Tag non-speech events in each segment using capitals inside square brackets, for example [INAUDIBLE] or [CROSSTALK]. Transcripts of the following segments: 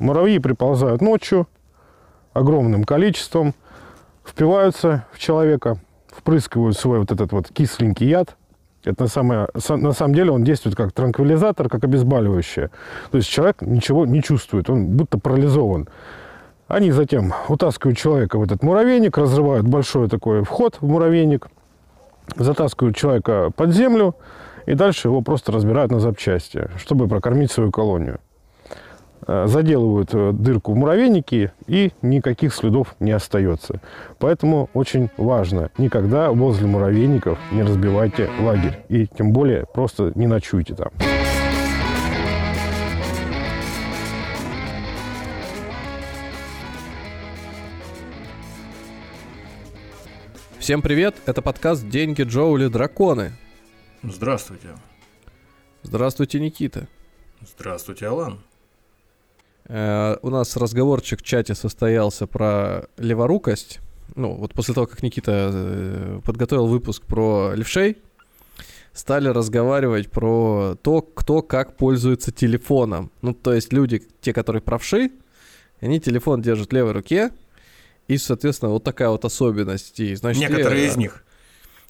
Муравьи приползают ночью огромным количеством, впиваются в человека, впрыскивают свой вот этот вот кисленький яд. Это на, самое, на самом деле он действует как транквилизатор, как обезболивающее. То есть человек ничего не чувствует, он будто парализован. Они затем утаскивают человека в этот муравейник, разрывают большой такой вход в муравейник, затаскивают человека под землю, и дальше его просто разбирают на запчасти, чтобы прокормить свою колонию. Э, заделывают э, дырку в муравейнике, и никаких следов не остается. Поэтому очень важно, никогда возле муравейников не разбивайте лагерь. И тем более просто не ночуйте там. Всем привет, это подкаст «Деньги, Джоули, драконы». Здравствуйте. Здравствуйте, Никита. Здравствуйте, Алан. Э, у нас разговорчик в чате состоялся про леворукость. Ну, вот после того, как Никита э, подготовил выпуск про левшей, стали разговаривать про то, кто как пользуется телефоном. Ну, то есть люди, те, которые правши, они телефон держат в левой руке, и, соответственно, вот такая вот особенность. И, значит, Некоторые из них.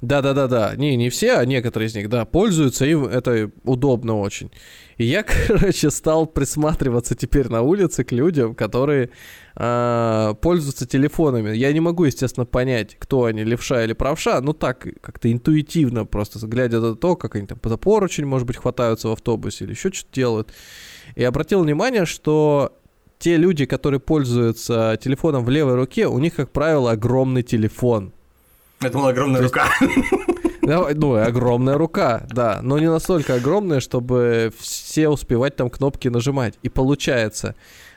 Да-да-да-да. Не, не все, а некоторые из них, да, пользуются, им это удобно очень. И я, [LAUGHS] короче, стал присматриваться теперь на улице к людям, которые э, пользуются телефонами. Я не могу, естественно, понять, кто они, левша или правша, ну так, как-то интуитивно, просто глядя на то, как они там за поручень, может быть, хватаются в автобусе или еще что-то делают. И обратил внимание, что те люди, которые пользуются телефоном в левой руке, у них, как правило, огромный телефон. Это была огромная рука. [LAUGHS] Ну, огромная рука, да, но не настолько огромная, чтобы все успевать там кнопки нажимать. И получается,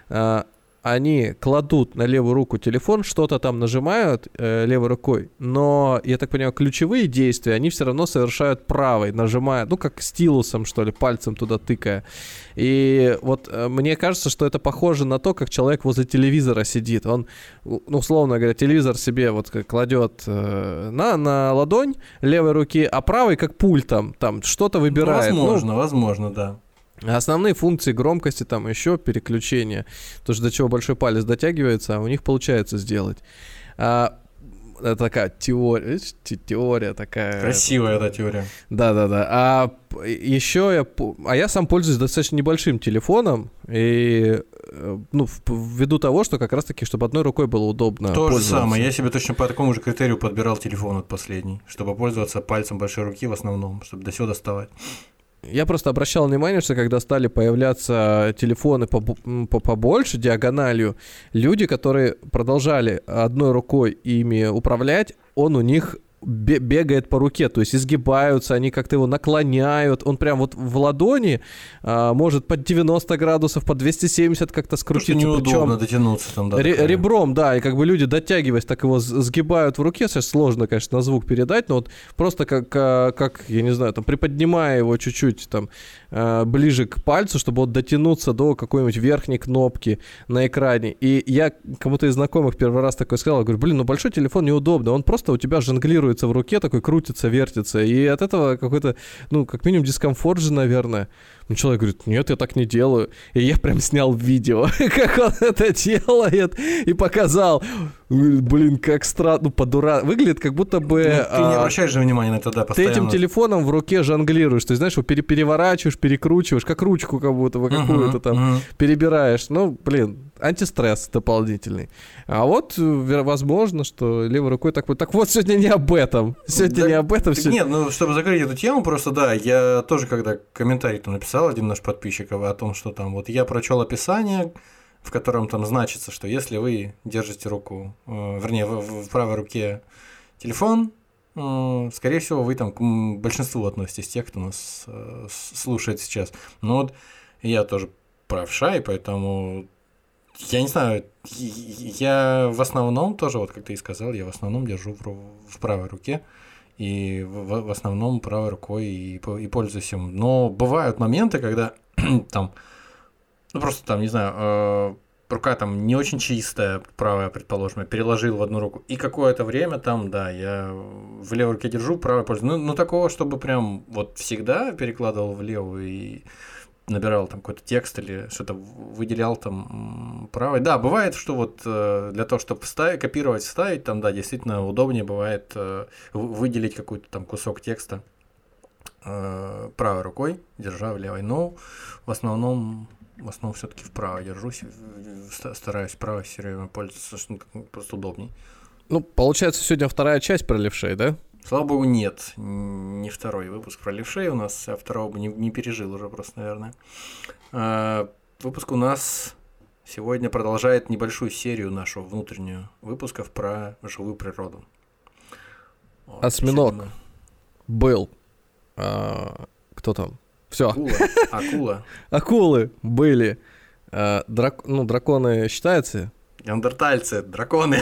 а, они кладут на левую руку телефон, что-то там нажимают э, левой рукой, но, я так понимаю, ключевые действия они все равно совершают правой, нажимая, ну, как стилусом, что ли, пальцем туда тыкая. И вот э, мне кажется, что это похоже на то, как человек возле телевизора сидит. Он, ну, условно говоря, телевизор себе вот кладет э, на, на ладонь левой руки, а правой как пультом, там что-то выбирает. Ну, возможно, ну, возможно, да. Основные функции громкости, там еще переключение, то, что до чего большой палец дотягивается, а у них получается сделать. А, это такая теория, теория такая. Красивая эта теория. Да, да, да. А еще я, а я сам пользуюсь достаточно небольшим телефоном и э, ну ввиду того, что как раз таки, чтобы одной рукой было удобно. То же самое. Я себе точно по такому же критерию подбирал телефон от последний, чтобы пользоваться пальцем большой руки в основном, чтобы до сюда доставать. Я просто обращал внимание, что когда стали появляться телефоны побольше, диагональю, люди, которые продолжали одной рукой ими управлять, он у них бегает по руке, то есть изгибаются, они как-то его наклоняют, он прям вот в ладони а, может под 90 градусов, под 270 как-то скрутиться. неудобно дотянуться там, да. Ре- ребром, да, и как бы люди дотягиваясь, так его сгибают в руке, сейчас сложно, конечно, на звук передать, но вот просто как, как я не знаю, там приподнимая его чуть-чуть там а, ближе к пальцу, чтобы вот дотянуться до какой-нибудь верхней кнопки на экране. И я кому-то из знакомых первый раз такой сказал, говорю, блин, ну большой телефон неудобно, он просто у тебя жонглирует вертируется в руке, такой крутится, вертится. И от этого какой-то, ну, как минимум дискомфорт же, наверное. Ну, человек говорит, нет, я так не делаю. И я прям снял видео, [LAUGHS] как он это делает, и показал. Блин, как странно, ну, подура... Выглядит как будто бы... Ну, ты а... не обращаешь же внимания на это, да, постоянно. Ты этим телефоном в руке жонглируешь, ты знаешь, его пере переворачиваешь, перекручиваешь, как ручку как будто бы какую-то uh-huh, там uh-huh. перебираешь. Ну, блин, антистресс дополнительный. А вот, возможно, что левой рукой так вот. Так вот, сегодня не об этом. Сегодня да, не об этом. Сегодня... Нет, ну, чтобы закрыть эту тему, просто да, я тоже, когда комментарий там написал, один наш подписчик о том, что там вот я прочел описание, в котором там значится, что если вы держите руку, э, вернее, в, в правой руке телефон, э, скорее всего, вы там к большинству относитесь, тех, кто нас э, слушает сейчас. Но вот я тоже правша, и поэтому я не знаю, я в основном тоже, вот как ты и сказал, я в основном держу в, в правой руке и в, в основном правой рукой и, и пользуюсь им. Но бывают моменты, когда [CLEARS THROAT] там, ну просто там, не знаю, э, рука там не очень чистая, правая, предположим, я переложил в одну руку. И какое-то время там, да, я в левой руке держу, правой пользуюсь. Ну, ну такого, чтобы прям вот всегда перекладывал в левую и набирал там какой-то текст или что-то выделял там правой. Да, бывает, что вот э, для того, чтобы вставить, копировать, вставить, там, да, действительно удобнее бывает э, вы- выделить какой-то там кусок текста э, правой рукой, держа в левой. Но в основном, в основном все-таки вправо держусь, стараюсь правой все время пользоваться, ну, просто удобней. Ну, получается, сегодня вторая часть про левшей, да? Слава богу, нет, не второй выпуск про левшей у нас, а второго бы не, не пережил уже просто, наверное. А, выпуск у нас сегодня продолжает небольшую серию нашу внутреннюю выпусков про живую природу. Вот, Осьминог. Был. А, кто там? Все. Акула, [LAUGHS] акула, Акулы были. А, драк- Ну, драконы считаются? неандертальцы, драконы.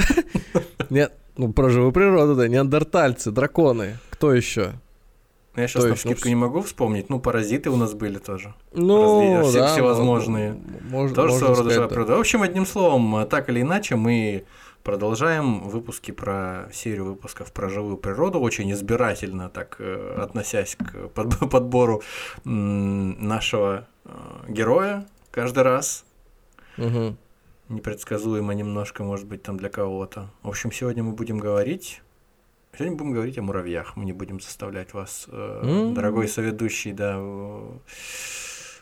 [LAUGHS] Нет, ну, про живую природу, да. Неандертальцы, драконы. Кто еще? Я сейчас на ну, скидку вс- не могу вспомнить, ну, паразиты у нас были тоже. Ну, Разли- все- да, всевозможные. Можно, Тоже своего рода живая да. природа. В общем, одним словом, так или иначе, мы продолжаем выпуски про серию выпусков про живую природу, очень избирательно так э, относясь к [LAUGHS] под- подбору нашего э, героя каждый раз. Мгм. Непредсказуемо немножко, может быть, там для кого-то. В общем, сегодня мы будем говорить... Сегодня будем говорить о муравьях. Мы не будем заставлять вас, э, М. дорогой соведущий, да,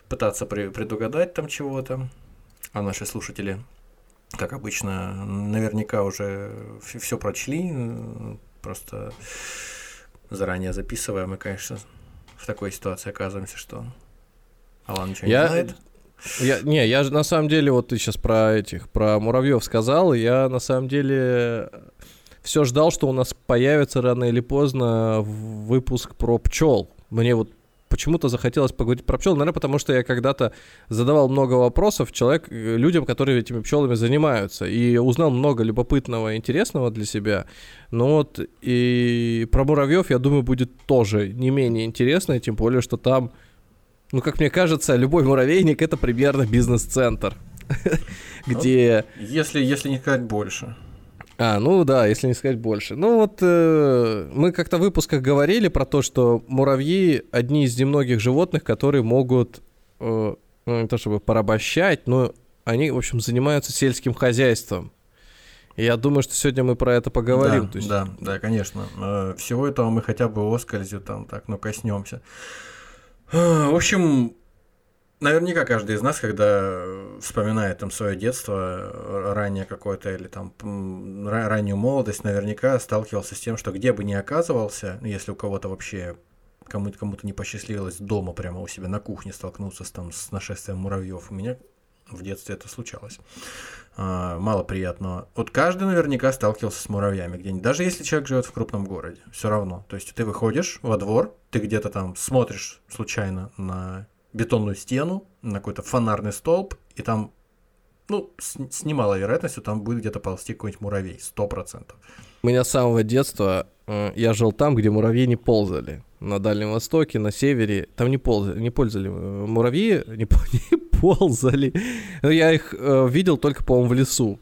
пытаться при- предугадать там чего-то. А наши слушатели, как обычно, наверняка уже все прочли. Просто заранее записывая, мы, конечно, в такой ситуации оказываемся, что Алан ничего Я- не знает. Я, не, я же на самом деле, вот ты сейчас про этих, про муравьев сказал, я на самом деле все ждал, что у нас появится рано или поздно выпуск про пчел. Мне вот почему-то захотелось поговорить про пчел, наверное, потому что я когда-то задавал много вопросов человек, э, людям, которые этими пчелами занимаются, и узнал много любопытного и интересного для себя. Но вот и про муравьев, я думаю, будет тоже не менее интересно, тем более, что там ну, как мне кажется, любой муравейник это примерно бизнес-центр. [LAUGHS] Где. Если, если не сказать больше. А, ну да, если не сказать больше. Ну вот э, мы как-то в выпусках говорили про то, что муравьи одни из немногих животных, которые могут э, ну, не то чтобы порабощать, но они, в общем, занимаются сельским хозяйством. И я думаю, что сегодня мы про это поговорим. Да, То есть- да, да, конечно. Э, Всего этого мы хотя бы оскользью там так, ну, коснемся. В общем, наверняка каждый из нас, когда вспоминает там свое детство, раннее какое-то или там раннюю молодость, наверняка сталкивался с тем, что где бы ни оказывался, если у кого-то вообще кому-то кому-то не посчастливилось дома прямо у себя на кухне столкнуться с, там, с нашествием муравьев, у меня в детстве это случалось. А, мало приятного. Вот каждый наверняка сталкивался с муравьями где-нибудь, даже если человек живет в крупном городе, все равно. То есть ты выходишь во двор, ты где-то там смотришь случайно на бетонную стену, на какой-то фонарный столб, и там, ну, с, с немалой вероятностью там будет где-то ползти какой-нибудь муравей, сто процентов. У меня с самого детства э, я жил там, где муравьи не ползали. На Дальнем Востоке, на севере. Там не ползали, не пользовали. э, Муравьи [LAUGHS] не, не ползали. Но Я их э, видел только, по-моему, в лесу.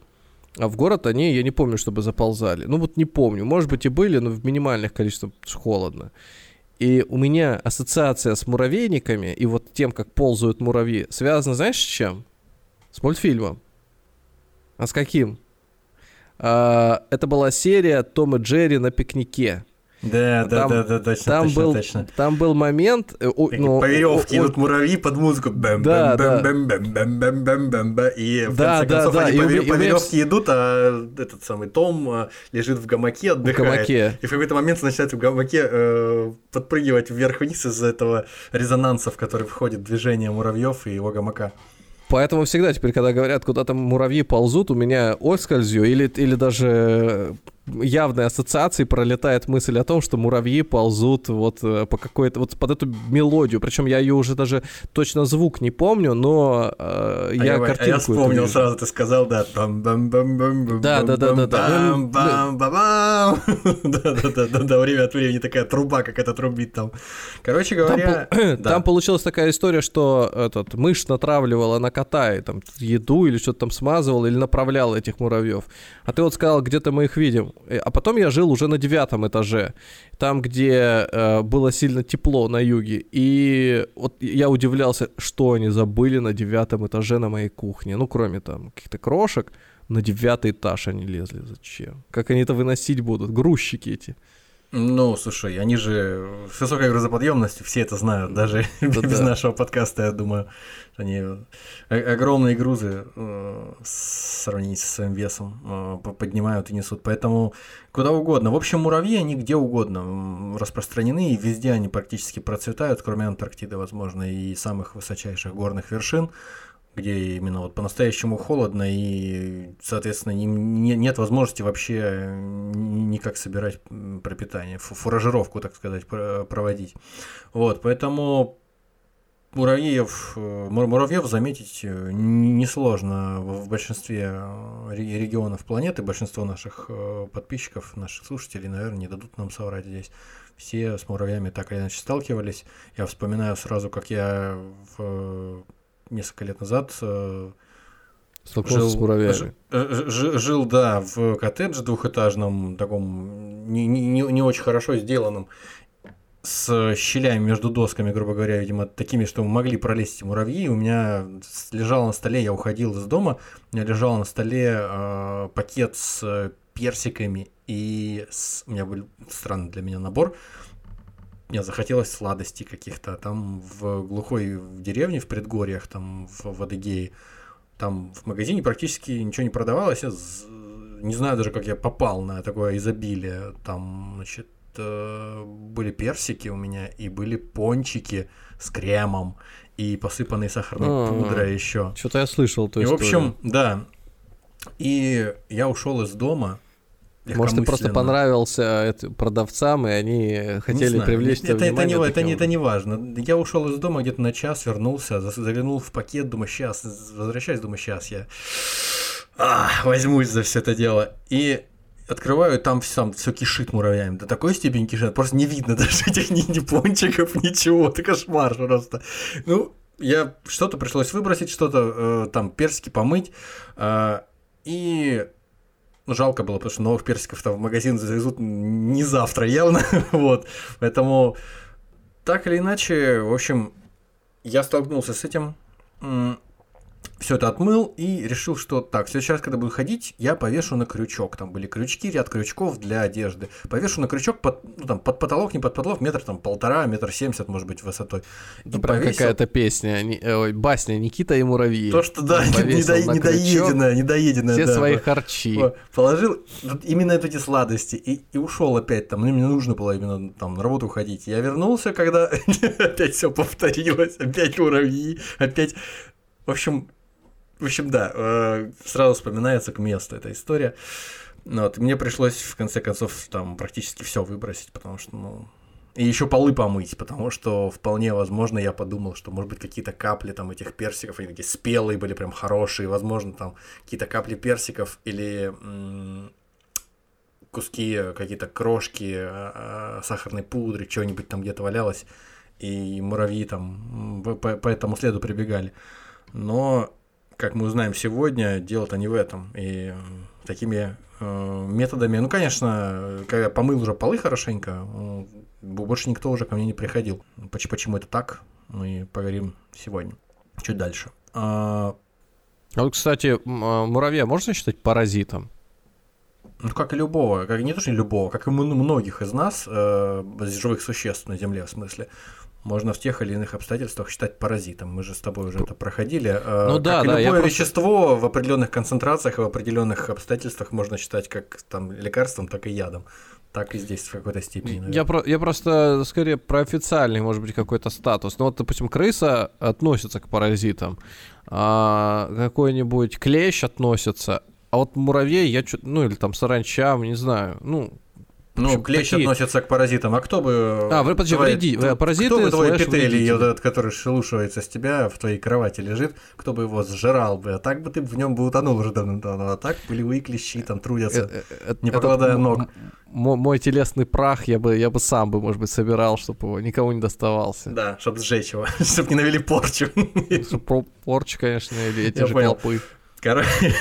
А в город они, я не помню, чтобы заползали. Ну вот не помню. Может быть и были, но в минимальных количествах, холодно. И у меня ассоциация с муравейниками и вот тем, как ползают муравьи, связана, знаешь, с чем? С мультфильмом. А с каким? А, это была серия Том и Джерри на пикнике. Да, да, Там- да, да, точно, Там точно, был, точно. там был момент. э, о- ну, по веревке идут муравьи под музыку. Бэм, Да, бэм, да. бэм, бэм, бэм, бэм, бэм, бэм. И в Да, конце да, концов да, они и по, у по у меня веревке идут, а этот самый Том э, лежит в гамаке, в отдыхает. гамаке. И в какой-то момент начинает в гамаке э, подпрыгивать вверх-вниз из-за этого резонанса, в который входит движение муравьев и его гамака. Поэтому всегда теперь, когда говорят, куда там муравьи ползут, у меня оскользью или, или даже явной ассоциации пролетает мысль о том, что муравьи ползут вот э, по какой-то, вот под эту мелодию. Причем я ее уже даже точно звук не помню, но э, А я я, а картинку я эту вспомнил сразу, ты сказал, да. Да, да, да, да, да. Ну, бам [LAUGHS] Да, да, да, да, да, время от времени такая труба, как это трубит там. Короче говоря, [CLEARS THROAT] там получилась такая история, что этот мышь натравливала на кота и там еду или что-то там смазывала или направляла этих муравьев. А ты вот сказал, где-то мы их видим. Э, а потом я жил уже на девятом этаже, там, где э, было сильно тепло на юге. И вот я удивлялся, что они забыли на девятом этаже на моей кухне. Ну, кроме там каких-то крошек, на девятый этаж они лезли. Зачем? Как они это выносить будут? Грузчики эти. Ну, слушай, они же с высокой грузоподъемностью, все это знают, даже да, [LAUGHS] без да. нашего подкаста, я думаю, они огромные грузы э, сравнить со своим весом э, поднимают и несут, поэтому куда угодно. В общем, муравьи, они где угодно распространены, и везде они практически процветают, кроме Антарктиды, возможно, и самых высочайших горных вершин где именно вот по-настоящему холодно и, соответственно, не, не, нет возможности вообще никак собирать пропитание, фуражировку, так сказать, проводить. Вот, поэтому муравьев, э, муравьев заметить э, несложно в большинстве э, регионов планеты. Большинство наших подписчиков, наших слушателей, наверное, не дадут нам соврать здесь. Все с муравьями так или иначе сталкивались. Я вспоминаю сразу, как я в несколько лет назад э, жил, с муравьями. Жил, жил, да, в коттедже двухэтажном, таком не, не, не очень хорошо сделанном, с щелями между досками, грубо говоря, видимо, такими, что могли пролезть муравьи. У меня лежал на столе, я уходил из дома, у меня лежал на столе э, пакет с персиками, и с, у меня был странный для меня набор мне захотелось сладостей каких-то. Там в глухой в деревне, в предгорьях, там в, в Адыгее, там в магазине практически ничего не продавалось. Я не знаю даже, как я попал на такое изобилие. Там, значит, э, были персики у меня, и были пончики с кремом, и посыпанные сахарной А-а-а. пудрой еще. Что-то я слышал. То и, в общем, да. И я ушел из дома, может, ты просто понравился продавцам, и они хотели привлечь это, это, не, это, не, это не важно. Я ушел из дома где-то на час, вернулся, заглянул в пакет, думаю, сейчас, возвращаюсь, думаю, сейчас я а, возьмусь за все это дело. И открываю, там все, все кишит муравьями. До такой степени кишит, просто не видно [LAUGHS] даже этих ни, ни пончиков, ничего. Это кошмар просто. Ну, я что-то пришлось выбросить, что-то э, там персики помыть. Э, и ну, жалко было, потому что новых персиков-то в магазин завезут не завтра явно, [LAUGHS] вот, поэтому так или иначе, в общем, я столкнулся с этим, все это отмыл и решил, что так, в следующий раз, когда буду ходить, я повешу на крючок. Там были крючки, ряд крючков для одежды. Повешу на крючок под, ну, там, под потолок, не под потолок, метр там полтора, метр семьдесят, может быть, высотой. И прям повесил... какая-то песня, не, ой, басня Никита и муравьи. То, что да, недо, недоеденное, недоеденное. Все да, свои вот. харчи. Положил именно эти сладости и, и ушел опять там. Мне нужно было именно там на работу уходить. Я вернулся, когда [LAUGHS] опять все повторилось, опять муравьи, опять... В общем, в общем, да, э, сразу вспоминается к месту эта история. Ну вот, мне пришлось, в конце концов, там практически все выбросить, потому что, ну, и еще полы помыть, потому что вполне возможно я подумал, что может быть какие-то капли там этих персиков, они такие спелые были, прям хорошие, возможно там какие-то капли персиков или куски, какие-то крошки э, сахарной пудры, чего-нибудь там где-то валялось, и муравьи там по, по этому следу прибегали. Но как мы узнаем сегодня, дело-то не в этом. И такими э, методами, ну, конечно, когда помыл уже полы хорошенько, э, больше никто уже ко мне не приходил. Почему, почему это так, мы поговорим сегодня. Чуть дальше. А, а вот, кстати, а, муравья можно считать паразитом? Ну, как и любого, как не то, что любого, как и многих из нас, э, живых существ на Земле, в смысле можно в тех или иных обстоятельствах считать паразитом. Мы же с тобой уже это проходили. Э, ну как да, и да. Любое вещество просто... в определенных концентрациях и в определенных обстоятельствах можно считать как там лекарством, так и ядом. Так и здесь в какой-то степени. Я, про, я просто скорее про официальный, может быть, какой-то статус. Ну вот, допустим, крыса относится к паразитам, а какой-нибудь клещ относится, а вот муравей, я чуть, ну или там саранча, не знаю, ну ну, общем, клещ такие... относится к паразитам. А кто бы... А, вы подожди, твои... вреди... паразиты... Кто бы твой петелий, вот этот, который шелушивается с тебя, в твоей кровати лежит, кто бы его сжирал бы? А так бы ты в нем бы утонул уже давно-давно. А так пылевые клещи там трудятся, э, э, не покладая ног. Мой телесный прах я бы, я бы сам бы, может быть, собирал, чтобы его никому не доставался. Да, чтобы сжечь его, [LAUGHS] чтобы не навели порчу. Порчу, конечно, или эти же клопы. Короче,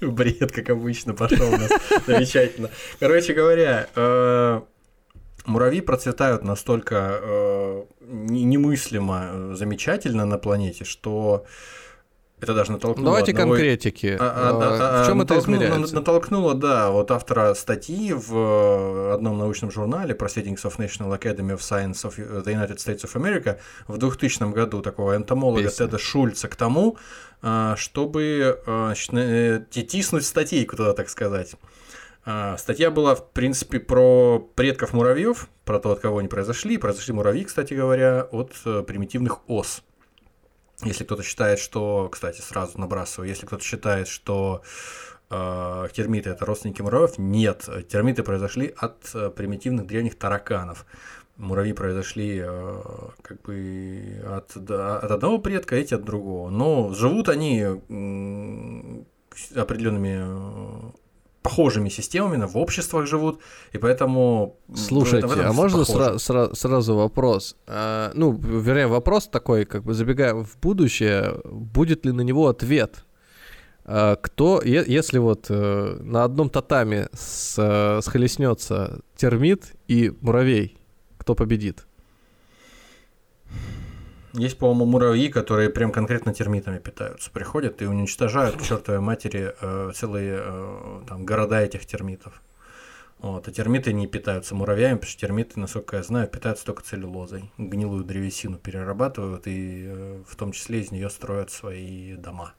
[LAUGHS] бред, как обычно, пошел у нас. Замечательно. Короче говоря, э, муравьи процветают настолько э, немыслимо э, замечательно на планете, что это даже натолкнуло Давайте одного... конкретики. А, а, а, в чем это натолкнуло- измеряется? Натолкнуло, да, вот автора статьи в э, одном научном журнале Proceedings of National Academy of Science of the United States of America в 2000 году такого энтомолога Песня. Теда Шульца к тому, чтобы а, значит, э, ти- тиснуть статейку туда, так сказать. А, Статья была, в принципе, про предков муравьев, про то, от кого они произошли. Произошли муравьи, кстати говоря, от э, примитивных ос. Если кто-то считает, что, кстати, сразу набрасываю, если кто-то считает, что э, термиты это родственники муравьев, нет, термиты произошли от э, примитивных древних тараканов. Муравьи произошли э, как бы от, от одного предка, эти от другого. Но живут они определенными э, похожими системами, в обществах живут, и поэтому... Слушайте, в этом а можно сра- сра- сразу вопрос? А, ну, вернее, вопрос такой, как бы забегая в будущее, будет ли на него ответ? А, кто, е- если вот э, на одном татаме с, э, термит и муравей, кто победит? Есть, по-моему, муравьи, которые прям конкретно термитами питаются. Приходят и уничтожают к чертовой матери э, целые э, там, города этих термитов. Вот. А термиты не питаются муравьями, потому что термиты, насколько я знаю, питаются только целлюлозой. Гнилую древесину перерабатывают и э, в том числе из нее строят свои дома.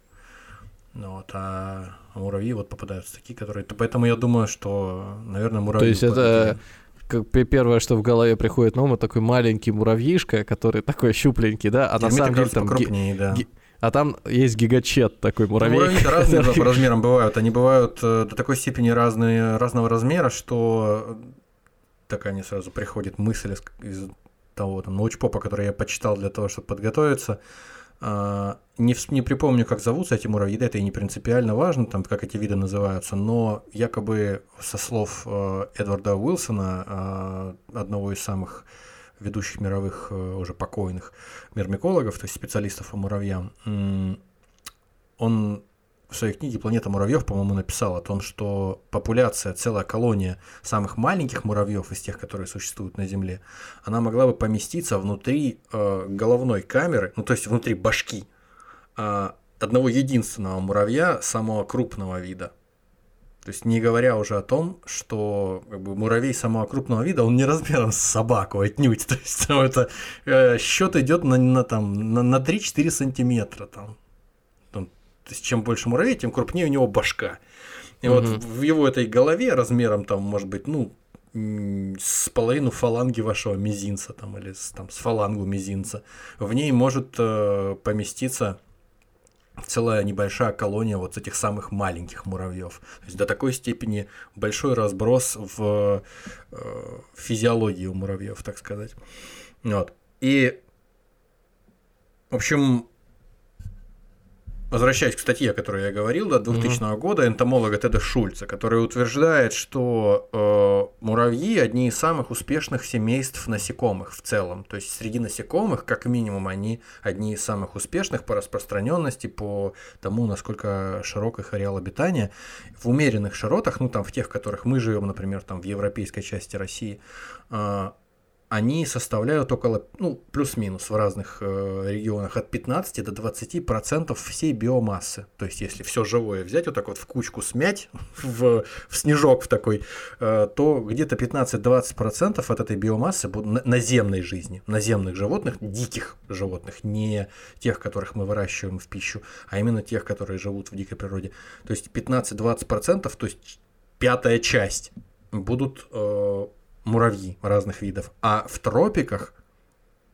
Ну Вот, а муравьи вот попадаются такие, которые... Поэтому я думаю, что, наверное, муравьи... То есть это победили. Как пе- первое, что в голове приходит на ум, это такой маленький муравьишка, который такой щупленький, да, а на самом деле там... покрупнее, да. А там есть гигачет такой Ну, муравей. Муравьи разные который- [LAUGHS] по размерам бывают. Они бывают э, до такой степени разные, разного размера, что такая мне сразу приходит мысль из, из того там, научпопа, который я почитал для того, чтобы подготовиться. А, Не, не припомню, как зовутся эти муравьи, да, это и не принципиально важно, там, как эти виды называются, но якобы со слов э, Эдварда Уилсона, э, одного из самых ведущих мировых э, уже покойных мирмикологов, то есть специалистов по муравьям, он в своей книге «Планета муравьев», по-моему, написал о том, что популяция, целая колония самых маленьких муравьев из тех, которые существуют на Земле, она могла бы поместиться внутри э, головной камеры, ну то есть внутри башки э, одного единственного муравья самого крупного вида. То есть не говоря уже о том, что как бы, муравей самого крупного вида, он не размером с собаку отнюдь. [LAUGHS] То есть там это э, счет идет на, на, там, на, на 3-4 сантиметра. Там. То есть чем больше муравей, тем крупнее у него башка. И вот Мгм. в его этой голове размером там может быть, ну, с половину фаланги вашего мизинца там, или с, там, с фалангу мизинца. В ней может э, поместиться целая небольшая колония вот этих самых маленьких муравьев. То есть до такой степени большой разброс в э, физиологии у муравьев, так сказать. Вот. И, в общем, возвращаясь к статье, о которой я говорил, до 2000 года, энтомолога Теда Шульца, который утверждает, что э, муравьи одни из самых успешных семейств насекомых в целом. То есть среди насекомых, как минимум, они одни из самых успешных по распространенности, по тому, насколько широк их ареал обитания. В умеренных широтах, ну там в тех, в которых мы живем, например, там в европейской части России, э, они составляют около, ну, плюс-минус в разных э, регионах от 15 до 20 процентов всей биомассы. То есть, если все живое взять, вот так вот в кучку смять, [LAUGHS] в, в снежок в такой, э, то где-то 15-20 процентов от этой биомассы будут на- наземной жизни, наземных животных, диких животных, не тех, которых мы выращиваем в пищу, а именно тех, которые живут в дикой природе. То есть 15-20 процентов, то есть пятая часть будут э, муравьи разных видов. А в тропиках,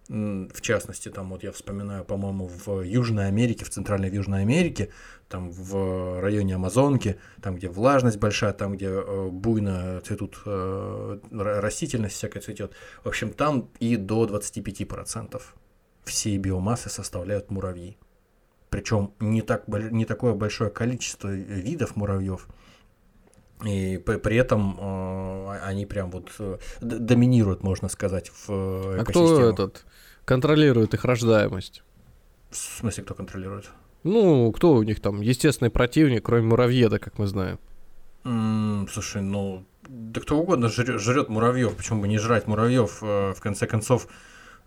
в частности, там вот я вспоминаю, по-моему, в Южной Америке, в Центральной Южной Америке, там в районе Амазонки, там, где влажность большая, там, где э, буйно цветут э, ра- растительность всякая цветет. В общем, там и до 25% всей биомассы составляют муравьи. Причем не, так, не такое большое количество видов муравьев, и при, этом э, они прям вот э, доминируют, можно сказать, в э, А кто этот контролирует их рождаемость? В смысле, кто контролирует? Ну, кто у них там естественный противник, кроме муравьеда, как мы знаем? М, Слушай, ну, да кто угодно жрет, жрет муравьев, почему бы не жрать муравьев, э, в конце концов. э,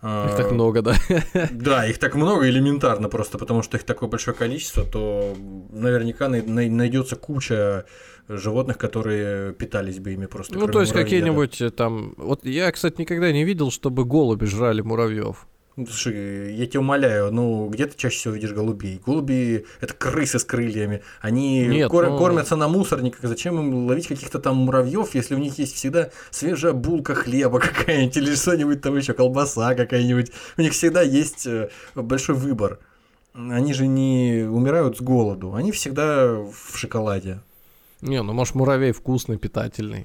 Их так много, да. [LAUGHS] Да, их так много элементарно просто, потому что их такое большое количество, то наверняка най- най- найдется куча животных, которые питались бы ими просто. Ну, то есть какие-нибудь э, там... Вот я, кстати, никогда не видел, чтобы голуби жрали муравьев. Ну, Слушай, я тебя умоляю, ну где ты чаще всего видишь голубей? Голуби это крысы с крыльями. Они Нет, кор- ну- кормятся на мусорниках. Зачем им ловить каких-то там муравьев, если у них есть всегда свежая булка хлеба [LAUGHS] какая-нибудь или что-нибудь там еще, колбаса какая-нибудь. У них всегда есть э, большой выбор. Они же не умирают с голоду. Они всегда в шоколаде. Не, ну может муравей вкусный, питательный.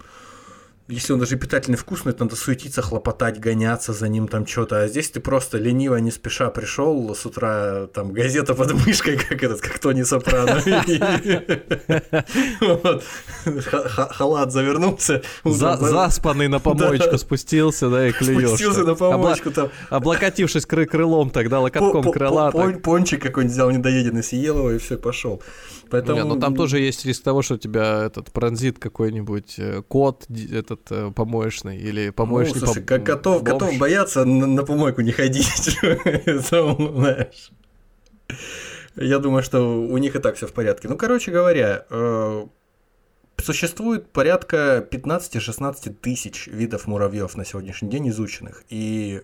Если он даже питательный вкусный, то надо суетиться, хлопотать, гоняться за ним там что-то. А здесь ты просто лениво, не спеша пришел с утра, там газета под мышкой, [LAUGHS] как этот, как Тони Сопрано. [LAUGHS] Халат завернулся. Заспанный на [LAUGHS] помоечку спустился, да, и клюешь. Спустился на помоечку там. Облокотившись кры- крылом тогда, локотком крыла. Пончик какой-нибудь взял недоеденный, съел его и все, пошел. Поэтому... Не, ну там тоже есть риск того, что тебя этот пронзит какой-нибудь э, кот этот э, помоечный или помоечный Ну, слушай, пом- как котов, бомж. котов боятся на, на помойку не ходить. [LAUGHS] Знаешь. Я думаю, что у них и так все в порядке. Ну, короче говоря, э, существует порядка 15-16 тысяч видов муравьев на сегодняшний день изученных. И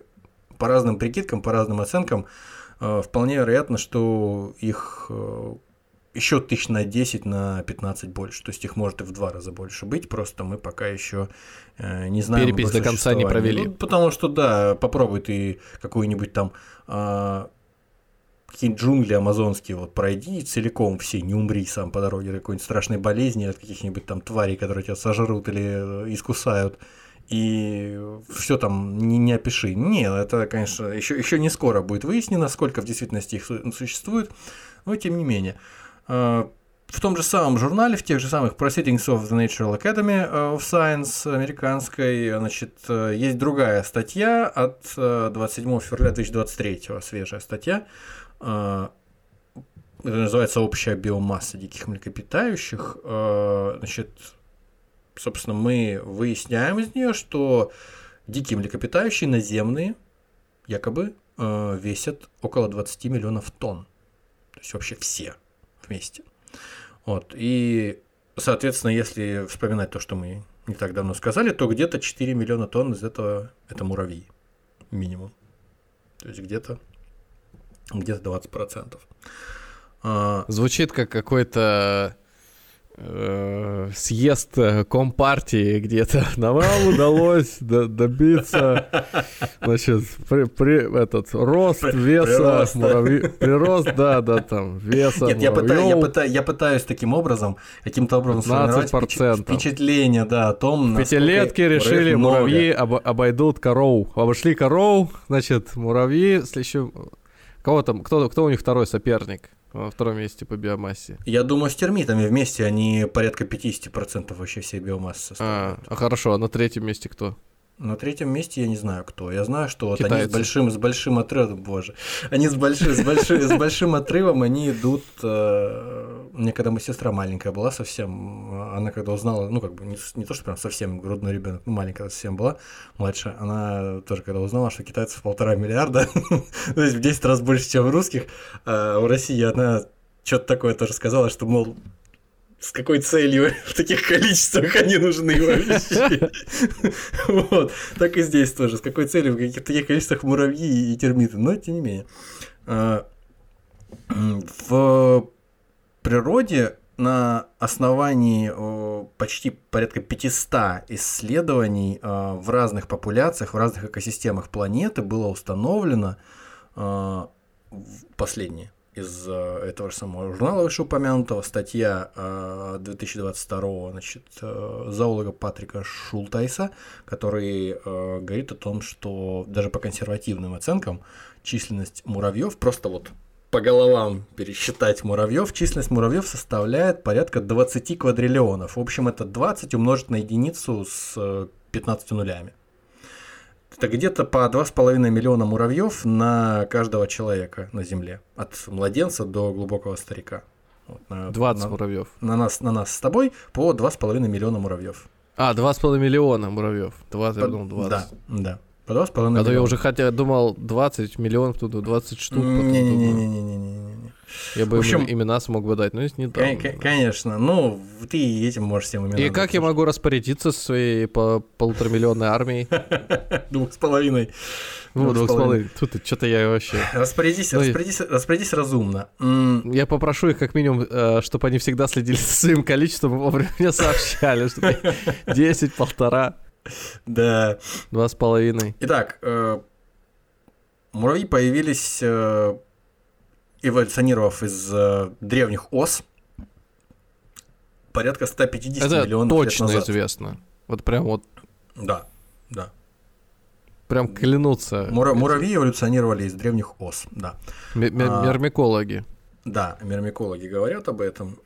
по разным прикидкам, по разным оценкам, вполне вероятно, что их еще тысяч на 10, на 15 больше. То есть их может и в два раза больше быть. Просто мы пока еще э, не знаем. Перепись до конца не провели. Ну, потому что, да, попробуй ты какую-нибудь там а, какие-нибудь джунгли амазонские вот пройди целиком все, не умри сам по дороге от какой-нибудь страшной болезни, от каких-нибудь там тварей, которые тебя сожрут или э, искусают. И все там не, не опиши. Не, это, конечно, еще, еще не скоро будет выяснено, сколько в действительности их су- существует, но тем не менее. А, В том же самом журнале, в тех же самых Proceedings of the Natural Academy of Science американской, значит, э, есть другая статья от э, 27 февраля 2023, свежая статья. Э, Это называется «Общая биомасса диких млекопитающих». Э, Значит, собственно, мы выясняем из нее, что дикие млекопитающие наземные якобы э, весят около 20 миллионов тонн. То есть вообще все вместе. Вот. И, соответственно, если вспоминать то, что мы не так давно сказали, то где-то 4 миллиона тонн из этого это муравьи. Минимум. То есть где-то где-то 20%. А, Звучит как какой-то съезд э, компартии где-то. [LAUGHS] Нам удалось до- добиться, значит, при, при- этот рост При- веса прирост. муравьи, прирост, да, да, там веса Нет, я, пытаюсь, я, муравьев. пыта- я пытаюсь таким образом, каким-то образом 15%. сформировать впечат- впечатление, да, о том, В пятилетке решили, много. муравьи обо- обойдут коров. Обошли коров, значит, муравьи, следующий... Кого там, кто, кто у них второй соперник во втором месте по биомассе? Я думаю, с термитами вместе они порядка 50% вообще всей биомассы А, составляют. а хорошо, а на третьем месте кто? На третьем месте я не знаю кто. Я знаю, что вот они с большим, с большим отрывом, боже, они с большим, с большим, с большим отрывом, они идут. э, Мне когда моя сестра маленькая была совсем, э, она когда узнала, ну как бы не, то, что прям совсем грудной ребенок, ну маленькая совсем была, младшая, она тоже когда узнала, что китайцев полтора миллиарда, [LAUGHS] то есть в 10 раз больше, чем в русских, а в России она что-то такое тоже сказала, что, мол, с какой целью [LAUGHS] в таких количествах они нужны вообще. [LAUGHS] Вот. Так и здесь тоже. С какой целью в каких таких количествах муравьи и термиты. Но тем не менее. А, В природе на основании почти порядка 500 исследований а, в разных популяциях, в разных экосистемах планеты было установлено а, последнее из э, этого же самого журнала вышеупомянутого, статья э, 2022 значит, э, зоолога Патрика Шултайса, который э, говорит о том, что даже по консервативным оценкам численность муравьев, просто вот по головам пересчитать муравьев, численность муравьев составляет порядка 20 квадриллионов. В общем, это 20 умножить на единицу с э, 15 нулями. Это где-то по 2,5 миллиона муравьев на каждого человека на Земле. От младенца до глубокого старика. Вот, на, 20 на, муравьев. На нас, на нас с тобой по 2,5 миллиона муравьев. А, 2,5 миллиона муравьев. 20, по, 20. Да, да. По 2,5 А миллиона. то я уже хотя думал 20 миллионов, тут 20 штук. Не-не-не-не-не-не. Я бы в общем, имена смог бы дать, но есть не дам. Конечно, ну, ты этим можешь всем имена И как я могу распорядиться своей по полуторамиллионной армией? [LAUGHS] Двух с половиной. Ну, двух с половиной. Тут что-то я вообще... Распорядись, ну, распорядись, распорядись разумно. Я попрошу их как минимум, э, чтобы они всегда следили за своим количеством вовремя мне сообщали, что [LAUGHS] 10, полтора. Да. Два с половиной. Итак, э, муравьи появились э, эволюционировав из э, древних ос, порядка 150 Это миллионов точно лет назад. известно. Вот прям вот. Да, да. Прям клянутся. Мура- муравьи эволюционировали из древних ос, да. М- а, мермикологи. Да, мермикологи говорят об этом.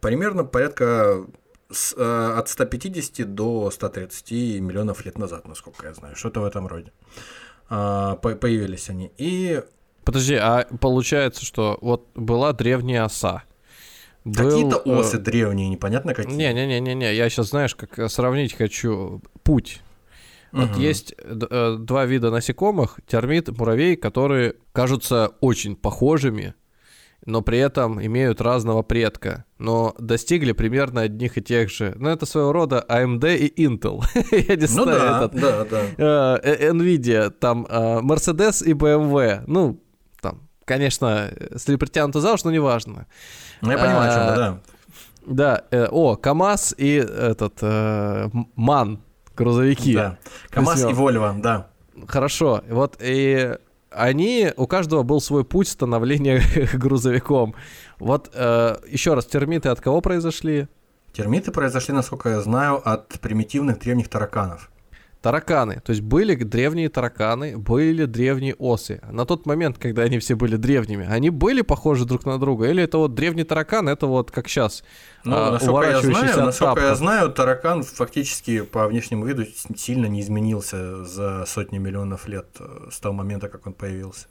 Примерно порядка с, э, от 150 до 130 миллионов лет назад, насколько я знаю. Что-то в этом роде. А, по- появились они. И Подожди, а получается, что вот была древняя оса. Какие-то э, осы э... древние, непонятно какие. Не-не-не-не, я сейчас, знаешь, как сравнить хочу путь. Угу. Вот есть э, два вида насекомых, термит, муравей, которые кажутся очень похожими, но при этом имеют разного предка, но достигли примерно одних и тех же. Ну, это своего рода AMD и Intel. [LAUGHS] Я не ну знаю, да, да, да. Э, Nvidia, там Mercedes и BMW. Ну, конечно, если притянуто за уши, но неважно. Ну, я понимаю, о чем а, да. Да, э, о, КАМАЗ и этот э, МАН, грузовики. Да, КАМАЗ и Вольво, да. Хорошо, вот и они, у каждого был свой путь становления [LAUGHS] грузовиком. Вот э, еще раз, термиты от кого произошли? Термиты произошли, насколько я знаю, от примитивных древних тараканов. Тараканы. То есть были древние тараканы, были древние осы. На тот момент, когда они все были древними, они были похожи друг на друга? Или это вот древний таракан, это вот как сейчас? Ну, а, насколько, я знаю, насколько я знаю, таракан фактически по внешнему виду сильно не изменился за сотни миллионов лет э, с того момента, как он появился.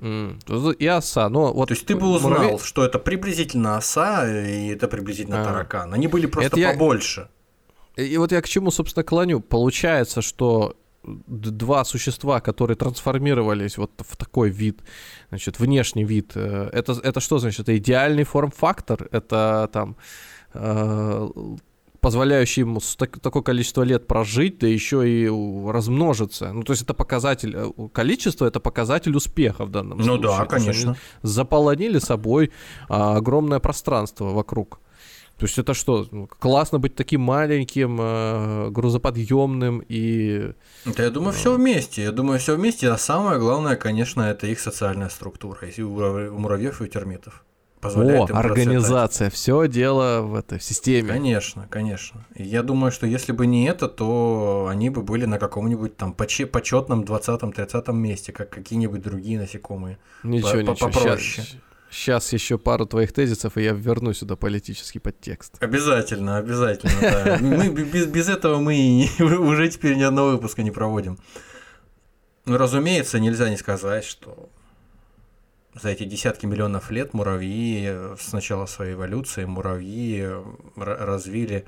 Mm. И оса. Но вот То есть ты бы узнал, муравей... что это приблизительно оса и это приблизительно а. таракан. Они были просто это побольше. Я... И вот я к чему, собственно, клоню. Получается, что два существа, которые трансформировались вот в такой вид, значит, внешний вид, э, это, это что значит? Это идеальный форм-фактор? Это там э, позволяющий ему так, такое количество лет прожить, да еще и размножиться. Ну, то есть это показатель, э, количество это показатель успеха в данном ну, случае. Ну да, конечно. Они заполонили собой а, огромное пространство вокруг. То есть это что, ну, классно быть таким маленьким, э, грузоподъемным и... Да, я думаю, все вместе. Я думаю, все вместе. А самое главное, конечно, это их социальная структура. И у муравьев и у термитов. Позволяет О, организация. Все дело в этой в системе. Конечно, конечно. И я думаю, что если бы не это, то они бы были на каком-нибудь там почетном 20-30 месте, как какие-нибудь другие насекомые. Ничего, ничего. Попроще. Сейчас, Сейчас еще пару твоих тезисов, и я верну сюда политический подтекст. Обязательно, обязательно, да. Мы, без, без этого мы [LAUGHS] уже теперь ни одного выпуска не проводим. Ну, разумеется, нельзя не сказать, что за эти десятки миллионов лет муравьи с начала своей эволюции муравьи развили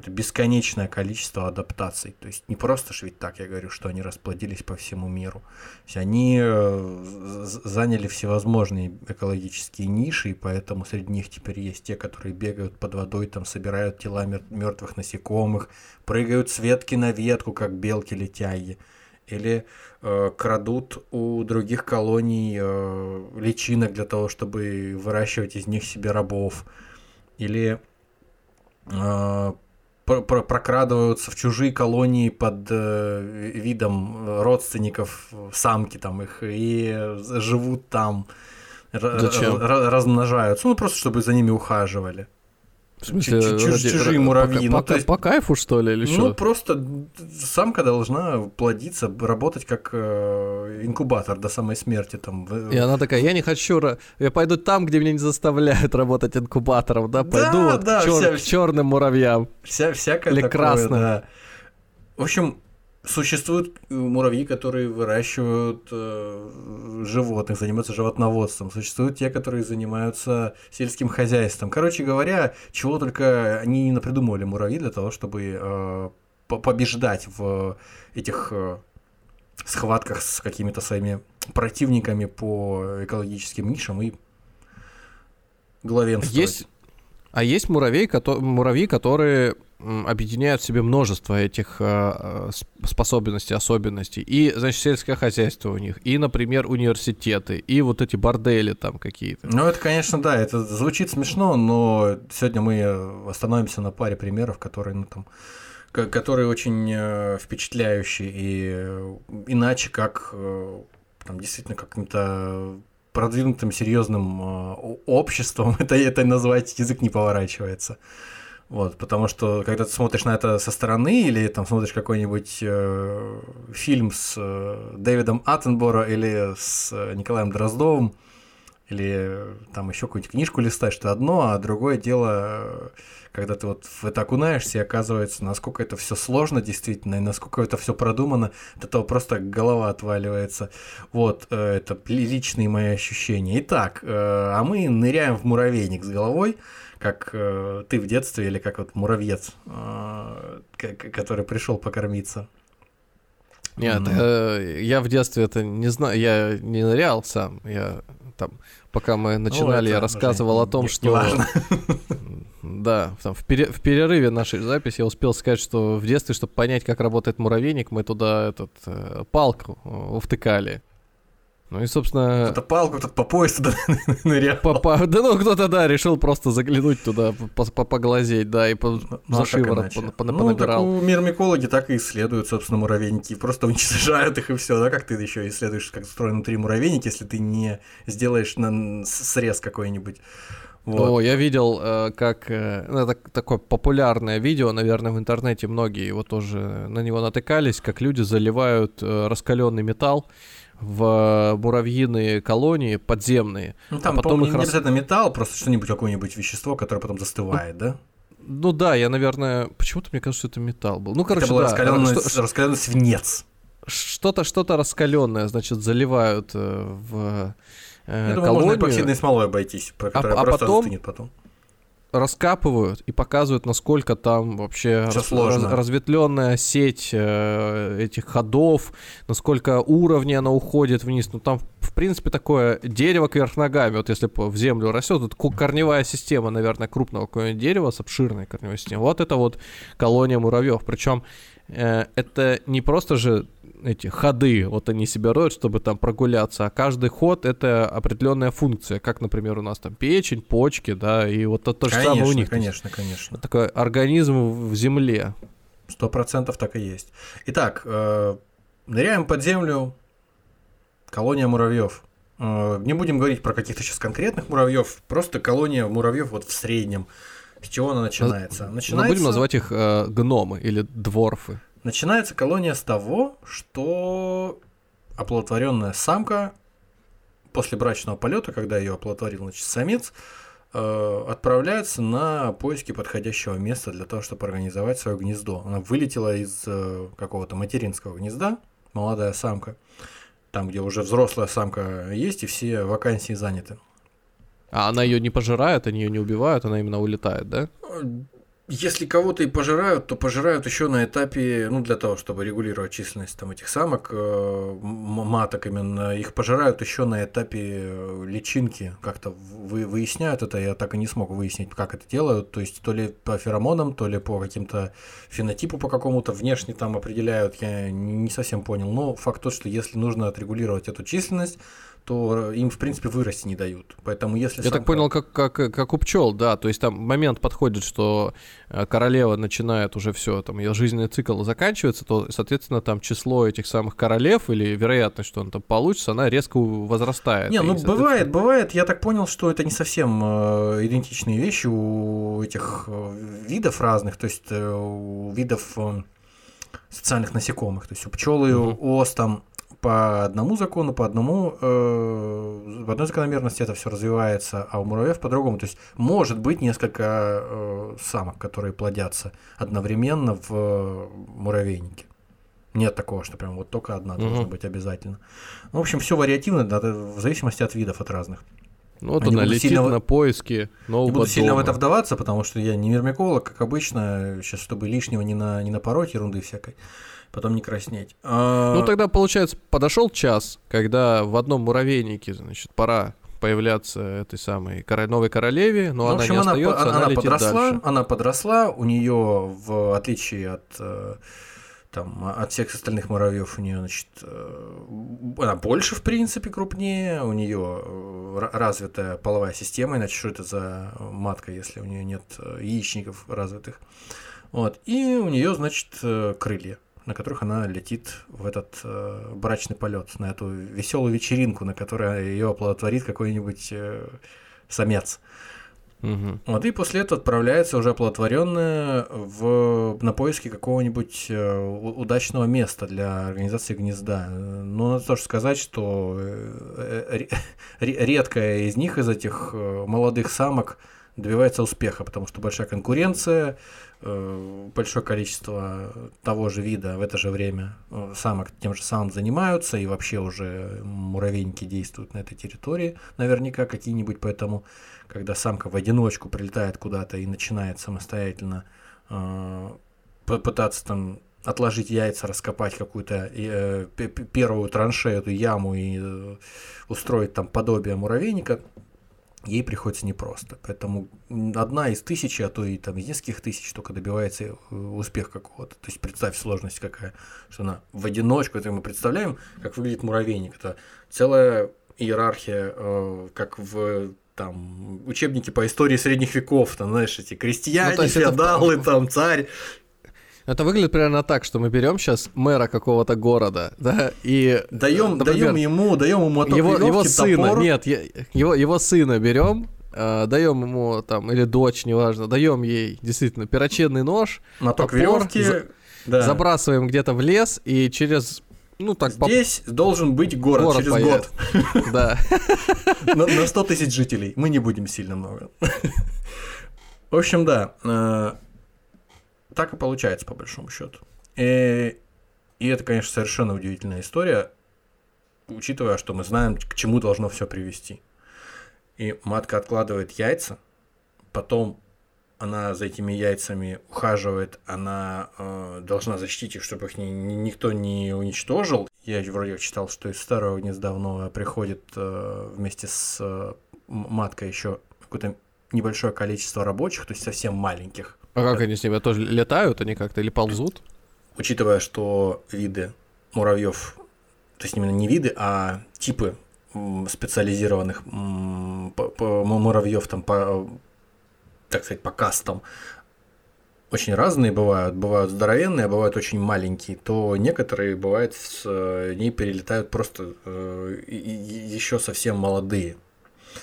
это бесконечное количество адаптаций. То есть не просто ж ведь так, я говорю, что они расплодились по всему миру. То есть они э, заняли всевозможные экологические ниши, и поэтому среди них теперь есть те, которые бегают под водой, там собирают тела мертвых насекомых, прыгают с ветки на ветку, как белки летяги, или э, крадут у других колоний э, личинок для того, чтобы выращивать из них себе рабов, или э, прокрадываются в чужие колонии под э, видом родственников самки там их и живут там, Зачем? размножаются, ну просто чтобы за ними ухаживали. В смысле, Ч- ради, чужие муравьи. По, ну, по, есть, по кайфу, что ли, или ну, что? Ну, просто самка должна плодиться, работать как э, инкубатор до самой смерти. Там. И она такая, я не хочу, я пойду там, где меня не заставляют работать инкубатором, да, пойду да, вот да, к, чер- вся, к черным муравьям. Вся, всякое или такое, красным. Да. В общем, Существуют э, муравьи, которые выращивают э, животных, занимаются животноводством. Существуют те, которые занимаются сельским хозяйством. Короче говоря, чего только они не напридумывали муравьи для того, чтобы э, побеждать в этих э, схватках с какими-то своими противниками по экологическим нишам и главенствовать. Есть, а есть муравей, кото, муравьи, которые объединяют в себе множество этих э, способностей, особенностей. И, значит, сельское хозяйство у них, и, например, университеты, и вот эти бордели там какие-то. Ну, это, конечно, да, это звучит смешно, но сегодня мы остановимся на паре примеров, которые, ну, там, которые очень э, впечатляющие, и э, иначе как э, там действительно каким-то продвинутым серьезным обществом [LAUGHS] это, это назвать язык не поворачивается. Вот, потому что когда ты смотришь на это со стороны или там смотришь какой-нибудь э, фильм с э, Дэвидом Аттенборо или с э, Николаем Дроздовым, или э, там еще какую-нибудь книжку листаешь, это одно, а другое дело, э, когда ты вот в это окунаешься, и оказывается, насколько это все сложно действительно, и насколько это все продумано, от этого просто голова отваливается. Вот, э, это личные мои ощущения. Итак, а мы ныряем в муравейник с головой, как э, ты в детстве или как вот муравьец, э, который пришел покормиться. Нет, mm. э, я в детстве это не знаю, я не нырял сам, я там, пока мы начинали, ну, я рассказывал о том, не, что... [LAUGHS] Да, там, в, пере, в перерыве нашей записи я успел сказать, что в детстве, чтобы понять, как работает муравейник, мы туда этот э, палку э, втыкали. Ну и, собственно... Кто-то палку, кто-то по пояс туда [LAUGHS] нырял. По, по, да ну, кто-то, да, решил просто заглянуть туда, по, по, поглазеть, да, и по, ну, за а шиворот по, по, ну, понабирал. Ну, мирмикологи так и исследуют, собственно, муравейники, просто [LAUGHS] уничтожают их и все, да, как ты еще исследуешь, как устроен внутри муравейники, если ты не сделаешь на срез какой-нибудь. Вот. О, я видел, э, как э, ну, это такое популярное видео, наверное, в интернете многие его тоже на него натыкались, как люди заливают э, раскаленный металл в муравьиные колонии подземные. Ну, там, а потом их не рас... обязательно металл, просто что-нибудь, какое-нибудь вещество, которое потом застывает, да? Ну да, я, наверное, почему-то мне кажется, что это металл был. Ну, короче, это был да. раскаленный, что... раскаленный свинец. Что-то, что-то раскаленное, значит, заливают э, в э, Я думаю, можно эпоксидной смолой обойтись, а, а просто потом, потом раскапывают и показывают, насколько там вообще раз, раз, разветвленная сеть э, этих ходов, насколько уровни она уходит вниз. Ну там, в принципе, такое дерево кверх ногами. Вот если в землю растет, тут корневая система, наверное, крупного какого-нибудь дерева с обширной корневой системой. Вот это вот колония муравьев. Причем это не просто же эти ходы, вот они себя роют, чтобы там прогуляться, а каждый ход это определенная функция, как, например, у нас там печень, почки, да, и вот то, то же самое у них. Конечно, конечно. Такой организм в земле. Сто процентов так и есть. Итак, э, ныряем под землю, колония муравьев. Э, не будем говорить про каких-то сейчас конкретных муравьев, просто колония муравьев вот в среднем. С чего она начинается? начинается... Но будем называть их э, гномы или дворфы. Начинается колония с того, что оплодотворенная самка после брачного полета, когда ее оплодотворил значит, самец, э, отправляется на поиски подходящего места для того, чтобы организовать свое гнездо. Она вылетела из э, какого-то материнского гнезда, молодая самка, там, где уже взрослая самка есть, и все вакансии заняты. А она ее не пожирает, они ее не убивают, она именно улетает, да? Если кого-то и пожирают, то пожирают еще на этапе, ну, для того, чтобы регулировать численность там этих самок, э, маток именно, их пожирают еще на этапе э, личинки, как-то вы, выясняют это, я так и не смог выяснить, как это делают, то есть то ли по феромонам, то ли по каким-то фенотипу по какому-то внешне там определяют, я не совсем понял, но факт тот, что если нужно отрегулировать эту численность, то им, в принципе, вырасти не дают. Поэтому если... Я так понял, как, как, как у пчел, да. То есть там момент подходит, что э, королева начинает уже все, там ее жизненный цикл заканчивается, то, соответственно, там число этих самых королев или вероятность, что он там получится, она резко возрастает. Не, ну бывает, бывает. Я так понял, что это не совсем э, идентичные вещи у этих э, видов разных, то есть у видов социальных насекомых. То есть у пчелы, угу. у ос там по одному закону, по одному, э, в одной закономерности это все развивается, а у муравьев по-другому. То есть может быть несколько э, самок, которые плодятся одновременно в муравейнике. Нет такого, что прям вот только одна Мгм. должна быть обязательно. Ну, в общем, все вариативно, да, в зависимости от видов, от разных. Ну, вот не она летит сильно на поиски Не нового буду сильно в дома. это вдаваться, потому что я не мирмиколог, как обычно, сейчас, чтобы лишнего не, на, не напороть ерунды всякой, потом не краснеть. А, Ну, тогда, получается, подошел час, когда в одном муравейнике, значит, пора появляться этой самой новой королеве, но ну, она общем, не она, остается, она, она летит подросла, дальше. она подросла, у нее, в отличие от э, там, от всех остальных муравьев, у нее, значит, э, она больше, в принципе, крупнее, у нее э, ра- развитая половая система, иначе что это за матка, если у нее нет яичников развитых. Вот. И у нее, значит, крылья, на которых она летит в этот э, брачный полет, на эту веселую вечеринку, на которой ее оплодотворит какой-нибудь э, самец. Мгм. Вот, и после этого отправляется уже оплодотворенная в, на поиски какого-нибудь э, удачного места для организации гнезда. Э, Но надо тоже сказать, что э, ре- редкая из них, из этих э, молодых самок, добивается успеха, потому что большая конкуренция, э, большое количество того же вида в это же время э, самок тем же самым занимаются, и вообще уже муравейники действуют на этой территории, наверняка какие-нибудь, поэтому когда самка в одиночку прилетает куда-то и начинает самостоятельно э, пытаться там отложить яйца, раскопать какую-то э, первую траншею, эту яму и э, устроить там подобие муравейника, ей приходится непросто. Поэтому одна из тысячи, а то и там из нескольких тысяч только добивается э, успеха какого-то. То есть представь сложность какая, что она в одиночку, это мы представляем, как выглядит муравейник. Это целая иерархия, э, как в там учебники по истории средних веков, там, знаешь, эти крестьяне, Ну, есть это феодалы, там, царь. Это выглядит примерно так, что мы берем сейчас мэра какого-то города, да, и Даем, например, даем ему, даем ему моток его, его сына, топор. нет, его, его сына берем, даем ему там, или дочь, неважно, даем ей действительно перочинный нож, моток топор, веревки. за- да. забрасываем где-то в лес, и через, ну так, по- Здесь должен быть город, Город через появится. год. да. [LAUGHS] на, на 100 тысяч жителей. Мы не будем сильно много. [LAUGHS] В общем, да. Так и получается, по большому счету. И, и это, конечно, совершенно удивительная история, учитывая, что мы знаем, к чему должно все привести. И матка откладывает яйца, потом она за этими яйцами ухаживает, она э, должна защитить их, чтобы их ни- ни- никто не уничтожил. Я вроде читал, что из старого гнезда в новое приходит э, вместе с э, маткой еще какое-то небольшое количество рабочих, то есть совсем маленьких. А как они с ними тоже летают они как-то или ползут? Учитывая, что виды муравьев, то есть именно не виды, а типы специализированных муравьев там по, так сказать, по кастам, очень разные бывают. Бывают здоровенные, а бывают очень маленькие. То некоторые, бывает, с э, ней перелетают просто еще совсем молодые.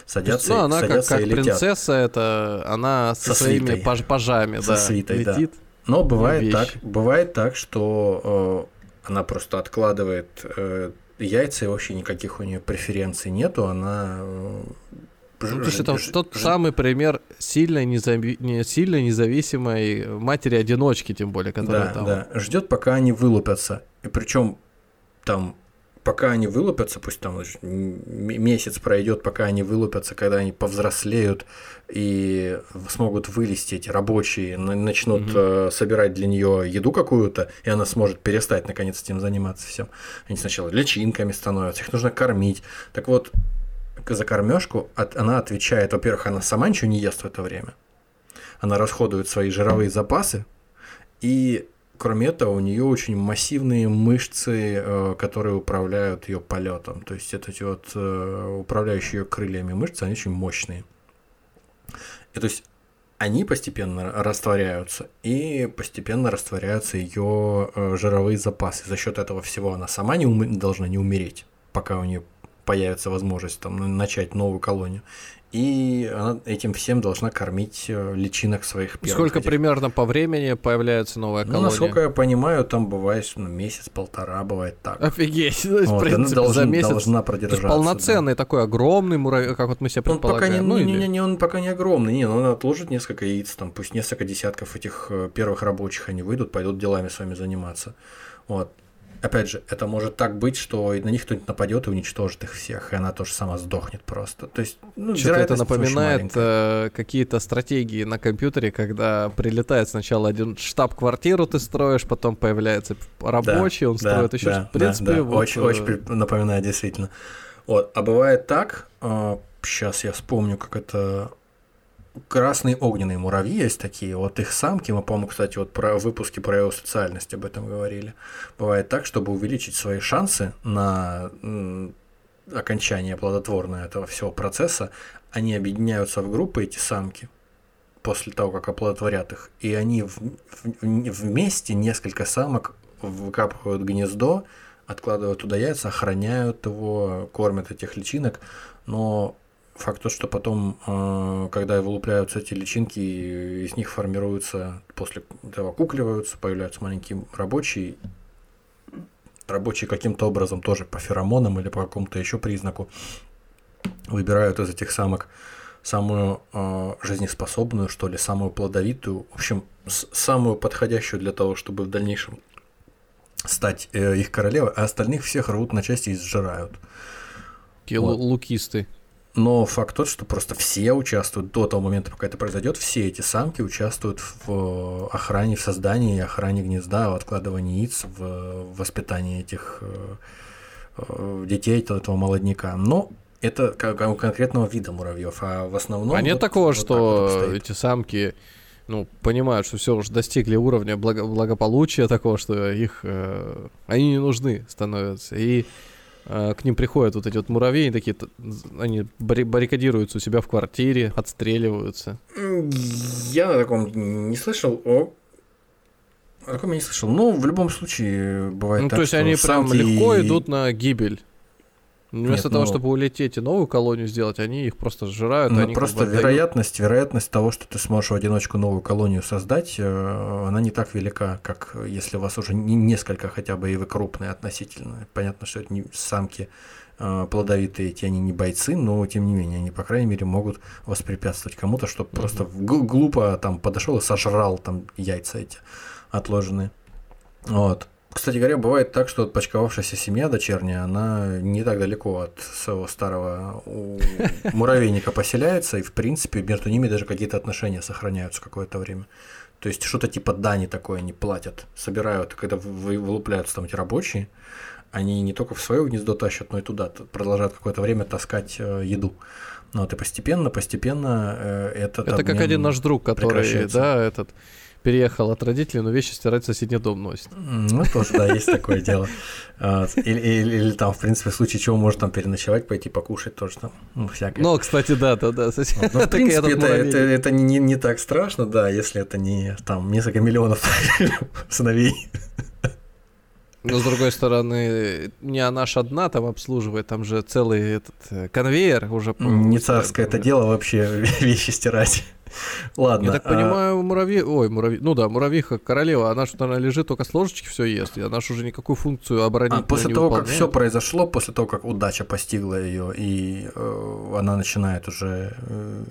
Садятся, ну, она как, садятся как и летят. принцесса, это она со, Со своими свитой. паж- пажами, Со да, свитой, да. летит. Но бывает так, бывает так, что э, она просто откладывает э, яйца, и вообще никаких у нее преференций нету, она... э, Ну, это ж- тот самый пример сильной, незави... не, сильно независимой матери-одиночки, тем более, которая Да, там... да, ждет, пока они вылупятся. И причем там, пока они вылупятся, пусть там месяц пройдет, пока они вылупятся, когда они повзрослеют и смогут вылезти эти рабочие, начнут э, собирать для нее еду какую-то, и она сможет перестать наконец этим заниматься всем. Они сначала личинками становятся, их нужно кормить. Так вот, за кормежку от- она отвечает, во-первых, она сама ничего не ест в это время. Она расходует свои жировые запасы, и кроме этого, у нее очень массивные мышцы, э, которые управляют ее полетом. То есть эти вот э, управляющие ее крыльями мышцы, они очень мощные. И то есть они постепенно растворяются, и постепенно растворяются ее э, жировые запасы. За счет этого всего она сама не ум- должна не умереть, пока у нее появится возможность там на- начать новую колонию. И она этим всем должна кормить э, личинок своих первых. Сколько этих примерно по времени появляется новая ну, колония? насколько я понимаю, там бывает ну, месяц-полтора, бывает так. Офигеть, то есть, Вот, в она принципе, должен- за месяц... должна То есть продержаться. полноценный такой огромный муравей, как вот мы себе да. Он пока не, предполагаем. ну, не, не, не, он пока не огромный, не, но он отложит несколько яиц, там, пусть несколько десятков этих э, первых рабочих они выйдут, пойдут делами с вами заниматься. Вот. Опять же, это может так быть, что на них кто-нибудь нападет и уничтожит их всех, и она тоже сама сдохнет просто. То есть, ну, Что-то это напоминает э, какие-то стратегии на компьютере, когда прилетает сначала один штаб-квартиру ты строишь, потом появляется рабочий, да, он да, строит еще. Да, в принципе, да, да. Вот, очень, э... очень напоминает действительно. Вот. А бывает так, э, сейчас я вспомню, как это красные огненные муравьи есть такие, вот их самки, мы, по-моему, кстати, вот про выпуски про его социальность об этом говорили. Бывает так, чтобы увеличить свои шансы на окончание плодотворное этого всего процесса, они объединяются в группы, эти самки, после того, как оплодотворят их, и они в, в, вместе, несколько самок, выкапывают гнездо, откладывают туда яйца, охраняют его, кормят этих личинок, но Факт то, что потом, э, когда вылупляются эти личинки, из них формируются, после этого кукливаются, появляются маленькие рабочие. Рабочие каким-то образом тоже по феромонам или по какому-то еще признаку выбирают из этих самок самую э, жизнеспособную, что ли, самую плодовитую, в общем, самую подходящую для того, чтобы в дальнейшем стать э, их королевой, а остальных всех рвут на части и сжирают. Такие вот. лукисты. Но факт тот, что просто все участвуют до того момента, пока это произойдет, все эти самки участвуют в э, охране, в создании, охране гнезда, в откладывании яиц, в воспитании этих э, э, детей, этого молодняка. Но это у конкретного вида муравьев, а в основном... А нет вот, такого, вот что вот эти самки ну, понимают, что все уже достигли уровня благо- благополучия такого, что их э, они не нужны становятся. И к ним приходят вот эти вот муравьи, такие, они баррикадируются у себя в квартире, отстреливаются. Я о таком не слышал. О, о таком я не слышал. Но в любом случае бывает ну, так, то есть они прям легко идут на гибель. Вместо Нет, того, ну... чтобы улететь и новую колонию сделать, они их просто сжирают. Ну, они просто как бы вероятность, вероятность того, что ты сможешь в одиночку новую колонию создать, э, она не так велика, как если у вас уже не несколько хотя бы, и вы крупные относительно. Понятно, что это не самки э, плодовитые, эти они не бойцы, но тем не менее, они, по крайней мере, могут воспрепятствовать кому-то, чтобы mm-hmm. просто глупо там подошел и сожрал там яйца эти отложенные. Вот. Кстати говоря, бывает так, что отпочковавшаяся семья дочерняя, она не так далеко от своего старого муравейника поселяется, и в принципе между ними даже какие-то отношения сохраняются какое-то время. То есть что-то типа дани такое они платят, собирают, когда вылупляются там эти рабочие, они не только в свое гнездо тащат, но и туда продолжают какое-то время таскать э, еду. Ну вот и постепенно, постепенно э, этот Это как один наш друг, который, да, этот переехал от родителей, но вещи стирать в соседний дом носит. Ну, тоже, да, есть такое дело. Или, или, там, в принципе, в случае чего может там переночевать, пойти покушать тоже там, ну, всякое. Ну, кстати, да, да, да. Ну, в [LAUGHS] принципе, это, не так страшно, да, если это не там несколько миллионов [LAUGHS] сыновей. Но с другой стороны, не она ж одна там обслуживает, там же целый этот э, конвейер уже. Не царское это дело вообще [LAUGHS] вещи стирать. Ладно. Я так а... понимаю, муравьи... Ой, муравьи... Ну да, муравьиха королева, она что, она лежит, только с ложечки все ест, и она же уже никакую функцию оборонить а после того, выполняет. как все произошло, после того, как удача постигла ее, и э, она начинает уже э,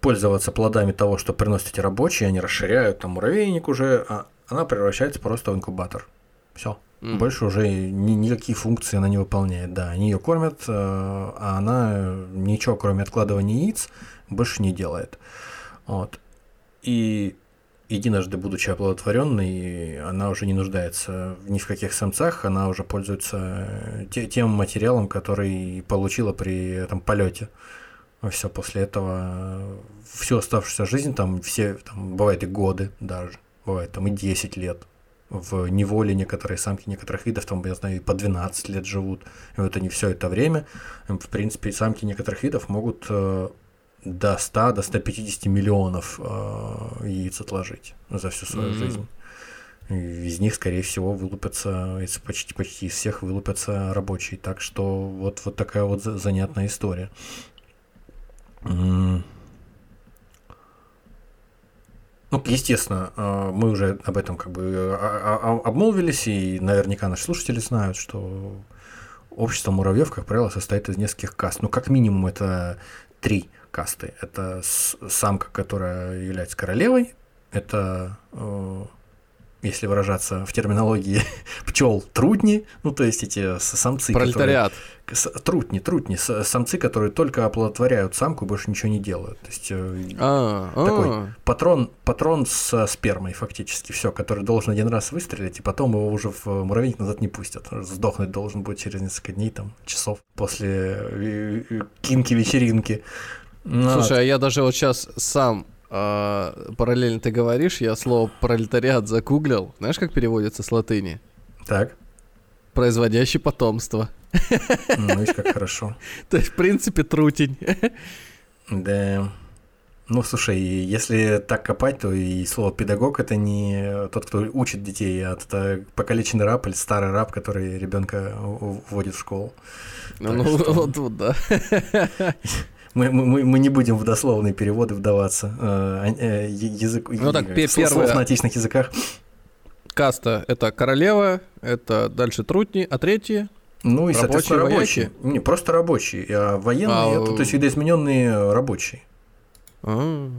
пользоваться плодами того, что приносят эти рабочие, они расширяют там муравейник уже, а она превращается просто в инкубатор. Все. Mm. Больше уже ни, никакие функции она не выполняет. Да, они ее кормят, э, а она ничего, кроме откладывания яиц, больше не делает. Вот. И единожды будучи оплодотворенной, она уже не нуждается ни в каких самцах, она уже пользуется те, тем материалом, который получила при этом полете. Все после этого, всю оставшуюся жизнь, там все, там, бывает и годы даже, бывает там и 10 лет, в неволе некоторые самки некоторых видов, там, я знаю, и по 12 лет живут. И вот они все это время, в принципе, самки некоторых видов могут э, до 100, до 150 миллионов э, яиц отложить за всю свою mm-hmm. жизнь. И из них, скорее всего, вылупятся, почти, почти из всех вылупятся рабочие. Так что вот, вот такая вот занятная история. Mm. Ну, естественно, э, мы уже об этом как бы э, обмолвились, и наверняка наши слушатели знают, что общество муравьев, как правило, состоит из нескольких каст. Ну, как минимум, это три касты. Это самка, которая является королевой, это э, если выражаться в терминологии [LAUGHS] пчел, трутни, ну то есть эти самцы, Пролетариат. которые... Трутни, трутни, с- самцы, которые только оплодотворяют самку и больше ничего не делают. То есть э, А, такой а. патрон, патрон с спермой фактически, все, который должен один раз выстрелить, и потом его уже в муравейник назад не пустят. Сдохнуть должен будет через несколько дней, там, часов после э, э, кинки-вечеринки. Ну, Слушай, а я даже вот сейчас сам а, параллельно ты говоришь, я слово пролетариат загуглил. Знаешь, как переводится с латыни? так, Производящий потомство. ну видишь, как хорошо. [LAUGHS] То есть, в принципе, трутень. [LAUGHS] Да. Ну, слушай, если так копать, то и слово педагог это не тот, кто учит детей, а это покалеченный раб или старый раб, который ребенка вводит в школу. Ну, Так ну, что- вот, вот, да. [LAUGHS] Мы, мы, мы- не будем в дословные переводы вдаваться. Э, э, е- язык, Ну так, э, слов первое- на отечественных языках. Каста — это королева, это дальше трутни, а третьи Ну и, Рабочие, соответственно, рабочие. вояки? Не, просто рабочие. А военные А, это, э, то есть, видоизмененные рабочие. А,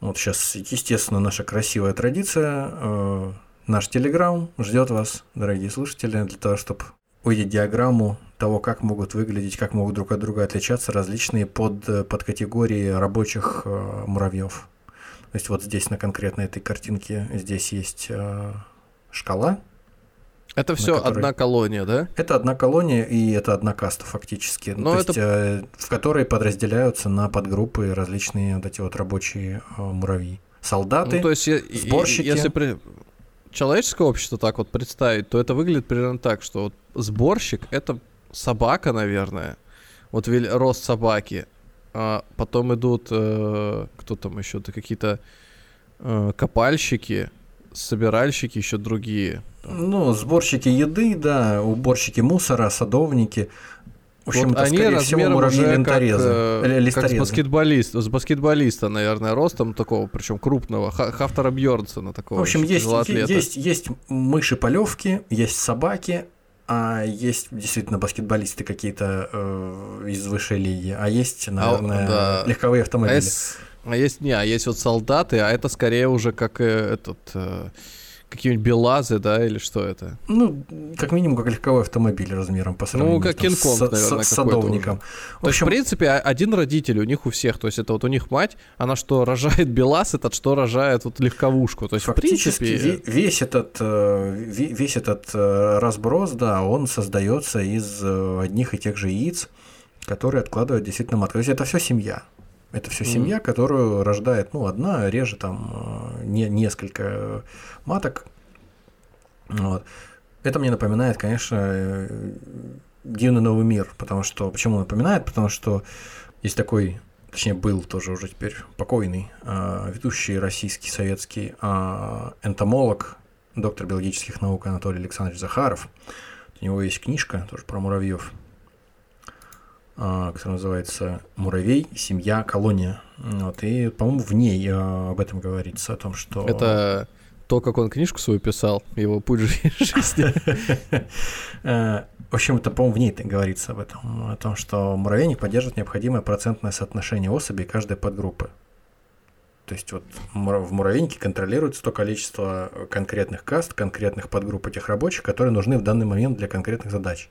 Вот сейчас, естественно, наша красивая традиция. э, наш телеграм ждет вас, дорогие слушатели, для того, чтобы увидеть диаграмму того, как могут выглядеть, как могут друг от друга отличаться различные под, э, подкатегории рабочих э, муравьев. То есть вот здесь на конкретно этой картинке здесь есть э, шкала. Это все которой- одна колония, да? Это одна колония и это одна каста фактически. Ну, Но то это- есть, э, в которой подразделяются на подгруппы различные вот эти вот рабочие э, муравьи. Солдаты. Ну, то есть, сборщики. если человеческое общество так вот представить, то это выглядит примерно так, что вот сборщик — это собака, наверное. Вот вел- рост собаки. А потом идут, э, кто там еще, то какие-то э, копальщики, собиральщики, еще другие. Ну, сборщики еды, да, уборщики мусора, садовники. В общем, вот это, они всего, размером уже как, э, Э, как баскетболиста, с баскетболиста, наверное, ростом такого, причем крупного, Ха- Хафтера Бьернсона такого. В общем, есть, есть, есть мыши полевки, есть собаки, а есть действительно баскетболисты какие-то э, из высшей лиги, а есть, наверное, да. легковые А автомобили. есть, а есть не, а есть вот солдаты, а это скорее уже как э, этот э, какие-нибудь белазы, да, или что это? Ну, как минимум, как легковой автомобиль размером по сравнению как там, с, наверное, с- садовником. В То есть, общем, в принципе, а- один родитель у них у всех, то есть это вот у них мать, она что рожает белаз, этот что рожает вот легковушку, то есть в Фактически принципе... ве- весь этот, э, ве- весь этот э, разброс, да, он создается из э, одних и тех же яиц, которые откладывают действительно матка. То есть это все семья. Это все семья, которую рождает, ну, одна, реже там э, не, несколько э, маток. Вот. Это мне напоминает, конечно, э, дивный новый мир, потому что почему напоминает? Потому что есть такой, точнее был тоже уже теперь покойный а, ведущий российский советский энтомолог, доктор биологических наук Анатолий Александрович Захаров. У него есть книжка тоже про муравьев, которая называется "Муравей, семья, колония". Вот, и, по-моему, в ней а, об этом говорится о том, что Это то, как он книжку свою писал, его путь жи- [LAUGHS] жизни. [LAUGHS] Э, В общем, это, по-моему, в ней говорится об этом, о том, что муравейник поддерживает необходимое процентное соотношение особей каждой подгруппы. То есть вот в муравейнике контролируется то количество конкретных каст, конкретных подгрупп этих рабочих, которые нужны в данный момент для конкретных задач.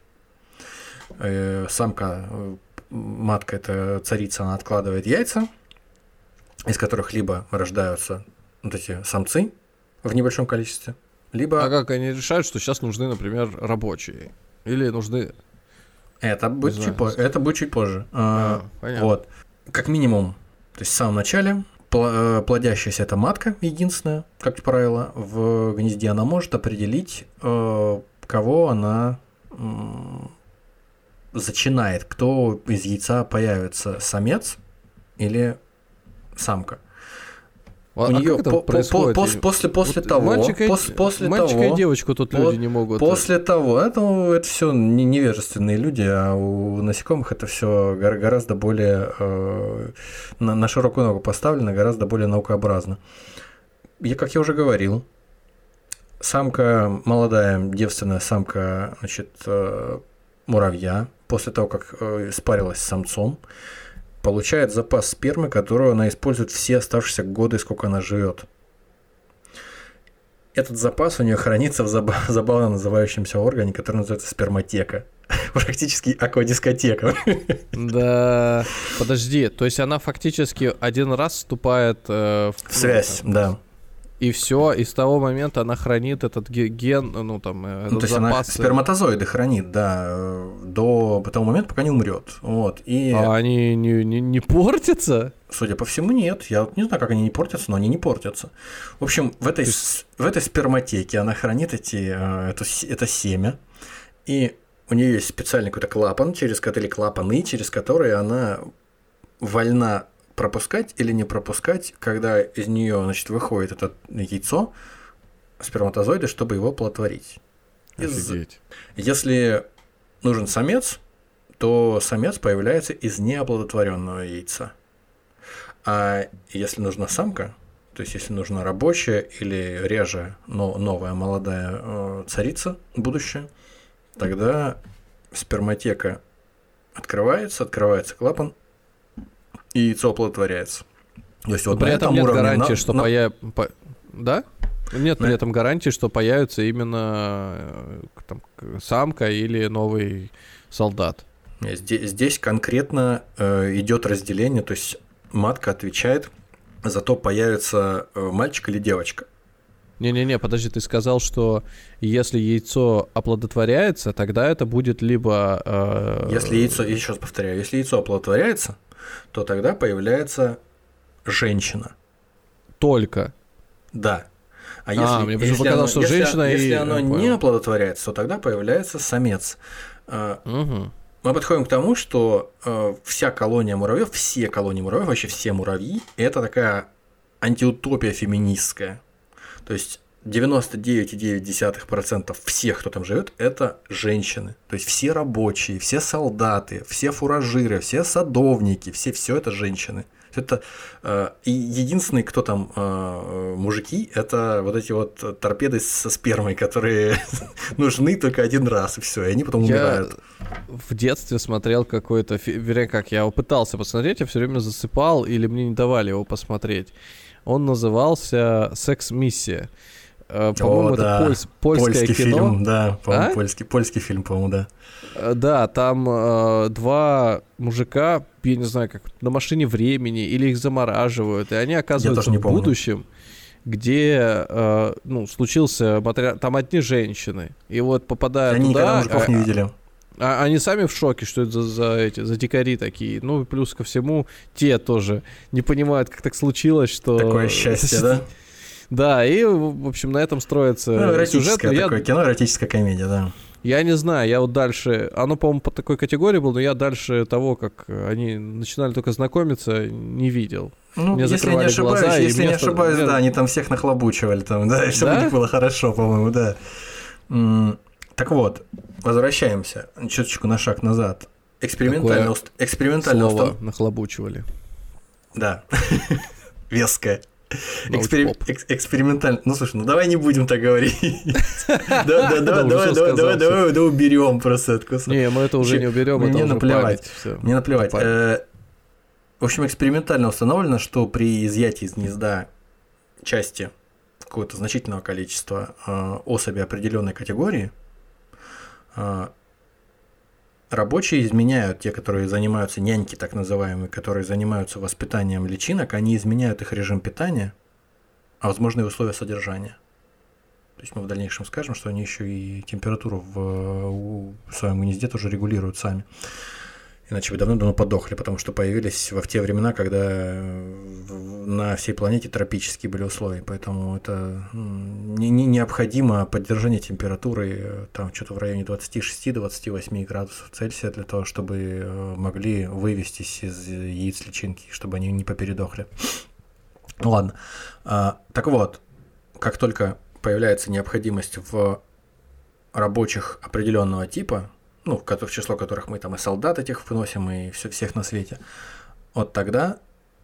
Э, Самка, э, матка, это царица, она откладывает яйца, из которых либо рождаются вот эти самцы в небольшом количестве, либо... А как они решают, что сейчас нужны, например, рабочие? Или нужны... Это будет, чуть, по- это будет чуть позже. А, А, понятно. вот. Как минимум, то есть в самом начале э, плодящаяся эта матка единственная, как правило, в гнезде она может определить, кого она зачинает, кто из яйца появится, самец или самка. А, У а нее как это по- по- происходит? пос- после, после Вот того, мальчика пос- после мальчика того, и девочку тут по- люди не могут. э, После того, это, это все невежественные люди, а у насекомых это все гораздо более э, на, на широкую ногу поставлено, гораздо более наукообразно. Я, как я уже говорил, самка, молодая девственная самка, значит, э, муравья, после того, как э, спарилась с самцом, получает запас спермы, которую она использует все оставшиеся годы, сколько она живет. этот запас у нее хранится в заб- забавно называющемся органе, который называется сперматека. [LAUGHS] Практически аквадискотека. Да, подожди, то есть она фактически один раз вступает э, в, В связь, да. И все, и с того момента она хранит этот ге- ген, ну там, э, Ну, этот то есть она запас. сперматозоиды хранит, да, э, до того момента, пока не умрет. Вот. И, А они не, не, не портятся? судя по всему, нет. Я не знаю, как они не портятся, но они не портятся. В общем, в этой, То с- в этой сперматеке она хранит эти, э, это, это семя. И у нее есть специальный какой-то клапан, через который клапаны, через которые она вольна пропускать или не пропускать, когда из нее значит, выходит это яйцо, сперматозоиды, чтобы его оплодотворить. Из-. Если нужен самец, то самец появляется из неоплодотворенного яйца. А если нужна самка, то есть если нужна рабочая или реже, но новая молодая э, царица, будущая, тогда сперматека открывается, открывается клапан, и яйцо оплодотворяется. То есть вот при этом нет уровне гарантии, на- что на- поя... по- Да? Нет при На- этом гарантии, что появится именно э, там, самка или новый солдат. Здесь, здесь конкретно э, идет разделение, то есть матка отвечает за то, появится э, мальчик или девочка. Не-не-не, подожди, ты сказал, что если яйцо оплодотворяется, тогда это будет либо... э, Если яйцо, еще раз повторяю, если яйцо оплодотворяется, то тогда появляется женщина. Только. Да. А А, если, мне если показалось, оно, что если- женщина если и- оно я не оплодотворяется, то тогда появляется самец. А, Мгм. Мы подходим к тому, что э, вся колония муравьев, все колонии муравьев, вообще все муравьи, это такая антиутопия феминистская. То есть 99,9% всех, кто там живет, это женщины. То есть все рабочие, все солдаты, все фуражиры, все садовники, все, все это женщины. Это э, и единственный, кто там э, мужики, это вот эти вот торпеды со спермой, которые [LAUGHS] нужны только один раз и все, и они потом Я умирают. в детстве смотрел какой-то, вернее, как я его пытался посмотреть, я все время засыпал или мне не давали его посмотреть. Он назывался «Секс-миссия». Э, По-моему, О, это да. польс- польское польский кино. фильм, да, по-моему, А? польский, польский фильм, по-моему, да. Э, Да, там э, два мужика, я не знаю, как на машине времени, или их замораживают, и они оказываются в помню. будущем, где, э, ну, случился там одни женщины, и вот попадая Они никогда туда, мужиков а- не видели. а- они сами в шоке, что это за, за эти, за дикари такие, ну и плюс ко всему те тоже не понимают, как так случилось, что Такое счастье, [LAUGHS] да? Да, и в общем на этом строится Ну, сюжет. но я- такое кино, эротическая комедия, да. я не знаю, я вот дальше... Оно, по-моему, по такой категории было, но я дальше того, как они начинали только знакомиться, не видел. Ну, Мне если не ошибаюсь, глаза, если не ошибаюсь, мне- да, они там всех нахлобучивали, там, да, и чтобы Да? у них было хорошо, по-моему, да. М, Так вот, возвращаемся чуточку на шаг назад. Экспериментально, Такое уст- экспериментально Слово устан- нахлобучивали. Да. [LAUGHS] Веское. Научпоп. Экспери- экс- Экспериментально. Ну слушай, ну давай не будем так говорить. [LAUGHS] Да, да, Да, давай, давай, давай, да уберем просто этот кусок. Не, мы это уже не уберем, мне наплевать. Мне наплевать. Э, В общем, экспериментально установлено, что при изъятии из гнезда части какого-то значительного количества э, особей определенной категории, э, рабочие изменяют, те, которые занимаются, няньки так называемые, которые занимаются воспитанием личинок, они изменяют их режим питания, а возможно и условия содержания. То есть мы в дальнейшем скажем, что они еще и температуру в, у- в своем гнезде тоже регулируют сами. Иначе бы давно-давно подохли, потому что появились в те времена, когда э, на всей планете тропические были условия. Поэтому это не, не- необходимо поддержание температуры э, там что-то в районе 26-28 градусов Цельсия для того, чтобы э, могли вывестись из яиц личинки, чтобы они не попередохли. Ну ладно. А, так вот, как только появляется необходимость в рабочих определенного типа, ну, в число которых мы там и солдат этих вносим, и все, всех на свете, вот тогда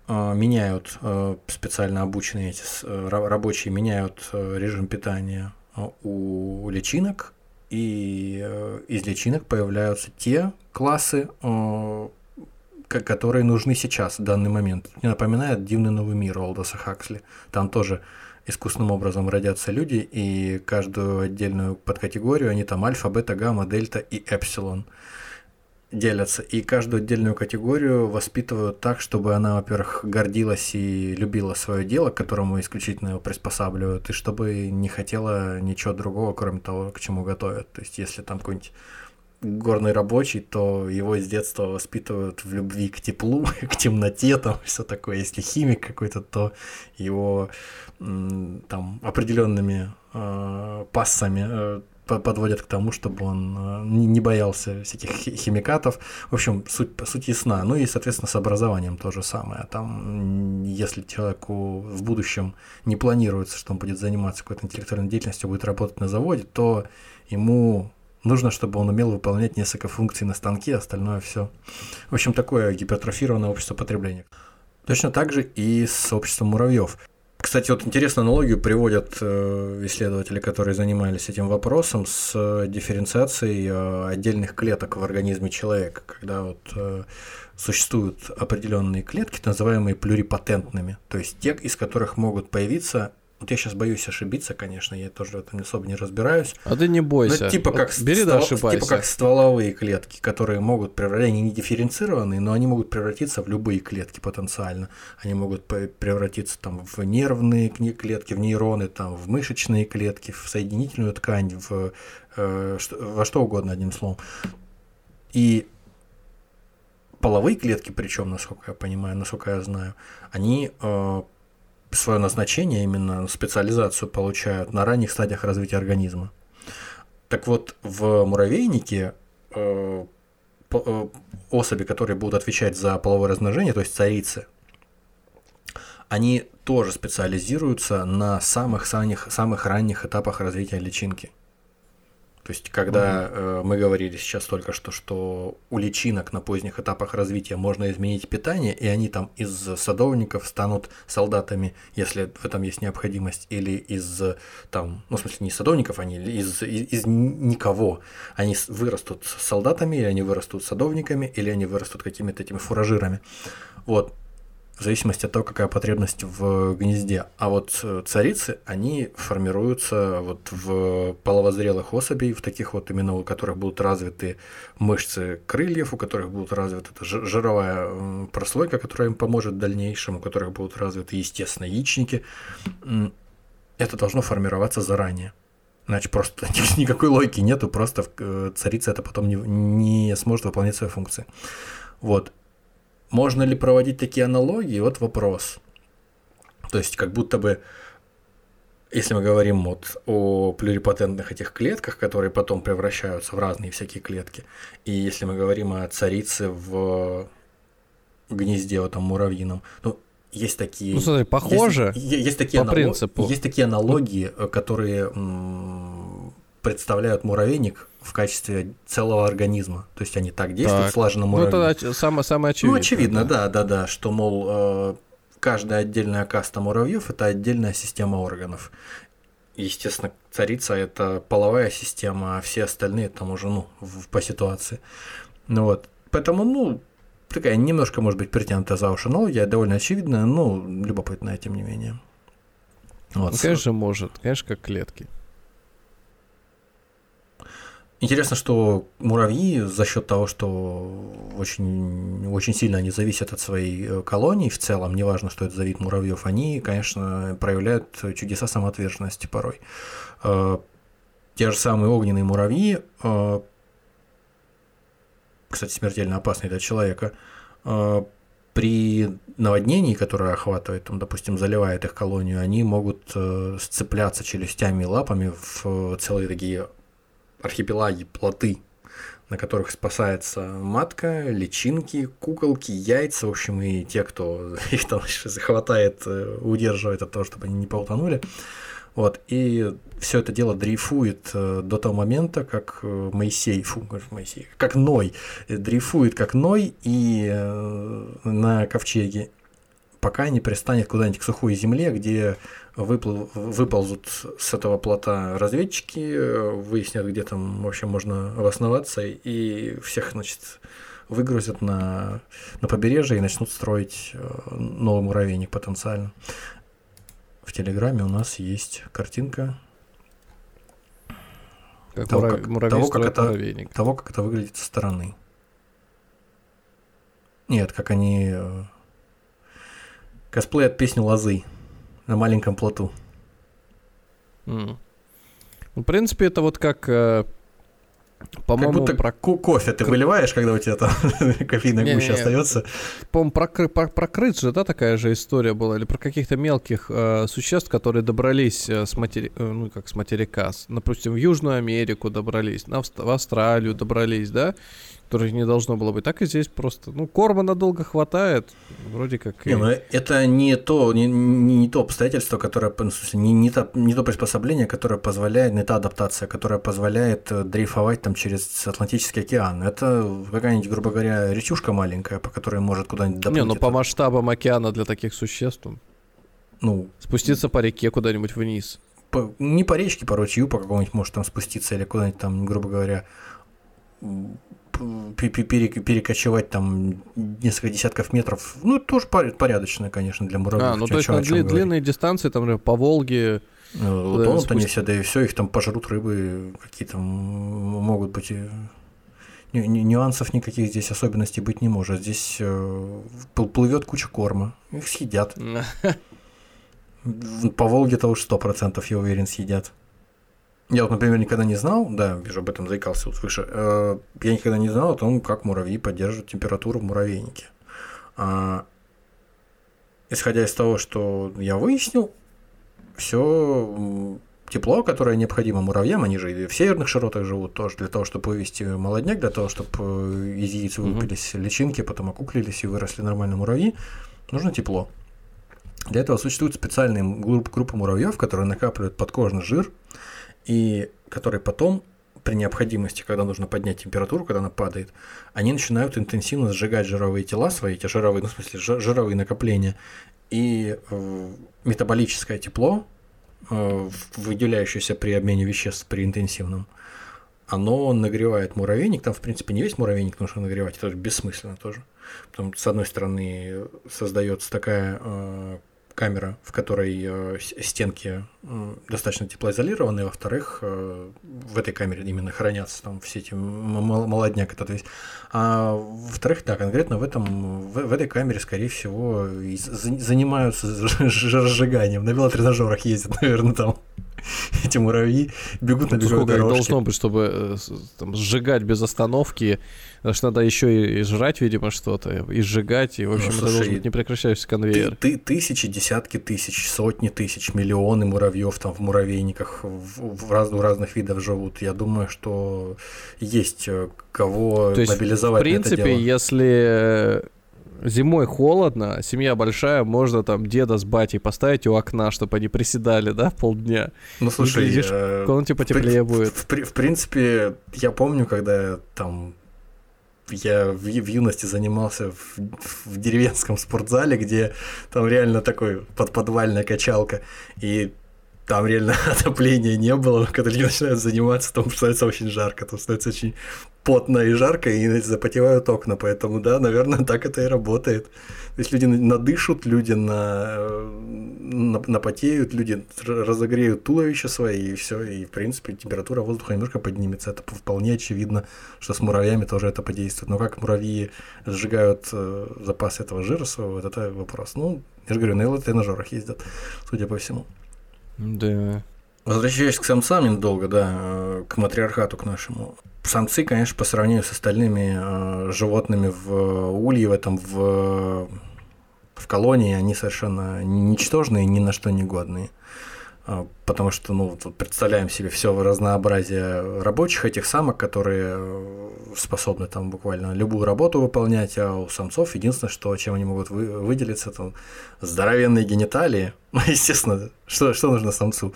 э, меняют э, специально обученные эти э, ра- рабочие меняют э, режим питания э, у личинок, и э, из личинок появляются те классы, которые нужны сейчас, в данный момент. Мне напоминает «Дивный новый мир» Олдоса Хаксли. Там тоже искусственным образом родятся люди, и каждую отдельную подкатегорию, они там альфа, бета, гамма, дельта и эпсилон делятся. И каждую отдельную категорию воспитывают так, чтобы она, во-первых, гордилась и любила свое дело, к которому исключительно его приспосабливают, и чтобы не хотела ничего другого, кроме того, к чему готовят. То есть, если там какой-нибудь горный рабочий, то его с детства воспитывают в любви к теплу, [LAUGHS] к темноте, там [LAUGHS] все такое. Если химик какой-то, то его там определенными э, пассами э, подводят к тому, чтобы он э, не боялся всяких химикатов. В общем, суть, по сути ясна. Ну и, соответственно, с образованием то же самое. Там, если человеку в будущем не планируется, что он будет заниматься какой-то интеллектуальной деятельностью, будет работать на заводе, то ему Нужно, чтобы он умел выполнять несколько функций на станке, остальное все. В общем, такое гипертрофированное общество потребления. Точно так же и с обществом муравьев. Кстати, вот интересную аналогию приводят э, исследователи, которые занимались этим вопросом, с дифференциацией э, отдельных клеток в организме человека, когда вот э, существуют определенные клетки, называемые плюрипатентными, то есть те, из которых могут появиться вот я сейчас боюсь ошибиться, конечно, я тоже в этом особо не разбираюсь. А ты не бойся. Но типа как, Бери ствол, ошибайся. типа как стволовые клетки, которые могут превратиться, они не дифференцированные, но они могут превратиться в любые клетки потенциально. Они могут превратиться там в нервные клетки, в нейроны, там, в мышечные клетки, в соединительную ткань, в, э, во что угодно, одним словом. И половые клетки, причем, насколько я понимаю, насколько я знаю, они э, свое назначение, именно специализацию получают на ранних стадиях развития организма. Так вот, в муравейнике э, э, особи, которые будут отвечать за половое размножение, то есть царицы, они тоже специализируются на самых, самых, самых ранних этапах развития личинки. То есть, когда угу. э, мы говорили сейчас только что, что у личинок на поздних этапах развития можно изменить питание, и они там из садовников станут солдатами, если в этом есть необходимость, или из там, ну, в смысле, не садовников, они из, из, из никого. Они вырастут солдатами, или они вырастут садовниками, или они вырастут какими-то этими фуражирами. Вот в зависимости от того, какая потребность в гнезде. А вот э, царицы, они формируются вот в половозрелых особей, в таких вот именно, у которых будут развиты мышцы крыльев, у которых будут развита жировая прослойка, которая им поможет в дальнейшем, у которых будут развиты, естественно, яичники. Это должно формироваться заранее. Иначе просто [LAUGHS] никакой логики нету, просто э, царица это потом не, не сможет выполнять свои функции. Вот. Можно ли проводить такие аналогии? Вот вопрос. То есть, как будто бы, если мы говорим вот о плюрипатентных этих клетках, которые потом превращаются в разные всякие клетки, и если мы говорим о царице в гнезде в этом муравьином, ну, есть такие... Ну, смотри, похоже есть, есть, такие по анало... принципу. Есть такие аналогии, э, которые м- представляют муравейник в качестве целого организма. То есть они так действуют, так. слаженно муравьи. Ну, это самое, самое очевидное. Ну, очевидно, да, да, да, что, мол, э, каждая отдельная каста муравьев – это отдельная система органов. Естественно, царица – это половая система, а все остальные там уже, ну, в, по ситуации. Ну вот, поэтому, ну, такая немножко, может быть, притянутая за уши аналогия, довольно очевидная, но любопытная, тем не менее. Вот. Ну, конечно, может, конечно, как клетки. Интересно, что муравьи за счет того, что очень, очень сильно они зависят от своей э, колонии в целом, неважно, что это за вид муравьев, они, конечно, проявляют чудеса самоотверженности порой. Э, те же самые огненные муравьи, э, кстати, смертельно опасные для человека, при наводнении, которое охватывает, там, допустим, заливает их колонию, они могут сцепляться челюстями и лапами в целые такие архипелаги, плоты, на которых спасается матка, личинки, куколки, яйца, в общем, и те, кто [LAUGHS] их там захватает, э, удерживает от того, чтобы они не поутонули. Вот, и все это дело дрейфует э, до того момента, как э, Моисей, фу, Моисей, как Ной, дрейфует как Ной и на ковчеге, пока не пристанет куда-нибудь к сухой земле, где выпл... выползут с этого плота разведчики, выяснят, где там вообще можно обосноваться, и всех, значит, выгрузят на, на побережье и начнут строить э, новый муравейник потенциально. В Телеграме у нас есть картинка Как того, как- муравей того, как это- муравейник. того, как это выглядит со стороны. Нет, как они... Косплей от песни Лозы на маленьком плоту. Ну, в принципе, это вот как, э, Как по-моему, будто про, ко- кофе ты выливаешь, когда у тебя там [LAUGHS] кофейная Не-не-не. гуща остается. по-моему, про, про, про крыс же, да, такая же история была, или про каких-то мелких э, существ, которые добрались э, с матери... э, ну, как с материка, с- допустим, в Южную Америку добрались, на в Австралию добрались, да, которых не должно было быть. Так и здесь просто, ну, корма надолго хватает, вроде как... Не, и- ну это не то, не, не, не то обстоятельство, которое, не, не, то, не то приспособление, которое позволяет, не та адаптация, которая позволяет э, дрейфовать там через Атлантический океан. Это какая-нибудь, грубо говоря, речушка маленькая, по которой может куда-нибудь доплыть. Не, ну по масштабам океана для таких существ, ну, спуститься по реке куда-нибудь вниз. по- не по речке, по ручью, по какому-нибудь может там спуститься или куда-нибудь там, грубо говоря, перекочевать там несколько десятков метров. Ну, это тоже пор- порядочно, конечно, для муравьев. А, ну то есть на дли- длинные дистанции, там, например, по Волге, Ну, Да, тонут они все, да и все, их там пожрут рыбы, какие там могут быть. ню- Нюансов никаких здесь особенностей быть не может. Здесь э, пл- плывет куча корма, их съедят. [LAUGHS] По Волге-то уж сто процентов, я уверен, съедят. Я вот, например, никогда не знал, да, вижу, об этом заикался вот выше, э, я никогда не знал о том, как муравьи поддерживают температуру в муравейнике. А, исходя из того, что я выяснил, все тепло, которое необходимо муравьям, они же и в северных широтах живут тоже, для того, чтобы вывести молодняк, для того, чтобы из яиц вылупились личинки, потом окуклились и выросли нормально муравьи, нужно тепло. Для этого существуют специальные групп- группы муравьев, которые накапливают подкожный жир, и которые потом, при необходимости, когда нужно поднять температуру, когда она падает, они начинают интенсивно сжигать жировые тела свои, эти жировые, ну, в смысле, жи- жировые накопления, и э, метаболическое тепло, э, выделяющееся при обмене веществ при интенсивном, оно нагревает муравейник. Там, в принципе, не весь муравейник нужно нагревать, это бессмысленно тоже. Потом, с одной стороны, создается такая э, камера, в которой э, стенки достаточно теплоизолированные, во-вторых, э, в этой камере именно хранятся там все эти молодняк этот весь. А во-вторых, да, конкретно в этом, в, в этой камере, скорее всего, занимаются разжиганием. На велотренажерах ездят, [LAUGHS] наверное, там [LAUGHS] эти муравьи, бегут на Ну, беговой дорожке. должно быть, чтобы э, там, сжигать без остановки? Потому что надо еще и, жрать, видимо, что-то, и сжигать, и, в общем, это Ну, слушай, должен быть непрекращающийся конвейер. Ты, ты тысячи, десятки тысяч, сотни тысяч, миллионы муравьев там в муравейниках в, в раз- у разных видов живут. Я думаю, что есть э, кого То есть, мобилизовать в принципе, это если э, зимой холодно, семья большая, можно там деда с батей поставить у окна, чтобы они приседали, да, полдня. Ну, слушай, глядишь, э, В комнате потеплее в, будет. В принципе, я помню, когда там я в, в юности занимался в, в деревенском спортзале, где там реально такой подподвальная качалка, и там реально [LAUGHS] отопления не было, когда люди начинают заниматься, там становится очень жарко, там становится очень потно и жарко, и запотевают окна, поэтому, да, наверное, [LAUGHS] так это и работает. То есть люди надышут, люди на, на, напотеют, люди разогреют туловище свои, и все, и, в принципе, температура воздуха немножко поднимется. Это вполне очевидно, что с муравьями тоже это подействует. Но как муравьи сжигают э, запас этого жира своего, вот это вопрос. Ну, я же говорю, на велотренажерах ездят, судя по всему. Да. Возвращаясь к самцам недолго, да, э, к матриархату к нашему. Самцы, конечно, по сравнению с остальными э, животными в улье, в этом, в, в колонии, они совершенно ничтожные, ни на что не годные. А, Потому что, ну, вот представляем себе все разнообразие рабочих этих самок, которые э, способны там буквально любую работу выполнять, а у самцов единственное, что, чем они могут вы- выделиться, там здоровенные гениталии. [LAUGHS] Ну, естественно, что, что нужно самцу?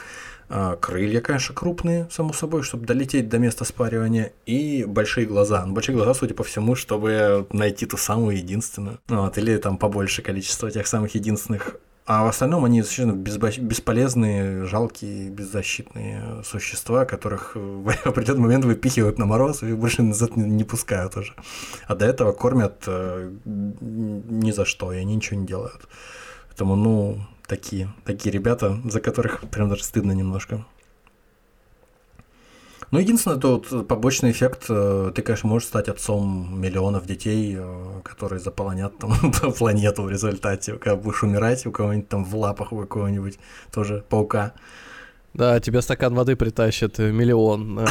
А, Крылья, конечно, крупные, само собой, чтобы долететь до места спаривания, и большие глаза. Ну, большие глаза, судя по всему, чтобы найти ту самую единственную. Ну, Вот, или там побольше количество тех самых единственных А в остальном они совершенно бесполезные, жалкие, беззащитные существа, которых [LAUGHS] в определенный момент выпихивают на мороз и больше назад не, не пускают уже. А до этого кормят э, ни за что, и они ничего не делают. Поэтому, ну, такие, такие ребята, за которых прям даже стыдно немножко. Ну, единственное, тут побочный эффект, э, ты, конечно, можешь стать отцом миллионов детей, э, которые заполонят там [LAUGHS] планету в результате. Когда будешь умирать, у кого-нибудь там в лапах у какого-нибудь тоже паука. Да, тебе стакан воды притащит э, миллион э,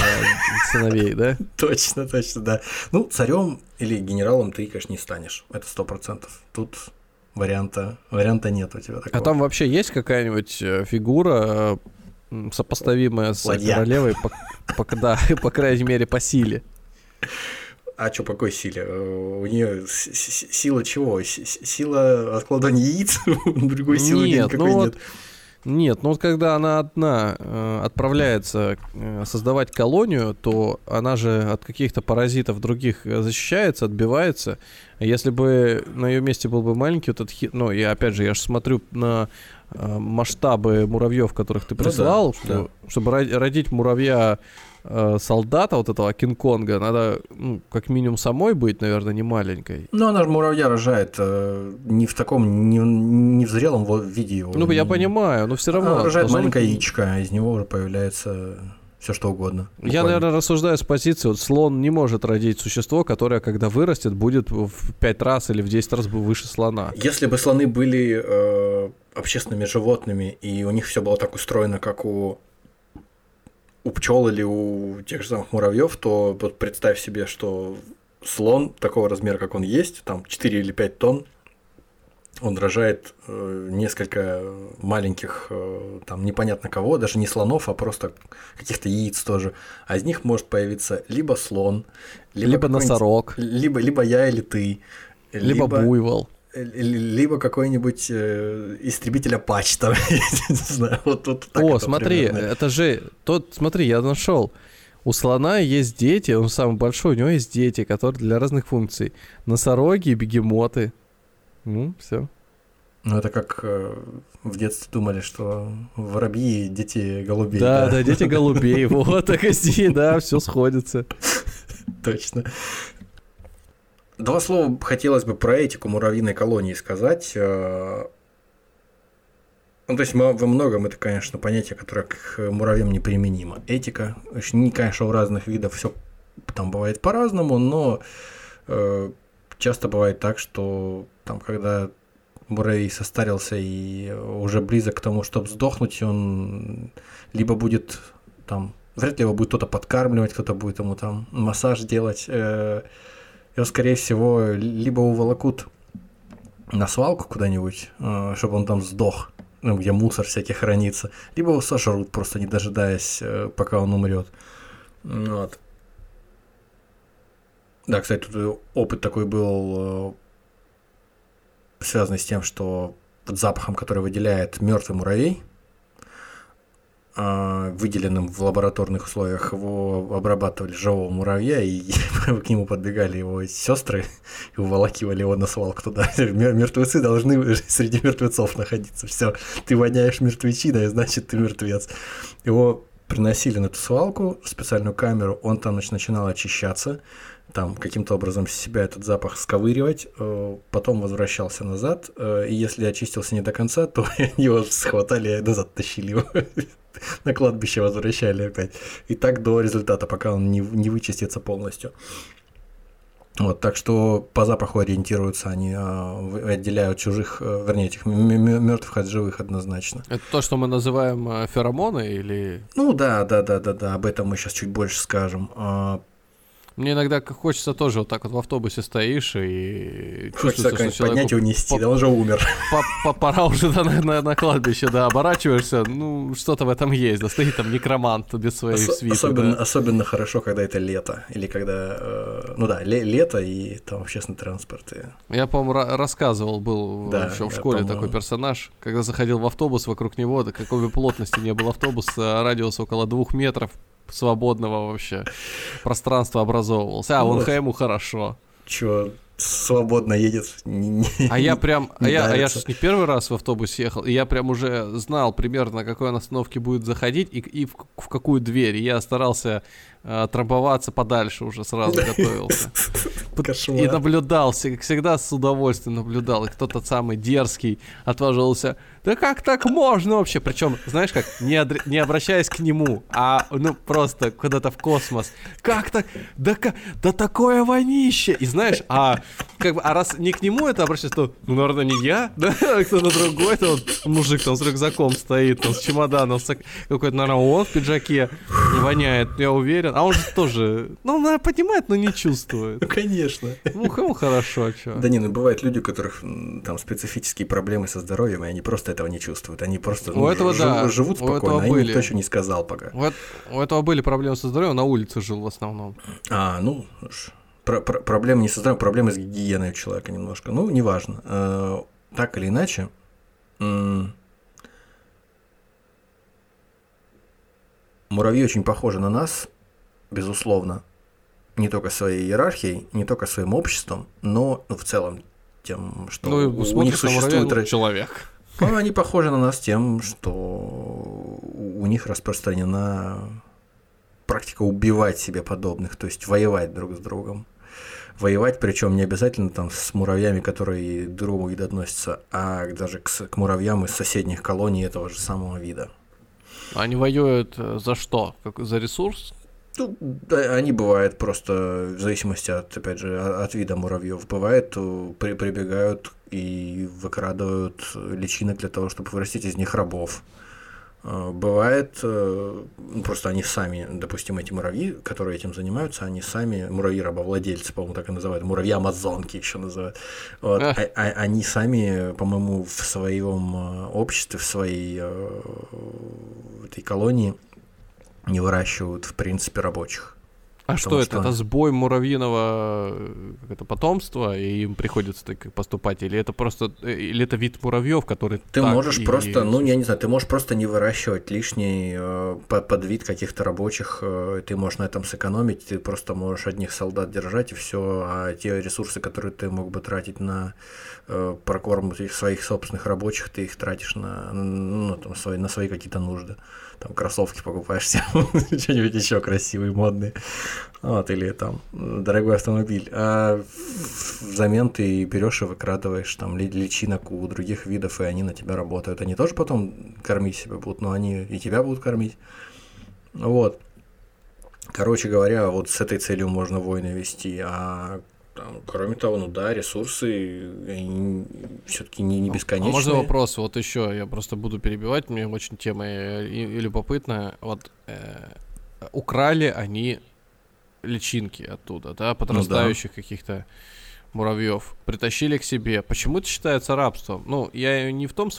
сыновей, да? [LAUGHS] Точно, точно, да. Ну, царем или генералом ты, конечно, не станешь. Это сто процентов. Тут варианта, варианта нет у тебя такого. А там вообще есть какая-нибудь фигура, сопоставимая с Ладья. королевой, по, по, да, [LAUGHS] по крайней мере, по силе. А что, по какой силе? Э, у нее сила чего? Сила откладывания яиц? [LAUGHS] Другой силы нет, никакой ну нет. Вот, нет, ну вот когда она одна э, отправляется э, создавать колонию, то она же от каких-то паразитов других защищается, отбивается. Если бы на ее месте был бы маленький вот этот хит, ну и опять же я же смотрю на Э, масштабы муравьев, которых ты прислал, ну, да, что, да. чтобы родить муравья э, солдата вот этого Кинг-Конга, надо ну, как минимум самой быть, наверное, не маленькой. Ну, она же муравья рожает э, не в таком, не, не в зрелом виде его. Ну, не... я понимаю, но все равно. Она рожает маленькое яичко, а из него уже появляется все что угодно. Буквально. Я, наверное, рассуждаю с позиции, вот слон не может родить существо, которое, когда вырастет, будет в 5 раз или в 10 раз выше слона. Если бы слоны были э, общественными животными, и у них все было так устроено, как у у пчел или у тех же самых муравьев, то вот представь себе, что слон такого размера, как он есть, там 4 или 5 тонн, он рожает э, несколько маленьких, э, там непонятно кого, даже не слонов, а просто каких-то яиц тоже. А из них может появиться либо слон, либо, либо носорог, либо, либо я или ты, либо, либо буйвол. Либо какой-нибудь э, истребитель Apache, там, [LAUGHS] не знаю, вот, вот так О, смотри, примерно. это же, тот, смотри, я нашел. У слона есть дети, он самый большой, у него есть дети, которые для разных функций. Носороги, бегемоты. Ну, все. Ну, это как э, в детстве думали, что воробьи дети голубей. Да, да, да дети голубей. [LAUGHS] Вот, так и да, все сходится. Точно. Два слова хотелось бы про этику муравьиной колонии сказать. Э, ну, то есть во многом это, конечно, понятие, которое к муравьям неприменимо. Этика, не, конечно, у разных видов все там бывает по-разному, но э, часто бывает так, что там, когда муравей состарился и уже близок к тому, чтобы сдохнуть, он либо будет там, вряд ли его будет кто-то подкармливать, кто-то будет ему там массаж делать, э, его, скорее всего, либо уволокут на свалку куда-нибудь, э, чтобы он там сдох, ну, где мусор всякий хранится, либо его сожрут, просто не дожидаясь, э, пока он умрет. Вот. Да, кстати, тут опыт такой был, э, связанный с тем, что под запахом, который выделяет мертвый муравей, выделенным в лабораторных условиях, его обрабатывали живого муравья, и [LAUGHS] к нему подбегали его сестры и уволакивали его на свалку туда. [LAUGHS] Мертвецы должны [LAUGHS] среди мертвецов находиться. Все, ты воняешь мертвечиной, значит, ты мертвец. Его приносили на эту свалку, в специальную камеру, он там начинал очищаться, там каким-то образом себя этот запах сковыривать, э, потом возвращался назад, э, и если очистился не до конца, то его схватали и назад тащили его [LAUGHS] на кладбище возвращали опять. И так до результата, пока он не, не вычистится полностью. Вот, так что по запаху ориентируются они, э, отделяют чужих, э, вернее, этих мертвых от живых однозначно. Это то, что мы называем э, феромоны или... Ну да, да, да, да, да, об этом мы сейчас чуть больше скажем. Мне иногда хочется тоже вот так вот в автобусе стоишь и хочется что поднять и унести, да он уже умер. Пора уже на, на, на кладбище, да, оборачиваешься, ну что-то в этом есть, да, стоит там некромант без своей Ос- свиты. Особенно, да. особенно хорошо, когда это лето, или когда, э, ну да, ле- лето и там общественный транспорт. И... Я, по-моему, рассказывал, был да, еще в школе такой персонаж, когда заходил в автобус, вокруг него, да какой бы плотности не был автобус, а радиус около двух метров, свободного вообще пространства образовывался. А, вон ему хорошо. Чё, свободно едет. А я [LAUGHS] прям, а я, а я же не первый раз в автобус ехал, и я прям уже знал примерно, на какой он остановке будет заходить и, и в, в какую дверь. И я старался э, трамбоваться подальше уже сразу готовился. [LAUGHS] Кошмар. И наблюдал, как всегда с удовольствием наблюдал. И кто-то самый дерзкий отваживался. Да как так можно вообще? Причем, знаешь как, не, адр... не обращаясь к нему, а ну просто куда-то в космос. Как так? Да, да такое вонище! И знаешь, а как бы, а раз не к нему это обращается, то, ну, наверное, не я, да, а кто-то другой, то вот мужик там с рюкзаком стоит, там, с чемоданом, с какой-то, наверное, он в пиджаке воняет, я уверен. А он же тоже, ну, он понимает, но не чувствует. Ну, конечно. Ну, кому хорошо, а что? Да не, ну, бывают люди, у которых там специфические проблемы со здоровьем, и они просто этого не чувствуют. Они просто у этого, жив, да. живут спокойно, а им никто еще не сказал пока. У, у этого были проблемы со здоровьем, на улице жил в основном. А, ну, про про проблемы не со здоровьем, проблемы с гигиеной у человека немножко. Ну, неважно. Э, так или иначе, муравьи очень похожи на нас, безусловно, не только своей иерархией, не только своим обществом, но в целом тем, что ну, у них существует человек. Они похожи на нас тем, что у них распространена практика убивать себе подобных, то есть воевать друг с другом. Воевать, причем не обязательно там с муравьями, которые к другому виду относятся, а даже к, к муравьям из соседних колоний этого же самого вида. Они воюют э, за что? Как, за ресурс? Ну, да, они бывают просто в зависимости от, опять же, от вида муравьев. Бывает, при, прибегают и выкрадывают личинок для того, чтобы вырастить из них рабов. А, бывает, э, ну, просто они сами, допустим, эти муравьи, которые этим занимаются, они сами, муравьи-рабовладельцы, по-моему, так и называют, муравьи-амазонки еще называют, вот, а, а, они сами, по-моему, в своем э, обществе, в своей э, этой колонии не выращивают, в принципе, рабочих. А что это? Что... Это сбой муравьиного это потомства, и им приходится так поступать? Или это просто или это вид муравьев, который Ты можешь и... просто, ну, я не знаю, ты можешь просто не выращивать лишний э, под вид каких-то рабочих, э, ты можешь на этом сэкономить, ты просто можешь одних солдат держать и все, а те ресурсы, которые ты мог бы тратить на э, прокорм своих собственных рабочих, ты их тратишь на, ну, там, свои, на свои какие-то нужды там кроссовки покупаешь себе, [LAUGHS] что-нибудь еще красивые, модные, вот, или там дорогой автомобиль, а взамен ты берешь и выкрадываешь там личинок у других видов, и они на тебя работают. Они тоже потом кормить себя будут, но они и тебя будут кормить. Вот. Короче говоря, вот с этой целью можно войны вести, а там, кроме того, ну да, ресурсы все-таки не, не бесконечные. А можно вопрос, вот еще, я просто буду перебивать, мне очень тема и, и любопытная. Вот э, украли они личинки оттуда, да, подрастающих ну, да. каких-то муравьев, притащили к себе. Почему это считается рабством? Ну, я не в том,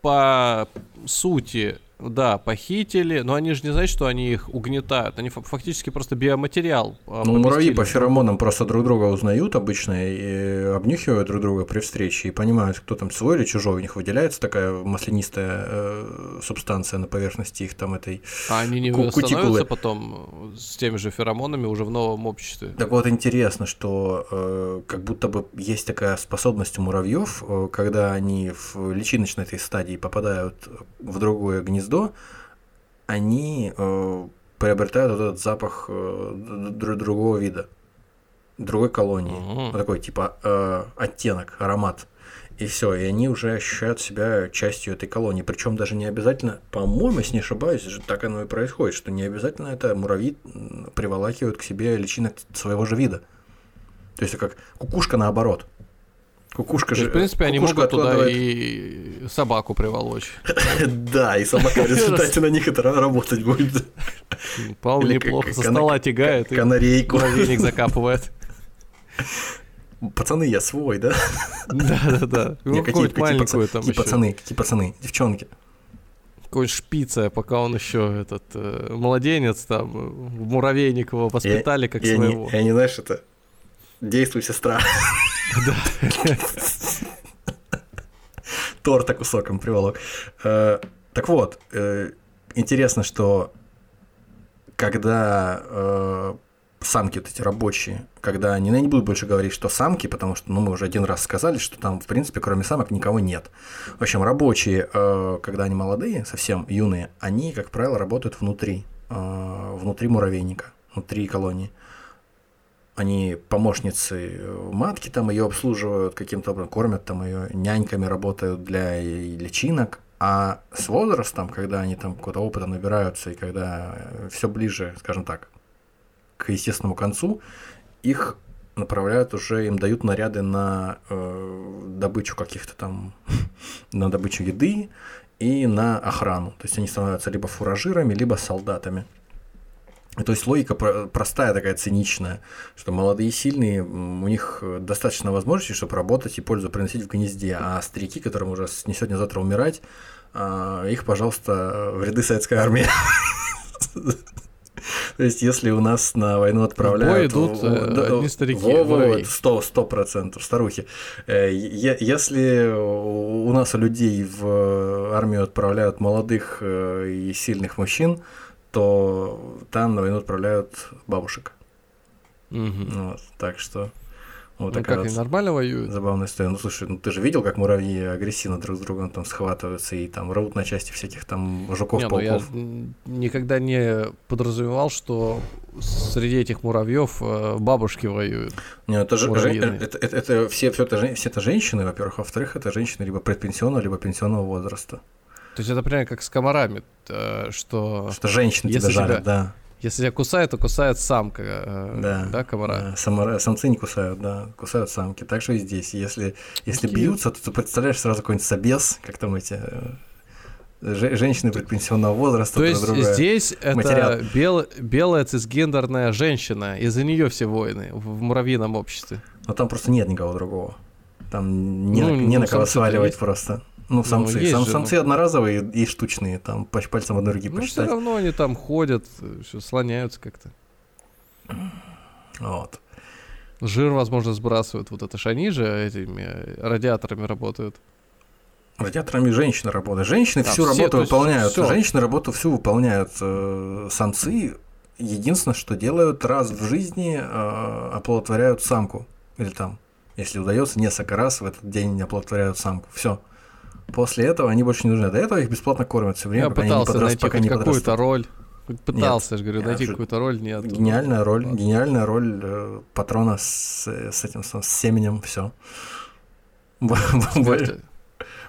по сути да, похитили, но они же не знают, что они их угнетают. Они фактически просто биоматериал. А, ну, муравьи по феромонам просто друг друга узнают обычно и обнюхивают друг друга при встрече и понимают, кто там свой или чужой. У них выделяется такая маслянистая э, субстанция на поверхности их там этой А они не ку- становятся потом с теми же феромонами уже в новом обществе? Так вот интересно, что э, как будто бы есть такая способность у муравьев, э, когда они в личиночной этой стадии попадают в другое гнездо, гнездо, они э, приобретают вот этот запах э, другого вида, другой колонии. Mm-hmm. Вот такой типа э, оттенок, аромат. И все, и они уже ощущают себя частью этой колонии. Причем даже не обязательно, по-моему, если не ошибаюсь, так оно и происходит, что не обязательно это муравьи приволакивают к себе личинок своего же вида. То есть как кукушка наоборот. Кукушка же. В принципе, они могут туда и собаку приволочь. [LAUGHS] Да, и собака в результате на них это работать будет. Вполне неплохо. Со стола тягает канарейку. Муравейник [LAUGHS] закапывает. Пацаны, я свой, да? Да, да, да. Ну, какие маленькую там Какие пацаны, какие пацаны, девчонки. Какой шпица, пока он еще этот э, младенец там, в муравейник его воспитали как своего. И они, знаешь, это действуй, сестра. Торта кусоком приволок. Э, так вот, э, интересно, что когда э, самки вот эти рабочие, когда они, ну, я не буду больше говорить, что самки, потому что, ну, мы уже один раз сказали, что там, в принципе, кроме самок никого нет. В общем, рабочие, э, когда они молодые, совсем юные, они, как правило, работают внутри, э, внутри муравейника, внутри колонии. Они помощницы матки там ее обслуживают каким-то образом, кормят там ее, няньками работают для личинок, а с возрастом, когда они там какого-то опыта набираются и когда все ближе, скажем так, к естественному концу, их направляют уже, им дают наряды на э, добычу каких-то там, [LAUGHS] на добычу еды и на охрану. То есть они становятся либо фуражирами, либо солдатами. То есть логика простая такая, циничная, что молодые и сильные, у них достаточно возможностей, чтобы работать и пользу приносить в гнезде, а старики, которым уже не сегодня-завтра умирать, а, их, пожалуйста, в ряды советской армии. [LAUGHS] То есть, если у нас на войну отправляют... В бой идут да, одни старики, во, сто, сто процентов, старухи. Э, если у нас у людей в армию отправляют молодых э, и сильных мужчин, то там на войну отправляют бабушек. Угу. Вот, так что... Вот ну как, вот нормально воюют? Забавная история. Ну, слушай, ну ты же видел, как муравьи агрессивно друг с другом там схватываются и там рвут на части всяких там жуков, не, пауков. Ну, я никогда не подразумевал, что среди этих муравьев э, бабушки воюют. Не, это же это, это, это, все, все, это, все это женщины, во-первых, во-вторых, это женщины либо предпенсионного, либо пенсионного возраста. То есть это примерно как с комарами, э, что... Что женщины тебя жарят, тебя... да. Если тебя кусает, то кусает самка, э, да, да комара? Да. Самара, самцы не кусают, да, кусают самки. Так что и здесь. Если, если Какие... бьются, то ты представляешь сразу какой-нибудь собес, как там эти э, женщины предпенсионного возраста. То есть друга здесь это бел, белая цисгендерная женщина, из-за нее все войны в муравьином обществе. Но там просто нет никого другого. Там не, ну, не ну, на кого сваливать просто. Ну, ну, самцы. Ну, Сам, же, самцы ну... одноразовые и штучные, там по пальцам одной руки ну, посчитать. все равно они там ходят, все слоняются как-то. Вот. Жир, возможно, сбрасывают. Вот это ж они же этими радиаторами работают. Радиаторами женщины работают. Женщины а, всю все, работу выполняют. Все. Женщины работу всю выполняют. Э, самцы единственное, что делают раз в жизни, э, оплодотворяют самку. Или там, если удается, несколько раз в этот день оплодотворяют самку. Все. После этого они больше не нужны. До этого их бесплатно кормят все время, Я пока пытался они не найти пока не какую-то роль. Пытался, нет, я же говорю, найти какую-то роль, нет. Гениальная роль, Ладно. гениальная роль э, патрона с, с этим с, с семенем, все.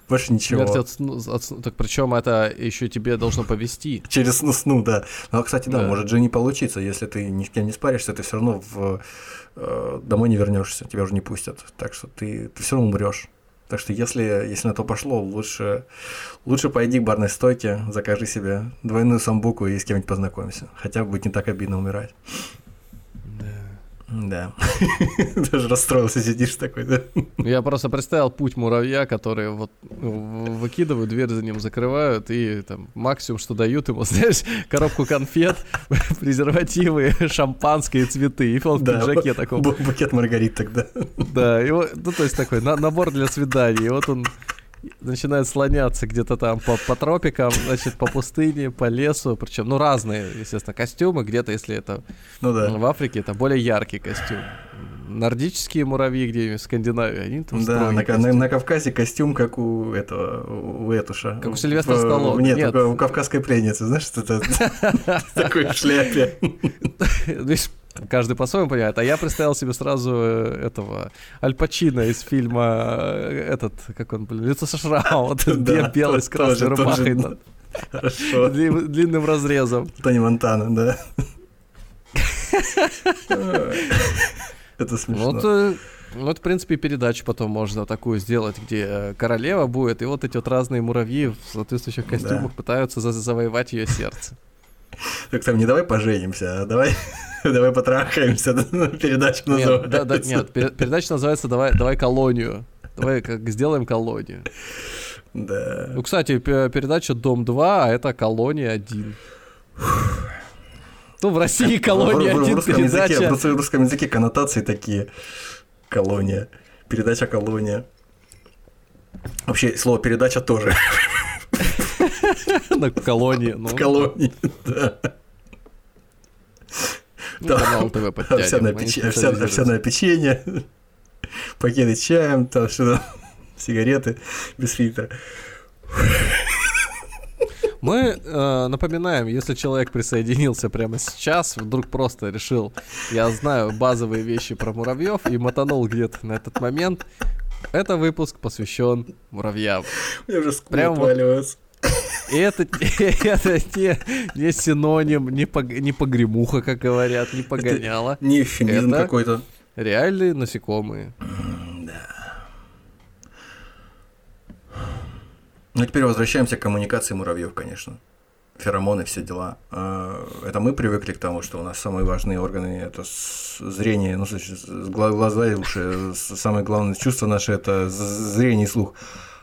Больше ничего. Смерть от, от, так причем это еще тебе должно повести. [LAUGHS] Через сну, сну, да. Но, кстати, да, да, может же не получиться, если ты ни с кем не спаришься, ты все равно в, э, домой не вернешься, тебя уже не пустят. Так что ты, ты все равно умрешь. Так что если, если на то пошло, лучше, лучше пойди к барной стойке, закажи себе двойную самбуку и с кем-нибудь познакомься. Хотя бы будет не так обидно умирать. Да. [LAUGHS] Даже расстроился, сидишь такой, да? Я просто представил путь муравья, который вот ну, выкидывают, дверь за ним закрывают, и там максимум, что дают ему, [LAUGHS] знаешь, коробку конфет, [LAUGHS] презервативы, шампанское, цветы, и он в пиджаке таком. Букет Маргарит тогда. Да, вот, ну то есть такой на, набор для свиданий, и вот он начинает слоняться где-то там по, по тропикам, значит, по пустыне, по лесу, причем, ну, разные, естественно, костюмы, где-то, если это ну, да. в Африке, это более яркий костюм. Нордические муравьи где-нибудь в Скандинавии, они там Да, на, на, на Кавказе костюм, как у этого, у Этуша. Как у Сильвестра Сталлоне. Нет, нет. у кавказской пленницы, знаешь, что это [LAUGHS] такой шляпе. Каждый по-своему понимает. А я представил себе сразу э, этого Аль Пачино из фильма э, этот, как он, блин, лицо со шрамом, вот да, белый с красной рубахой. Хорошо. Длинным разрезом. Тони Монтана, да. [LAUGHS] Это смешно. Вот, э, вот, в принципе, передачу потом можно такую сделать, где королева будет, и вот эти вот разные муравьи в соответствующих костюмах да. пытаются завоевать ее сердце. Так там не давай поженимся, а давай [LAUGHS] Давай потрахаемся, [LAUGHS] передача называется. Нет, да, да, нет, передача называется «Давай, давай колонию». Давай как сделаем колонию. Да. Ну, кстати, передача «Дом-2», а это «Колония 1». Ну, в России колония в, в, в, русском передача. Языке, в русском языке коннотации такие. Колония. Передача колония. Вообще, слово передача тоже. [LAUGHS] На колонии. Ну. В колонии, да. Ну, канал ТВ подтянем. Овсяное печенье, пакеты чаем, там что [LAUGHS] сигареты без фильтра. Мы э, напоминаем, если человек присоединился прямо сейчас, вдруг просто решил, я знаю базовые вещи про муравьев и мотанул где-то на этот момент, это выпуск посвящен муравьям. Меня уже Прям вот-. И это, [LAUGHS] это не, не синоним, не, пог- не погремуха, как говорят, не погоняла. Не эвфемизм Это- какой-то. Реальные насекомые. Ну, теперь возвращаемся к коммуникации муравьев, конечно. Феромоны, все дела. А, Это мы привыкли к тому, что у нас самые важные органы это зрение, ну, глаза и уши. Самое главное чувство наше это зрение и слух.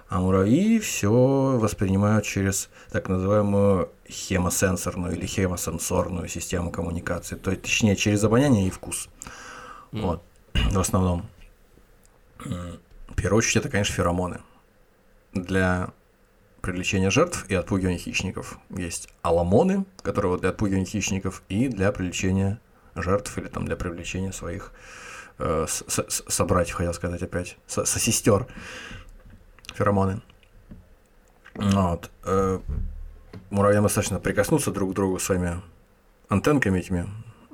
А муравьи все воспринимают через так называемую хемосенсорную или хемосенсорную систему коммуникации. То есть, точнее, через обоняние и вкус. М. Вот, в основном. В первую очередь, это, конечно, феромоны. Для привлечения жертв и отпугивания хищников. Есть аламоны, которые вот для отпугивания хищников, и для привлечения жертв или там для привлечения своих э, с- с- собратьев, хотел сказать опять, со- сестер. Феромоны. Вот. э, Муравьям достаточно прикоснуться друг к другу своими антенками этими,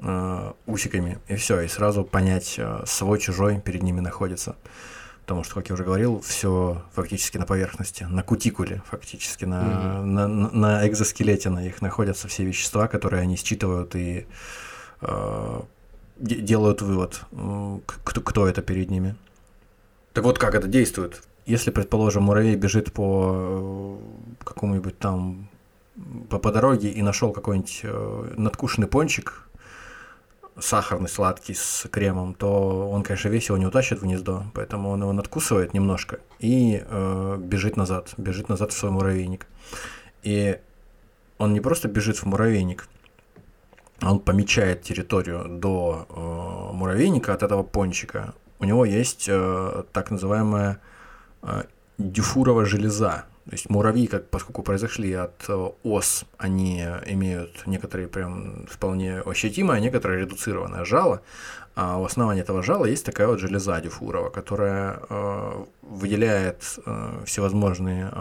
э, усиками, и все, и сразу понять, э, свой, чужой перед ними находится. Потому что, как я уже говорил, все фактически на поверхности, на кутикуле, фактически на, на, на- на экзоскелете на их находятся все вещества, которые они считывают и э, де- делают вывод, кто, кто это перед ними. Так вот, как это действует? Если, предположим, муравей бежит по э, какому-нибудь там по, по дороге и нашел какой-нибудь э, надкушенный пончик, сахарный, сладкий, с кремом, то он, конечно, весь его не утащит в гнездо, поэтому он его надкусывает немножко и э, бежит назад, бежит назад в свой муравейник. И он не просто бежит в муравейник, он помечает территорию до э, муравейника от этого пончика. У него есть э, так называемая э, дюфурова железа. То есть муравьи, как, поскольку произошли от э, ос, они имеют некоторые прям вполне ощутимое, а некоторые редуцированное жало. А у основания этого жала есть такая вот железа дюфурова, которая э, выделяет э, всевозможные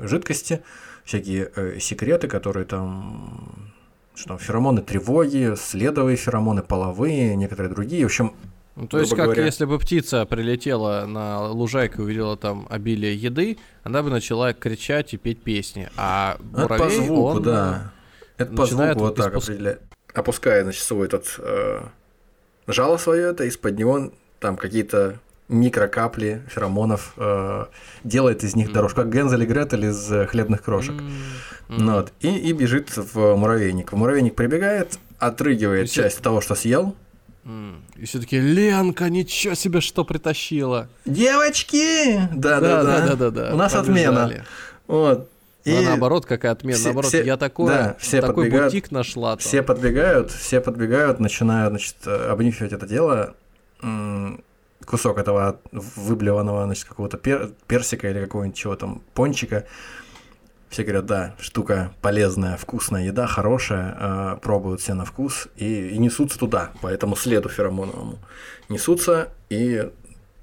жидкости, всякие секреты, которые там что там, феромоны тревоги, следовые феромоны половые, некоторые другие. В общем, Ну, то есть, как говоря. если бы птица прилетела на лужайку и увидела там обилие еды, она бы начала кричать и петь песни. А это по муравей, звуку, он, да. Это по звуку вот так испуск- определяет. Опуская, значит, свой этот э, жало свое, это из-под него там какие-то микрокапли феромонов э, делает из них Мгм. дорожку, как Гензель и Гретель из э, хлебных крошек. М. вот, и, и бежит в муравейник. В муравейник прибегает, отрыгивает часть того, что съел. И все таки Ленка, ничего себе, что притащила. Девочки! Да-да-да. да. У нас отмена. Вот. И... А наоборот, какая отмена. все- наоборот, все- я такой, да, все такой бутик нашла. там. Все подбегают, все подбегают, начинают, значит, э, обнюхивать это дело. Кусок этого выблеванного, значит, какого-то пер- персика или какого-нибудь чего там, пончика. Все говорят, да, штука полезная, вкусная еда, хорошая, э, пробуют все на вкус и, и несутся туда, по этому следу феромоновому. Несутся и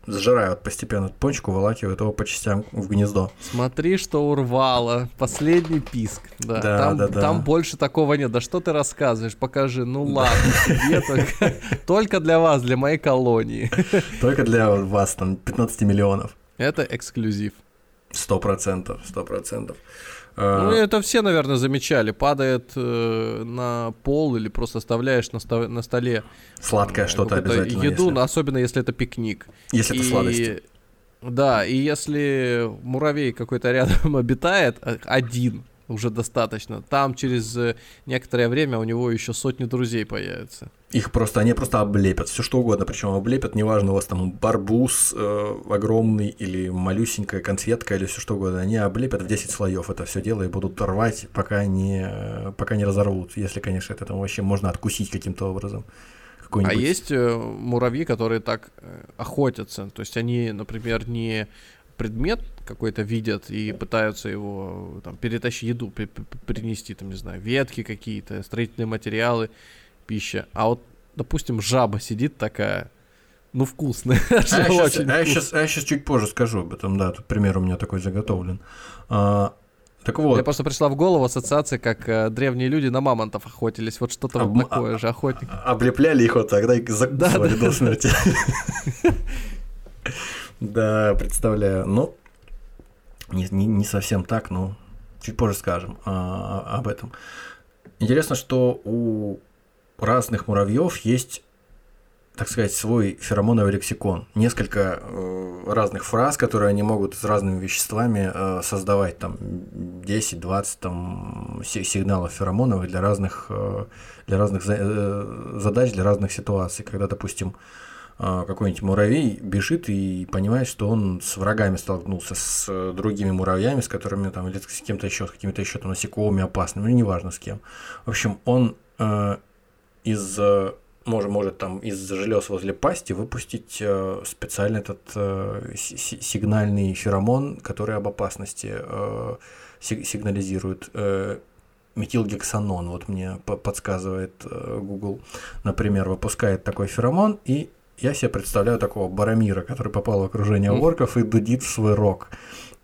сжирают постепенно пончик, уволакивают его по частям в гнездо. Смотри, что урвало. Последний писк. Да, Да, там, да, да. там больше такого нет. Да что ты рассказываешь? Покажи. Ну ладно, тебе только, только для вас, для моей колонии. Только для вас там 15 миллионов. Это эксклюзив. Сто процентов, сто процентов. Ну, Э, это все, наверное, замечали. Падает э, на пол или просто оставляешь на, sto- на столе Сладкое э, что-то обязательно. Еду, если- ну, особенно если это пикник. Если это И- сладости. Да, и если муравей какой-то рядом [LAUGHS] обитает, а- один уже достаточно, там через э, некоторое время у него еще сотни друзей появятся. Их просто, они просто облепят, все что угодно, причем облепят, неважно, у вас там барбуз э, огромный или малюсенькая конфетка или все что угодно, они облепят в 10 слоев это все дело и будут рвать, пока не, пока не разорвут, если, конечно, это там вообще можно откусить каким-то образом. А есть э, муравьи, которые так э, охотятся. То есть они, например, не предмет какой-то видят и пытаются его там перетащить еду, при- при- принести, там, не знаю, ветки какие-то, строительные материалы, пища. А вот допустим, жаба сидит такая, ну, вкусная. [LAUGHS] А я, сейчас, а, я сейчас, а я сейчас чуть позже скажу об этом, да, тут пример у меня такой заготовлен. А, так вот. Я просто пришла в голову ассоциация, как э, древние люди на мамонтов охотились. Вот что-то Об... вот такое же, охотник. Облепляли их вот тогда и закусывали да, до смерти. [LAUGHS] Да, представляю. Ну, не, не, не совсем так, но чуть позже скажем а, об этом. Интересно, что у разных муравьев есть так сказать, свой феромоновый лексикон. Несколько э, разных фраз, которые они могут с разными веществами э, создавать, там 10-20 там, сигналов феромоновых для разных, э, для разных за, э, задач, для разных ситуаций. Когда, допустим, какой-нибудь муравей бежит и понимает, что он с врагами столкнулся, с другими муравьями, с которыми там, или с кем-то еще, с какими-то еще там насекомыми опасными, ну, неважно с кем. В общем, он э, из может, может там из желез возле пасти выпустить э, специальный этот э, сигнальный феромон, который об опасности э, сигнализирует. Метилгексанон, вот мне подсказывает Google, например, выпускает такой феромон, и я себе представляю такого барамира, который попал в окружение орков и дудит в свой рог.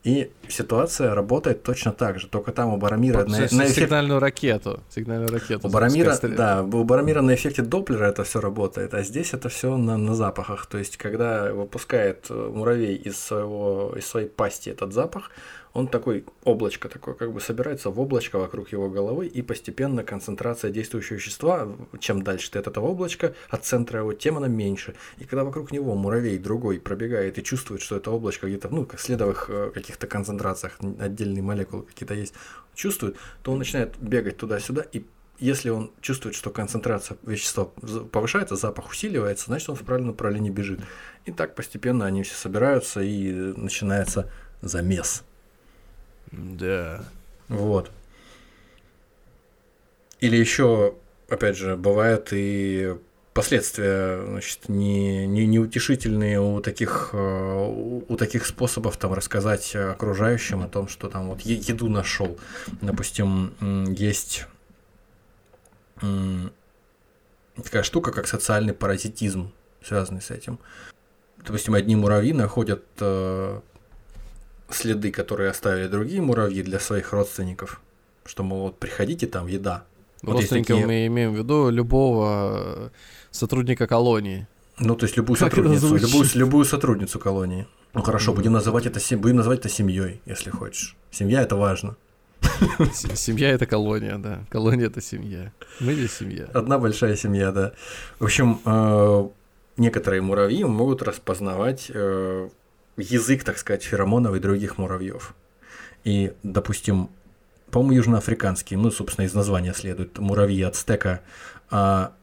И ситуация работает точно так же, только там у Барамира на, на эффект... сигнальную ракету, сигнальную ракету. У Барамира, да, у Барамира на эффекте Доплера это все работает, а здесь это все на, на запахах. То есть, когда выпускает э, муравей из своего из своей пасти этот запах, он такой, облачко такое, как бы собирается в облачко вокруг его головы, и постепенно концентрация действующего вещества, чем дальше ты от этого облачка, от центра его, тем она меньше. И когда вокруг него муравей другой пробегает и чувствует, что это облачко где-то, ну, как следовых э, каких-то концентрациях, отдельные молекулы какие-то есть, чувствует, то он начинает бегать туда-сюда, и если он чувствует, что концентрация вещества повышается, запах усиливается, значит он в правильном направлении бежит. И так постепенно они все собираются и начинается замес. Да. Вот. Или еще, опять же, бывают и последствия, значит, не, не, неутешительные у таких, э, у, таких способов там рассказать окружающим о том, что там вот еду нашел. Допустим, есть такая штука, как социальный паразитизм, связанный с этим. Допустим, одни муравьи находят э, следы, которые оставили другие муравьи для своих родственников, что, мол, вот приходите, там еда. Вот Родственников такие... мы имеем в виду любого э, сотрудника колонии. Ну, то есть любую как сотрудницу, любую, любую сотрудницу колонии. Ну хорошо, будем называть это будем называть это семьей, если хочешь. Семья это важно. Семья это колония, да. Колония это семья. Мы здесь семья. Одна большая семья, да. В общем, э, некоторые муравьи могут распознавать э, язык, так сказать, феромонов и других муравьев. И, допустим, по-моему, южноафриканские, ну, собственно, из названия следует, муравьи ацтека, а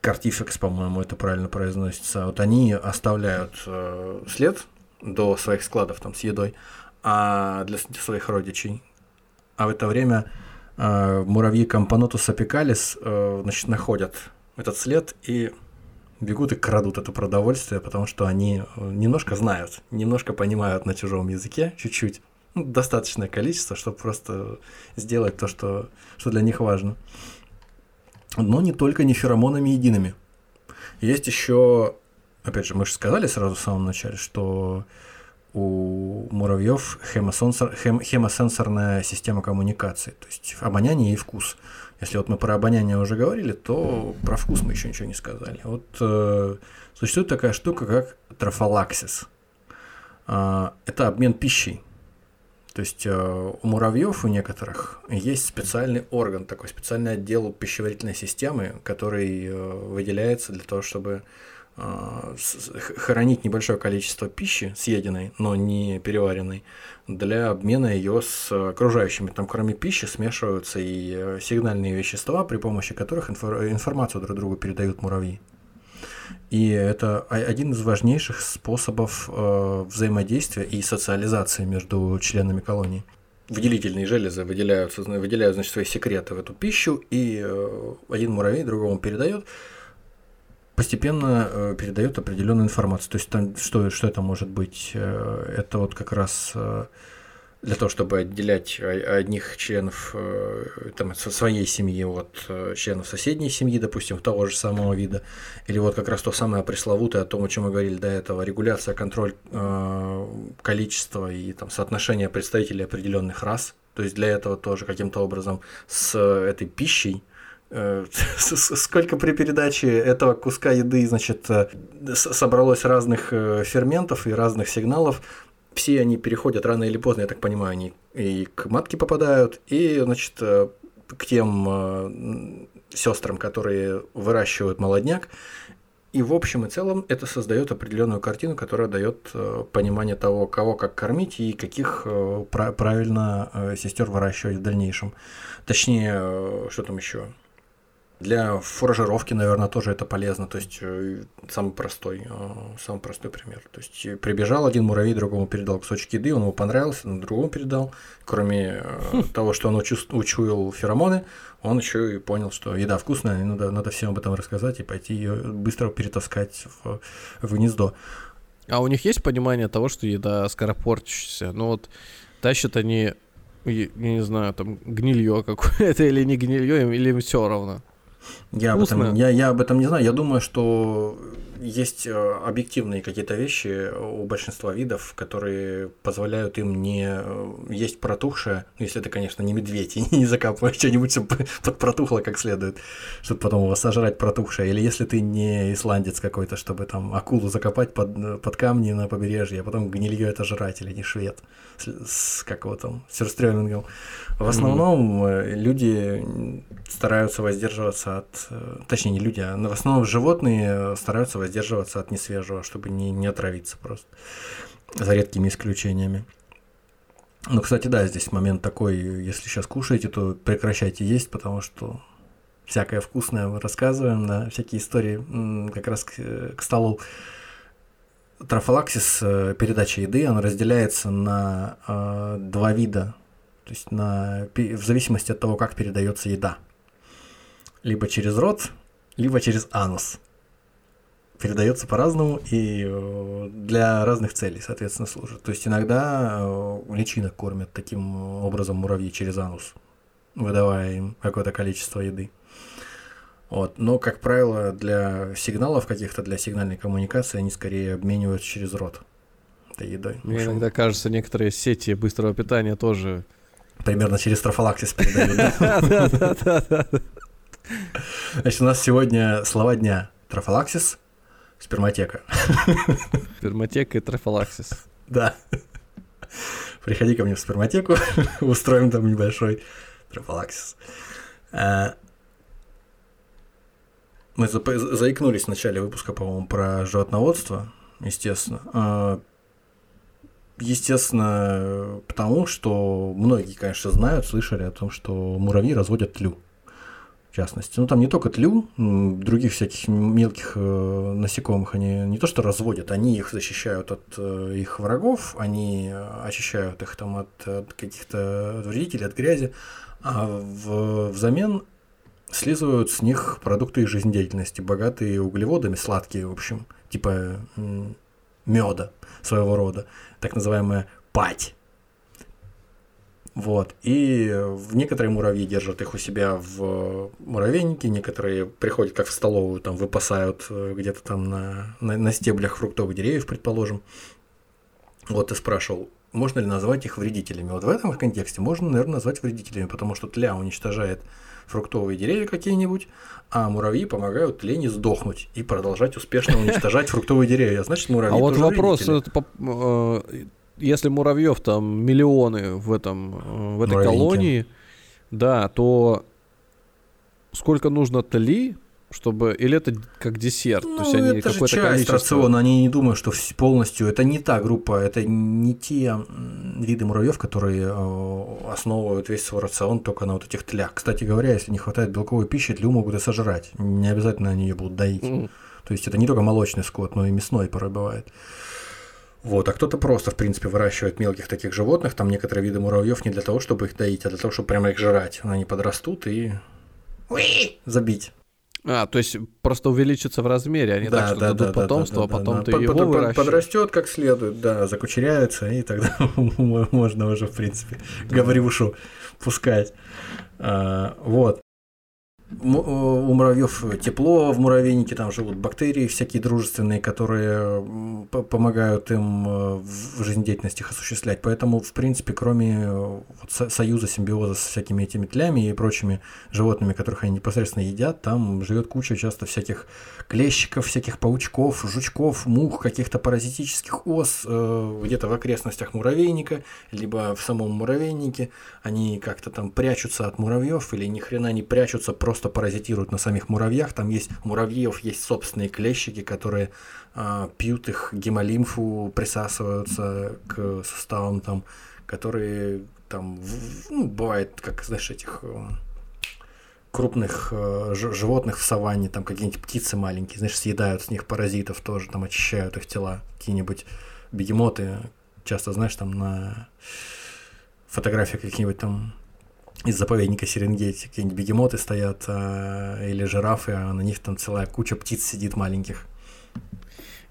картифекс, по-моему, это правильно произносится, вот они оставляют э, след до своих складов там с едой, а для, своих родичей. А в это время э, муравьи Camponotus apicalis э, значит, находят этот след и бегут и крадут это продовольствие, потому что они э, немножко знают, немножко понимают на чужом языке, чуть-чуть. Ну, достаточное количество, чтобы просто сделать то, что, что для них важно. Но не только не феромонами едиными. Есть еще, опять же, мы же сказали сразу в самом начале, что у муравьев хемосенсор, хем, хемосенсорная система коммуникации, то есть обоняние и вкус. Если вот мы про обоняние уже говорили, то про вкус мы еще ничего не сказали. Вот э, существует такая штука, как трофалаксис. Э, это обмен пищей. То есть э, у муравьев у некоторых есть специальный орган, такой специальный отдел пищеварительной системы, который э, выделяется для того, чтобы а, хранить небольшое количество пищи, съеденной, но не переваренной, для обмена ее с окружающими. Там кроме пищи смешиваются и э, сигнальные вещества, при помощи которых информацию друг другу передают муравьи. И это один из важнейших способов э, взаимодействия и социализации между членами колонии. Выделительные железы выделяются, выделяют значит, свои секреты в эту пищу, и э, один муравей другому передает постепенно э, передает определенную информацию. То есть там что, что это может быть? Э, это вот как раз э, для того, чтобы отделять одних членов э, там, своей семьи от э, членов соседней семьи, допустим, того же самого вида. Или вот как раз то самое пресловутое, о том, о чем мы говорили до этого, регуляция, контроль э, количества и там, соотношения представителей определенных рас. То есть для этого тоже каким-то образом с этой пищей [LAUGHS] сколько при передаче этого куска еды, значит, собралось разных ферментов и разных сигналов, все они переходят рано или поздно, я так понимаю, они и к матке попадают, и, значит, э, к тем э, сестрам, которые выращивают молодняк. И в общем и целом это создает определенную картину, которая дает э, понимание того, кого как кормить и каких правильно сестер выращивать в дальнейшем. Точнее, что там еще? Для фуражировки, наверное, тоже это полезно. То есть э, самый простой, э, самый простой пример. То есть э, прибежал один муравей, другому передал кусочек еды, он ему понравился, но другому передал. Кроме [LAUGHS] того, что он учуял феромоны, он еще и понял, что еда вкусная, надо, надо всем об этом рассказать и пойти ее быстро перетаскать в, в гнездо. А у них есть понимание того, что еда скоропортящаяся? Ну вот тащат они, я не знаю, там гнилье какое-то или не гнилье, или им все равно? Я об, этом, я, я об этом не знаю. Я думаю, что есть э, объективные какие-то вещи у большинства видов, которые позволяют им не э, есть протухшее, ну, если это, конечно, не медведь, [LAUGHS] и не закапывать что-нибудь, чтобы протухло как следует, чтобы потом его сожрать протухшее. Или если ты не исландец какой-то, чтобы там акулу закопать под, под камни на побережье, а потом гнилье это жрать, или не швед, с, с как его там, сюрстрёмингом. В основном mm-hmm. люди стараются воздерживаться от, точнее не люди, а в основном животные стараются воздерживаться воздерживаться от несвежего, чтобы не, не отравиться просто, за редкими исключениями. Ну, кстати, да, здесь момент такой, если сейчас кушаете, то прекращайте есть, потому что всякое вкусное мы рассказываем, да, всякие истории как раз к, к столу. Трофалаксис, э, передача еды, она разделяется на э, два вида, то есть на, в зависимости от того, как передается еда. Либо через рот, либо через анус передается по-разному и э, для разных целей, соответственно, служит. То есть иногда э, личинок кормят таким образом муравьи через анус, выдавая им какое-то количество еды. Вот. Но, как правило, для сигналов каких-то, для сигнальной коммуникации они скорее обмениваются через рот этой едой. Мне иногда кажется, некоторые сети быстрого питания тоже... Примерно через трофалаксис передают. [LAUGHS] Значит, у нас сегодня слова дня. Трофалаксис, Сперматека. Сперматека и трофалаксис. Да. Приходи ко мне в сперматеку, [LAUGHS] устроим там небольшой трофалаксис. А, мы заикнулись в начале выпуска, по-моему, про животноводство, естественно. А, естественно, потому что многие, конечно, знают, слышали о том, что муравьи разводят тлю в частности. Ну, там не только тлю, других всяких мелких э, насекомых они не то что разводят, они их защищают от э, их врагов, они очищают их там от, от каких-то вредителей, от грязи, а в, взамен слизывают с них продукты их жизнедеятельности, богатые углеводами, сладкие, в общем, типа меда своего рода, так называемая пать. Вот. И некоторые муравьи держат их у себя в муравейнике, некоторые приходят как в столовую, там выпасают э, где-то там на, на, на стеблях фруктовых деревьев, предположим. Вот ты спрашивал, можно ли назвать их вредителями? Вот в этом контексте можно, наверное, назвать вредителями, потому что тля уничтожает фруктовые деревья какие-нибудь, а муравьи помогают тлени сдохнуть и продолжать успешно уничтожать фруктовые деревья. Значит, муравьи А вот вопрос, э, если муравьев там миллионы в этом э, в этой колонии, да, то сколько нужно тли, чтобы или это как десерт, ну, то есть они это же часть количество... рациона, они не думают, что полностью это не та группа, это не те виды муравьев, которые э, основывают весь свой рацион только на вот этих тлях. Кстати говоря, если не хватает белковой пищи, тлю могут и сожрать, не обязательно они ее будут доить. Mm. То есть это не только молочный скот, но и мясной порой бывает. Вот, а кто-то просто, в принципе, выращивает мелких таких животных, там некоторые виды муравьев не для того, чтобы их доить, а для того, чтобы прямо их жрать. Они подрастут и забить. А, то есть просто увеличится в размере, они Да, так что да, дадут да, да, потомство, да, а да, потом да. ты Под- его выращиваешь. Подрастет как следует, да, закучеряется, и тогда [LAUGHS] можно уже, в принципе, Гаврюшу пускать. А, Вот. М- У муравьев тепло в муравейнике, там живут бактерии всякие дружественные, которые помогают им э, в жизнедеятельности их осуществлять. Поэтому, в принципе, кроме э, вот со- союза, симбиоза с всякими этими тлями и прочими животными, которых они непосредственно едят, там живет куча часто всяких клещиков, всяких паучков, жучков, мух, каких-то паразитических ос э, где-то в окрестностях муравейника, либо в самом муравейнике. Они как-то там прячутся от муравьев или ни хрена не прячутся, просто паразитируют на самих муравьях. Там есть муравьев есть собственные клещики, которые а, пьют их гемолимфу, присасываются к суставам там, которые там, в- ну, бывает, как, знаешь, этих э, крупных э, животных в саванне, там какие-нибудь птицы маленькие, знаешь, съедают с них паразитов тоже, там очищают их тела, какие-нибудь бегемоты, часто, знаешь, там на фотографиях какие-нибудь там из заповедника Серенгети, какие-нибудь бегемоты стоят, а, или жирафы, а на них там целая куча птиц сидит маленьких.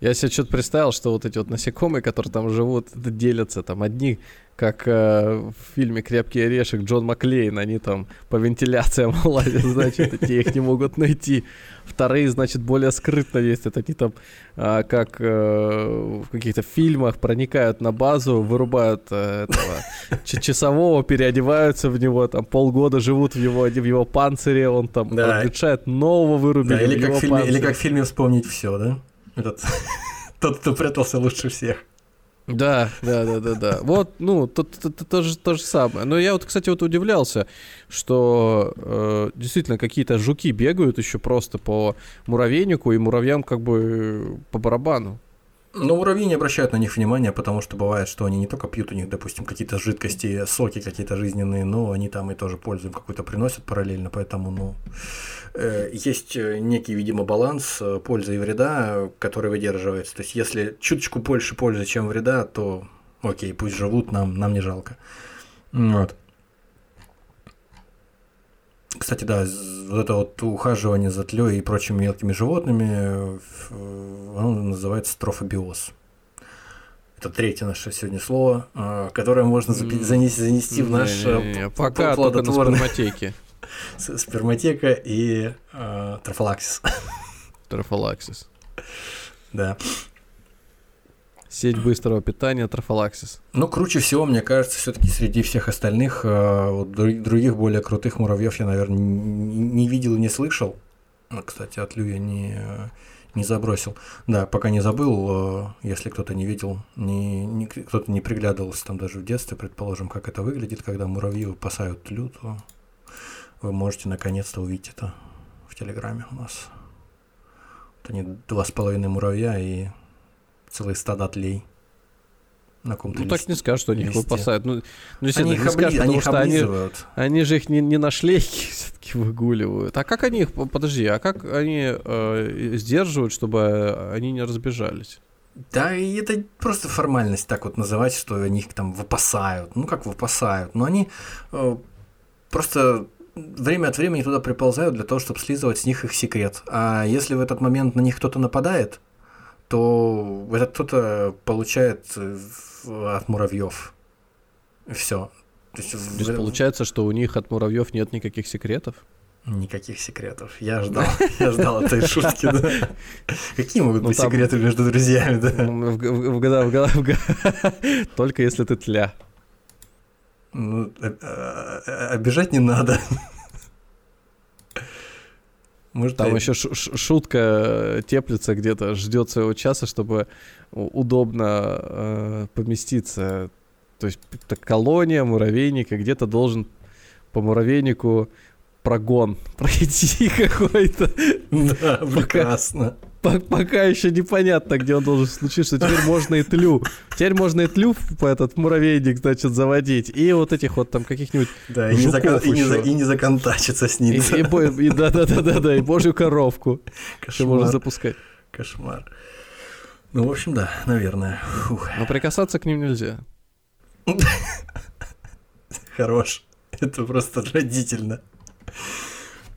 Я себе что-то представил, что вот эти вот насекомые, которые там живут, делятся там одни, как э, в фильме «Крепкий орешек» Джон Маклейн, они там по вентиляциям [LAUGHS] лазят, значит, эти их не могут найти. Вторые, значит, более скрытно действуют, они там, а, как э, в каких-то фильмах, проникают на базу, вырубают э, этого часового, переодеваются в него, там полгода живут в его, в его панцире, он там Да. разрешает нового вырубили Да, или, как в фильме, или панцире. как в фильме «Вспомнить все, да? Этот, [LAUGHS] тот, кто прятался лучше всех. Да, да, да, да, да. Вот, ну, то, то, то, то же, то же самое. Но я вот, кстати, вот удивлялся, что э, действительно какие-то жуки бегают еще просто по муравейнику, и муравьям как бы по барабану. Но муравьи не обращают на них внимания, потому что бывает, что они не только пьют у них, допустим, какие-то жидкости, соки какие-то жизненные, но они там и тоже пользу им какую-то приносят параллельно, поэтому, ну, э, есть э, некий, видимо, баланс э, пользы и вреда, который выдерживается. То есть, если чуточку больше пользы, чем вреда, то окей, пусть живут, нам, нам не жалко. Вот. Кстати, да, вот это вот ухаживание за тлей и прочими мелкими животными, э, оно называется трофобиоз. Это третье наше сегодня слово, э, которое можно занести, занести в наш э, Пока плодотворный сперматеке. [LAUGHS] с- сперматека и трофалаксис. Трофалаксис. Да. Сеть быстрого питания трофалаксис. Ну, круче всего, мне кажется, все-таки среди всех остальных, э, других более крутых муравьев я, наверное, не видел и не слышал. Ну, Кстати, от Лю я не, не забросил. Да, пока не забыл, э, если кто-то не видел, не, не- кто-то не приглядывался там даже в детстве, предположим, как это выглядит, когда муравьи выпасают тлю, то вы можете наконец-то увидеть это в Телеграме у нас. Вот они два с половиной муравья и целые стада тлей. На каком-то Ну так листе. не скажешь, что они их выпасают. Ну, ну Они их, не скажешь, они потому их что они. Они же их не, не на шлейке [LAUGHS] все-таки выгуливают. А как они их, подожди, а как они э, сдерживают, чтобы они не разбежались? Да, и это просто формальность так вот называть, что они их там выпасают. Ну как выпасают? Но они э, просто время от времени туда приползают для того, чтобы слизывать с них их секрет. А если в этот момент на них кто-то нападает, то этот кто-то получает э, в- от муравьев. Все. То есть, в- То есть получается, что у них от муравьев нет никаких секретов? Никаких секретов. Я ждал, [LAUGHS] я ждал этой шутки, да. Какие могут Ну, быть там- секреты между друзьями, да? В, в в в [LAUGHS] Только если ты тля. Ну, э, э, обижать не надо. Может, Там я- еще шутка теплится где-то, ждет своего часа, чтобы удобно э, поместиться. То есть это колония муравейника, где-то должен по муравейнику прогон [LAUGHS] пройти какой-то. Да, прекрасно. По- Пока еще непонятно, где он должен случиться. Теперь можно и тлю. Теперь можно и тлю в этот муравейник, значит, заводить. И вот этих вот там каких-нибудь... Да, и не, закон- и, не за- и не законтачиться с И, ним. и бо- и да-да-да-да, и божью коровку. Все можно Кошмар. запускать. Кошмар. Ну, в общем, да, наверное. Фух, Но прикасаться к ним нельзя. [LAUGHS] хорош. Это просто родительно.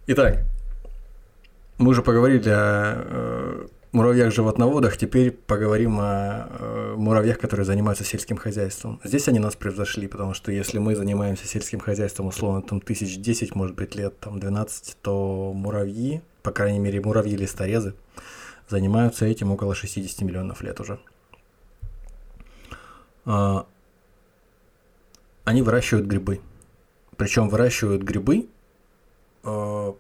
Итак, Мы уже поговорили о э, муравьях-животноводах, теперь поговорим о э, муравьях, которые занимаются сельским хозяйством. Здесь они нас превзошли, потому что если мы занимаемся сельским хозяйством условно там тысяч десять, может быть, лет там 12, то муравьи, по крайней мере, муравьи-листорезы, занимаются этим около 60 миллионов лет уже. А, они выращивают грибы. Причем выращивают грибы э,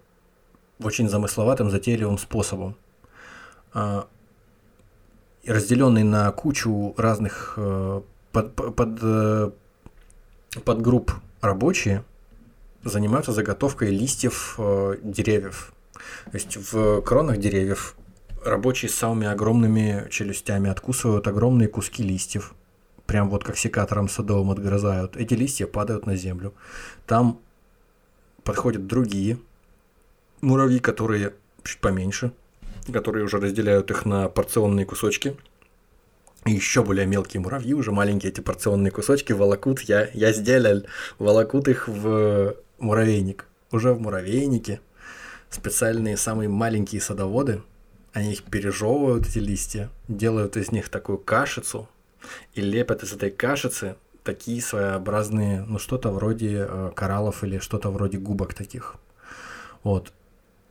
очень замысловатым, затейливым способом. Э, разделенный на кучу разных э, под, под, э, подгрупп рабочие занимаются заготовкой листьев э, деревьев. То есть в кронах деревьев рабочие с самыми огромными челюстями откусывают огромные куски листьев. Прям вот как секатором садовым отгрызают. Эти листья падают на землю. Там подходят другие муравьи, которые чуть поменьше, которые уже разделяют их на порционные кусочки. И еще более мелкие муравьи, уже маленькие эти порционные кусочки волокут, я, я сделал, волокут их в муравейник. Уже в муравейнике специальные самые маленькие садоводы, они их пережевывают, эти листья, делают из них такую кашицу и лепят из этой кашицы такие своеобразные, ну что-то вроде э, кораллов или что-то вроде губок таких. Вот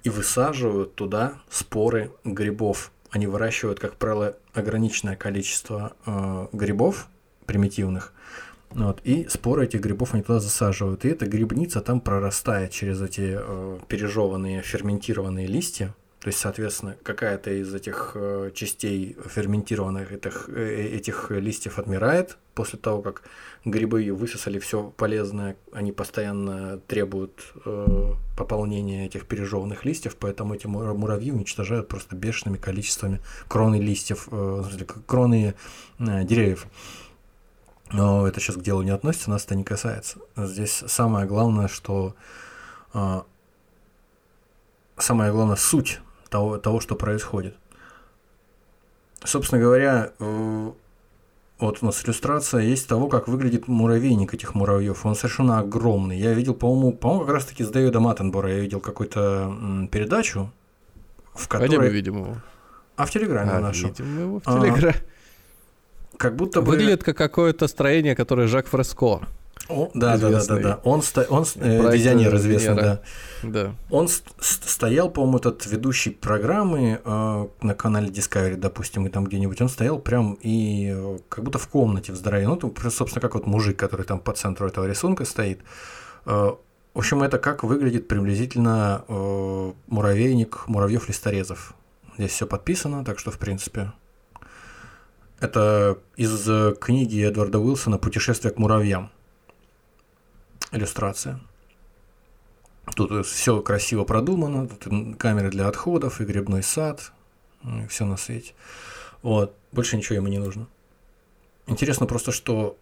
и высаживают туда споры грибов. Они выращивают, как правило, ограниченное количество э, грибов примитивных. Вот, и споры этих грибов они туда засаживают. И эта грибница там прорастает через эти э, пережеванные, ферментированные листья. То есть, соответственно, какая-то из этих э, частей ферментированных этих, э, этих листьев отмирает после того, как грибы высосали все полезное, они постоянно требуют э, пополнения этих пережеванных листьев, поэтому эти муравьи уничтожают просто бешеными количествами кроны листьев, э, кроны э, деревьев. Но это сейчас к делу не относится, нас это не касается. Здесь самое главное, что э, самое главное суть того, того, что происходит. Собственно говоря, э, вот у нас иллюстрация есть того, как выглядит муравейник этих муравьев. Он совершенно огромный. Я видел, по-моему, по-моему, как раз таки с Дэвидом Аттенбора я видел какую-то передачу, в которой... Где мы видим его? А в Телеграме а, нашем. Видим мы его в Телеграме. А, как будто бы... Выглядит как какое-то строение, которое Жак Фреско. О, да, да, да, да, да. Он, сто, он э, визионер известный, да. да. Он стоял, по-моему, этот ведущий программы э, на канале Discovery, допустим, и там где-нибудь. Он стоял прям и э, как будто в комнате в здоровье. Ну, там, собственно, как вот мужик, который там по центру этого рисунка стоит. Э, в общем, это как выглядит приблизительно э, муравейник муравьев-листорезов. Здесь все подписано, так что, в принципе, это из э, книги Эдварда Уилсона «Путешествие к муравьям» иллюстрация. Тут все красиво продумано, тут камеры для отходов и грибной сад, и все на свете. Вот, больше ничего ему не нужно. Интересно просто, что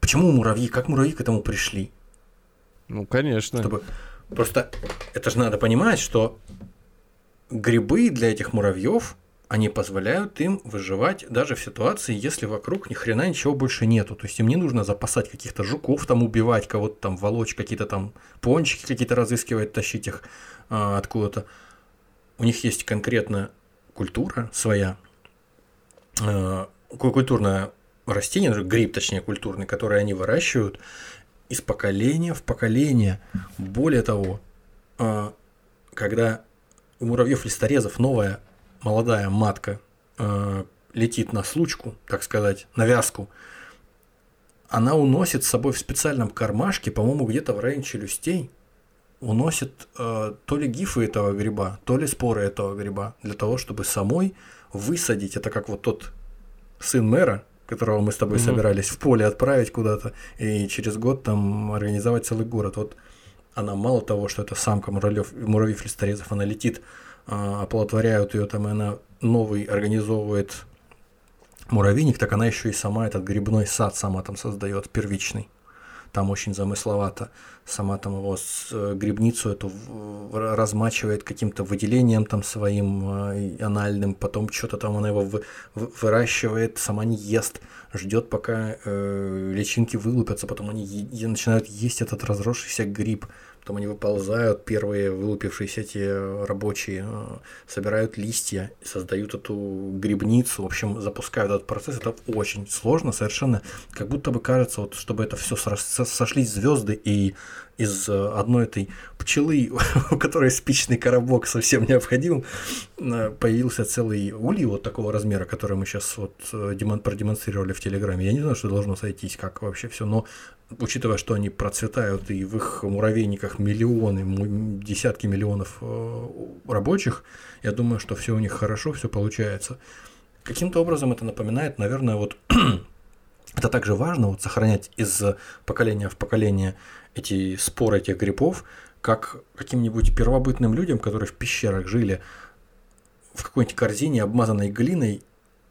почему муравьи, как муравьи к этому пришли? Ну, конечно. Чтобы... Просто это же надо понимать, что грибы для этих муравьев они позволяют им выживать даже в ситуации, если вокруг ни хрена ничего больше нету. То есть им не нужно запасать каких-то жуков, там убивать, кого-то там волочь, какие-то там пончики какие-то разыскивать, тащить их а, откуда-то. У них есть конкретно культура своя, а, культурное растение, гриб, точнее, культурный, который они выращивают из поколения в поколение. Более того, а, когда у муравьев-листорезов новая молодая матка э, летит на случку, так сказать, на вязку, она уносит с собой в специальном кармашке, по-моему, где-то в районе челюстей, уносит э, то ли гифы этого гриба, то ли споры этого гриба, для того, чтобы самой высадить. Это как вот тот сын мэра, которого мы с тобой mm-hmm. собирались в поле отправить куда-то и через год там организовать целый город. Вот она мало того, что это самка муравьев, муравьев листорезов, она летит оплодотворяют ее, там и она новый организовывает муравейник, так она еще и сама этот грибной сад сама там создает, первичный. Там очень замысловато. Сама там его с, э, грибницу эту размачивает каким-то выделением там своим э, анальным, потом что-то там она его вы, выращивает, сама не ест, ждет пока э, личинки вылупятся, потом они е- начинают есть этот разросшийся гриб потом они выползают, первые вылупившиеся эти рабочие, э, собирают листья, создают эту грибницу, в общем, запускают этот процесс. Это очень сложно совершенно, как будто бы кажется, вот, чтобы это все сошлись звезды и из э, одной этой пчелы, [LAUGHS] у которой спичный коробок совсем необходим, э, появился целый улей вот такого размера, который мы сейчас вот продемонстрировали в Телеграме. Я не знаю, что должно сойтись, как вообще все, но учитывая, что они процветают и в их муравейниках миллионы, десятки миллионов э, рабочих, я думаю, что все у них хорошо, все получается. Каким-то образом это напоминает, наверное, вот [CLEARS THROAT] это также важно, вот сохранять из поколения в поколение эти споры этих грибов, как каким-нибудь первобытным людям, которые в пещерах жили, в какой-нибудь корзине, обмазанной глиной,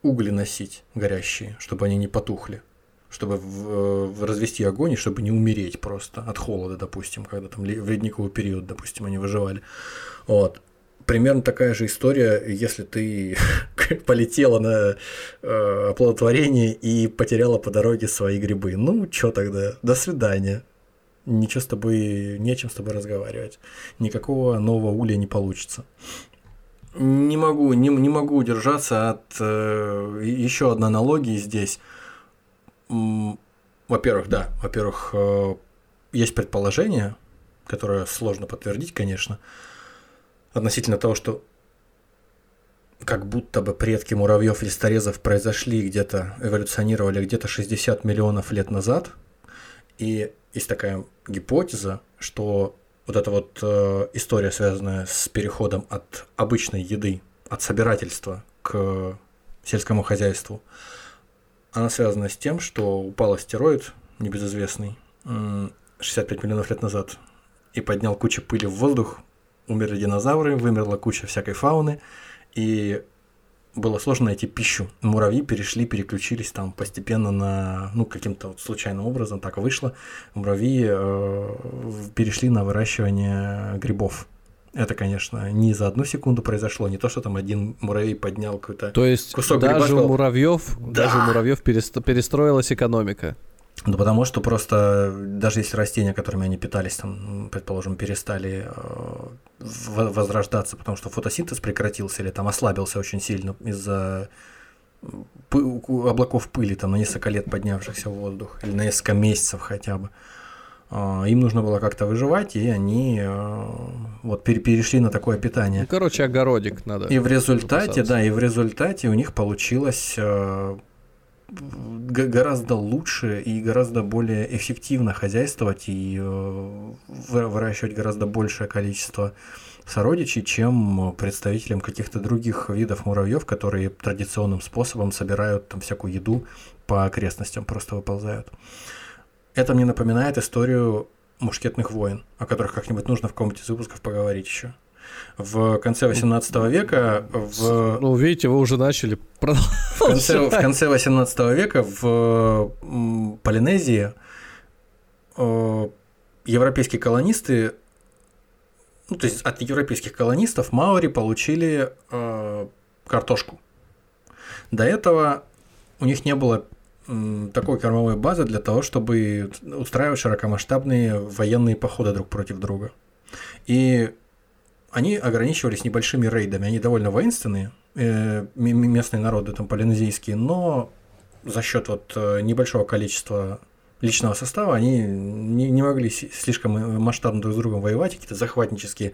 угли носить горящие, чтобы они не потухли чтобы в, в развести огонь, и чтобы не умереть просто от холода, допустим, когда там в ледниковый период, допустим, они выживали. Вот. Примерно такая же история, если ты [LAUGHS] полетела на э, оплодотворение и потеряла по дороге свои грибы. Ну, что тогда? До свидания. Ничего с тобой, нечем с тобой разговаривать. Никакого нового улья не получится. Не могу, не, не могу удержаться от э, еще одной аналогии здесь. Во-первых, да, во-первых, э, есть предположение, которое сложно подтвердить, конечно, относительно того, что как будто бы предки муравьев и листорезов произошли где-то, эволюционировали где-то 60 миллионов лет назад. И есть такая гипотеза, что вот эта вот э, история, связанная с переходом от обычной еды, от собирательства к сельскому хозяйству, она связана с тем, что упал астероид небезызвестный 65 миллионов лет назад и поднял кучу пыли в воздух, умерли динозавры, вымерла куча всякой фауны, и было сложно найти пищу. Муравьи перешли, переключились там постепенно на, ну, каким-то вот случайным образом так вышло. Муравьи э, перешли на выращивание грибов. Это, конечно, не за одну секунду произошло, не то, что там один муравей поднял какой-то То есть кусок даже гриба, у муравьев, да. даже у муравьев перестроилась экономика. Да потому что просто даже если растения, которыми они питались, там, предположим, перестали э, возрождаться, потому что фотосинтез прекратился или там ослабился очень сильно из-за облаков пыли там на несколько лет поднявшихся в воздух, или на несколько месяцев хотя бы, а, им нужно было как-то выживать, и они э, вот перешли на такое питание. Ну, короче, огородик надо. И в результате, да, и в результате у них получилось э, гораздо лучше и гораздо более эффективно хозяйствовать и э, выращивать гораздо большее количество сородичей, чем представителям каких-то других видов муравьев, которые традиционным способом собирают там всякую еду по окрестностям, просто выползают. Это мне напоминает историю мушкетных войн, о которых как-нибудь нужно в каком-нибудь из выпусков поговорить еще. В конце 18 века в... Ну, видите, вы уже начали в конце, в конце 18 века в Полинезии э, европейские колонисты, ну, то есть от европейских колонистов маори получили э, картошку. До этого у них не было такой кормовой базы для того, чтобы устраивать широкомасштабные военные походы друг против друга. И они ограничивались небольшими рейдами. Они довольно воинственные, э, местные народы там полинезийские, но за счет вот э, небольшого количества личного состава они не, не могли слишком э, масштабно друг с другом воевать, какие-то захватнические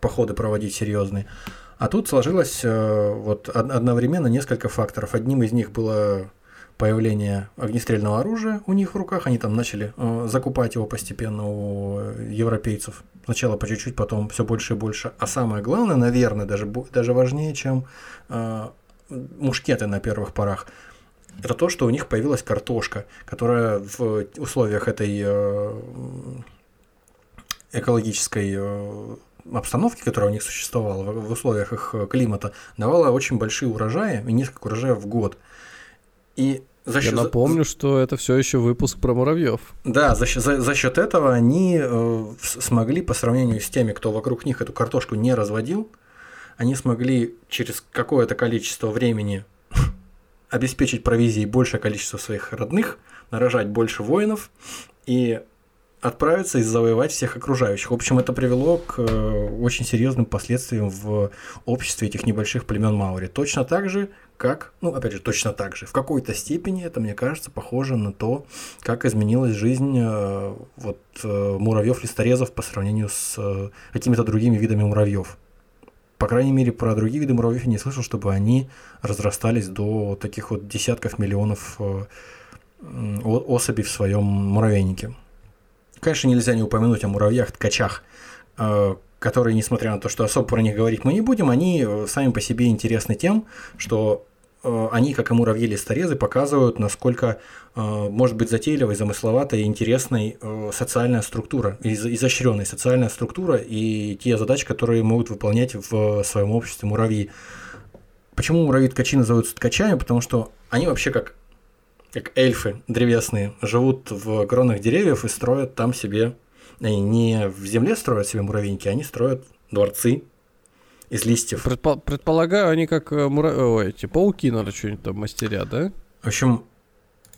походы проводить серьезные. А тут сложилось вот одновременно несколько факторов. Одним из них было появления огнестрельного оружия у них в руках, они там начали э, закупать его постепенно у европейцев. Сначала по чуть-чуть, потом все больше и больше. А самое главное, наверное, даже, даже важнее, чем э, мушкеты на первых порах, это то, что у них появилась картошка, которая в условиях этой э, экологической э, обстановки, которая у них существовала, в, в условиях их климата, давала очень большие урожаи, и несколько урожаев в год. И за счет... Я напомню, что это все еще выпуск про муравьев. Да, за, за, за счет этого они э, смогли, по сравнению с теми, кто вокруг них эту картошку не разводил, они смогли через какое-то количество времени [LAUGHS] обеспечить провизией большее количество своих родных, нарожать больше воинов, и отправиться и завоевать всех окружающих. В общем, это привело к э, очень серьезным последствиям в обществе этих небольших племен Маури. Точно так же, как, ну, опять же, точно так же. В какой-то степени это, мне кажется, похоже на то, как изменилась жизнь э, вот э, муравьев-листорезов по сравнению с какими-то другими видами муравьев. По крайней мере, про другие виды муравьев я не слышал, чтобы они разрастались до таких вот десятков миллионов особей в своем муравейнике. Конечно, нельзя не упомянуть о муравьях-ткачах, э, которые, несмотря на то, что особо про них говорить мы не будем, они э, сами по себе интересны тем, что э, они, как и муравьи-листорезы, показывают, насколько может быть затейливой, замысловатой и интересной социальная структура, изощренная социальная структура и те задачи, которые могут выполнять в своем обществе муравьи. Почему муравьи-ткачи называются ткачами? Потому что они вообще как как эльфы древесные, живут в кронах деревьев и строят там себе, они не в земле строят себе муравейники, они строят дворцы из листьев. Предпо- предполагаю, они как э, мура... Ой, эти пауки, наверное, что-нибудь там мастерят, да? В общем,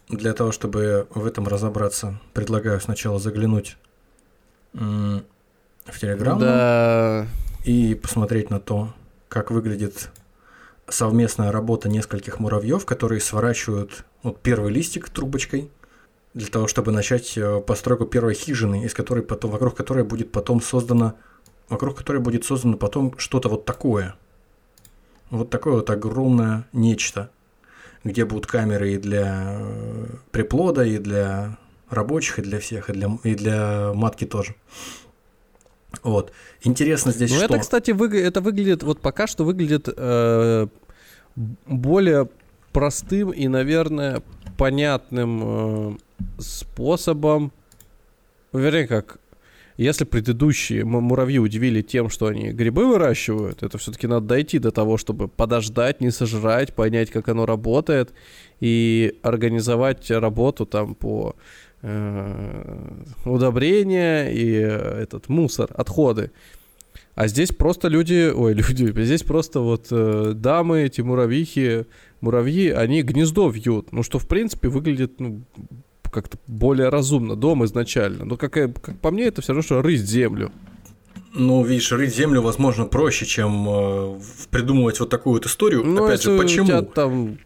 для того, чтобы в этом разобраться, предлагаю сначала заглянуть в Телеграм да. и посмотреть на то, как выглядит совместная работа нескольких муравьев, которые сворачивают вот первый листик трубочкой для того, чтобы начать э, постройку первой хижины, из которой потом, вокруг которой будет потом создано, вокруг которой будет создано потом что-то вот такое. Вот такое вот огромное нечто, где будут камеры и для э, приплода, и для рабочих, и для всех, и для, и для матки тоже. Вот. Интересно здесь ну, что... это, кстати, вы... это выглядит, вот пока что выглядит э, более простым и, наверное, понятным э, способом. Вернее, как, если предыдущие муравьи удивили тем, что они грибы выращивают, это все-таки надо дойти до того, чтобы подождать, не сожрать, понять, как оно работает, и организовать работу там по удобрения и э, этот мусор, отходы. А здесь просто люди, ой, [LAUGHS] люди, здесь просто вот э, дамы, эти муравьихи, муравьи, они гнездо вьют. Ну, что, в принципе, выглядит, ну, как-то более разумно, дом изначально. Но, как, как по мне, это все равно, что рыть землю. Ну, видишь, рыть землю, возможно, проще, чем э, придумывать вот такую вот историю. Ну, Опять же, почему? У тебя там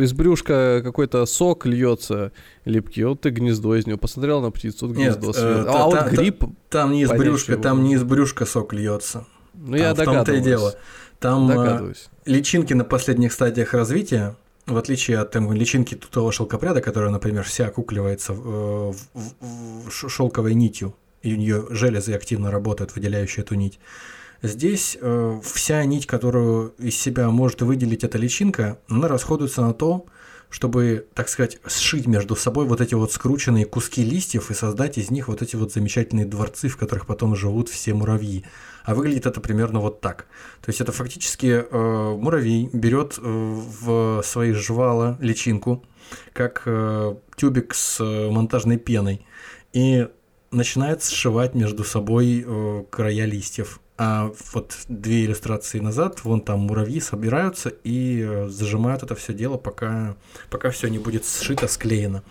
из брюшка какой-то сок льется липкий, вот ты гнездо из него посмотрел на птицу, вот гнездо Нет, э, а та, вот та, гриб... Та, там не из брюшка, там не из брюшка сок льется. Ну, там, я в том-то и дело. Там э, личинки на последних стадиях развития, в отличие от там, личинки тутого шелкопряда, которая, например, вся окукливается в, в, в, в шелковой нитью, и у нее железы активно работают, выделяющие эту нить. Здесь э, вся нить, которую из себя может выделить эта личинка, она расходуется на то, чтобы, так сказать, сшить между собой вот эти вот скрученные куски листьев и создать из них вот эти вот замечательные дворцы, в которых потом живут все муравьи. А выглядит это примерно вот так. То есть это фактически э, муравей берет э, в свои жвала личинку, как э, тюбик с э, монтажной пеной, и начинает сшивать между собой э, края листьев. А вот две иллюстрации назад, вон там муравьи собираются и э, зажимают это все дело, пока, пока все не будет сшито, склеено.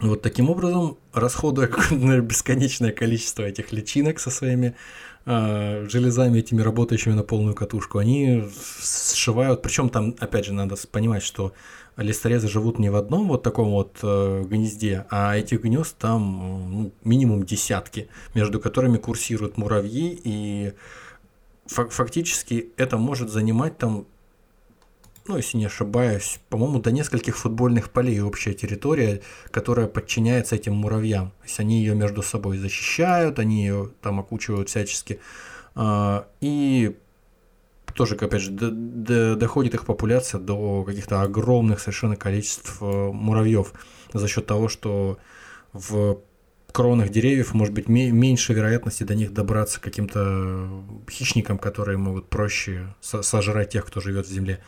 Вот таким образом, расходуя [LAUGHS] бесконечное количество этих личинок со своими э, железами, этими работающими на полную катушку, они сшивают. Причем там, опять же, надо понимать, что листорезы живут не в одном вот таком вот э, гнезде, а этих гнезд там ну, минимум десятки, между которыми курсируют муравьи, и фактически это может занимать там, ну, если не ошибаюсь, по-моему, до нескольких футбольных полей общая территория, которая подчиняется этим муравьям. То есть они ее между собой защищают, они ее там окучивают всячески. Э, и тоже, опять же, доходит их популяция до каких-то огромных совершенно количеств э, муравьев за счет того, что в кронах деревьев может быть меньше вероятности до них добраться каким-то хищникам, которые могут проще сожрать тех, кто живет в земле.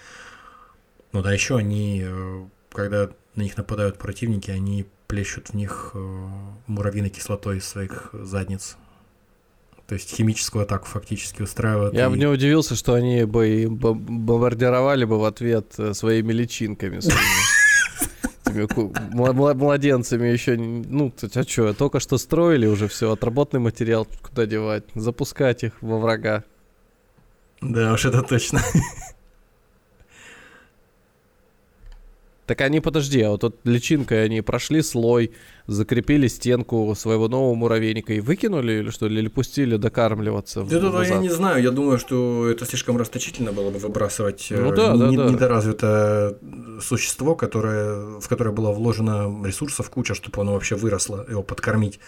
Ну да, еще они, э, когда на них нападают противники, они плещут в них э, муравьиной кислотой из своих задниц. То есть химическую атаку фактически устраивают. Я и... бы не удивился, что они бы бомбардировали бы в ответ э, своими личинками. младенцами еще, ну, а что, только что строили уже все, отработанный материал куда девать, запускать их во врага. Да уж, это точно. Так они, подожди, а вот тут личинкой они прошли слой, закрепили стенку своего нового муравейника и выкинули или что, или пустили докармливаться? Да, да, я не знаю, я думаю, что это слишком расточительно было бы выбрасывать ну, да, не, да, да. недоразвитое существо, которое, в которое было вложено ресурсов куча, чтобы оно вообще выросло, его подкормить.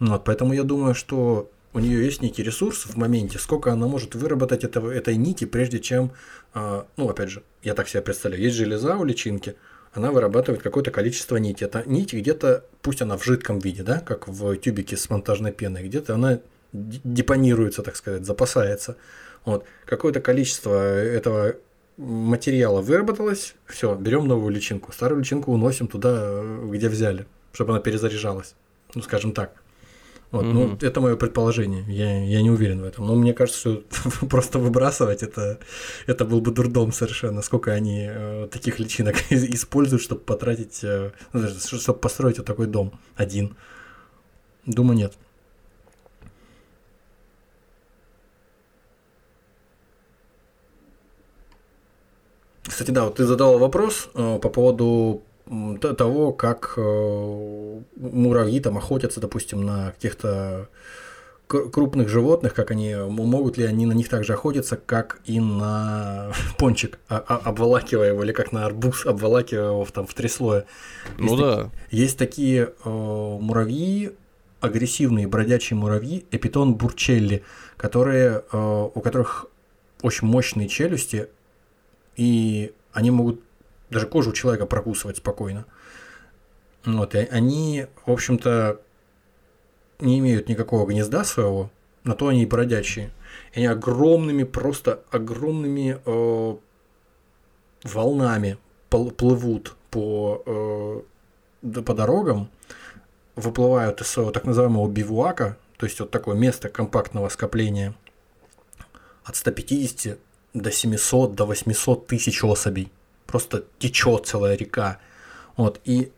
Вот, поэтому я думаю, что у нее есть некий ресурс в моменте, сколько она может выработать этого, этой нити, прежде чем, э, ну, опять же, я так себе представляю, есть железа у личинки, она вырабатывает какое-то количество нити. Это нить где-то, пусть она в жидком виде, да, как в тюбике с монтажной пеной, где-то она депонируется, так сказать, запасается. Вот. Какое-то количество этого материала выработалось, все, берем новую личинку. Старую личинку уносим туда, где взяли, чтобы она перезаряжалась. Ну, скажем так. Вот, mm-hmm. Ну, это мое предположение. Я, я не уверен в этом. Но мне кажется, что [LAUGHS] просто выбрасывать это, это был бы дурдом совершенно. Сколько они э, таких личинок [LAUGHS] используют, чтобы потратить, э, ну, чтобы построить вот такой дом один. Думаю, нет. Кстати, да, вот ты задал вопрос э, по поводу того, как э, муравьи там охотятся, допустим, на каких-то крупных животных, как они могут ли они на них также охотиться, как и на [LAUGHS] пончик, а, а, обволакивая его, или как на арбуз, обволакивая его там в три слоя. Ну есть да. есть такие э, муравьи, агрессивные бродячие муравьи, эпитон бурчелли, которые, э, у которых очень мощные челюсти, и они могут даже кожу человека прокусывать спокойно. Вот, и они, в общем-то, не имеют никакого гнезда своего, на то они и бродячие. И они огромными, просто огромными э, волнами плывут по, э, по дорогам, выплывают из своего так называемого бивуака, то есть вот такое место компактного скопления от 150 до 700, до 800 тысяч особей просто течет целая река. Вот, и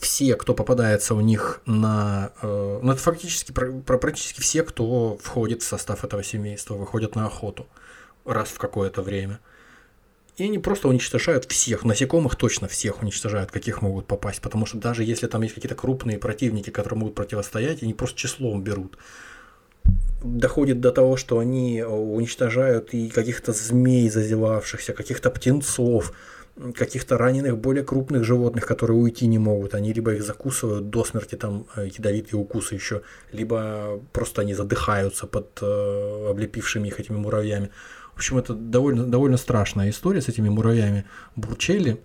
все, кто попадается у них на... Э, ну, это фактически про, практически все, кто входит в состав этого семейства, выходят на охоту раз в какое-то время. И они просто уничтожают всех, насекомых точно всех уничтожают, каких могут попасть, потому что даже если там есть какие-то крупные противники, которые могут противостоять, они просто числом берут. Доходит до того, что они уничтожают и каких-то змей зазевавшихся, каких-то птенцов, каких-то раненых, более крупных животных, которые уйти не могут. Они либо их закусывают до смерти, там э, ядовитые укусы еще, либо просто они задыхаются под э, облепившими их этими муравьями. В общем, это довольно, довольно страшная история с этими муравьями Бурчелли,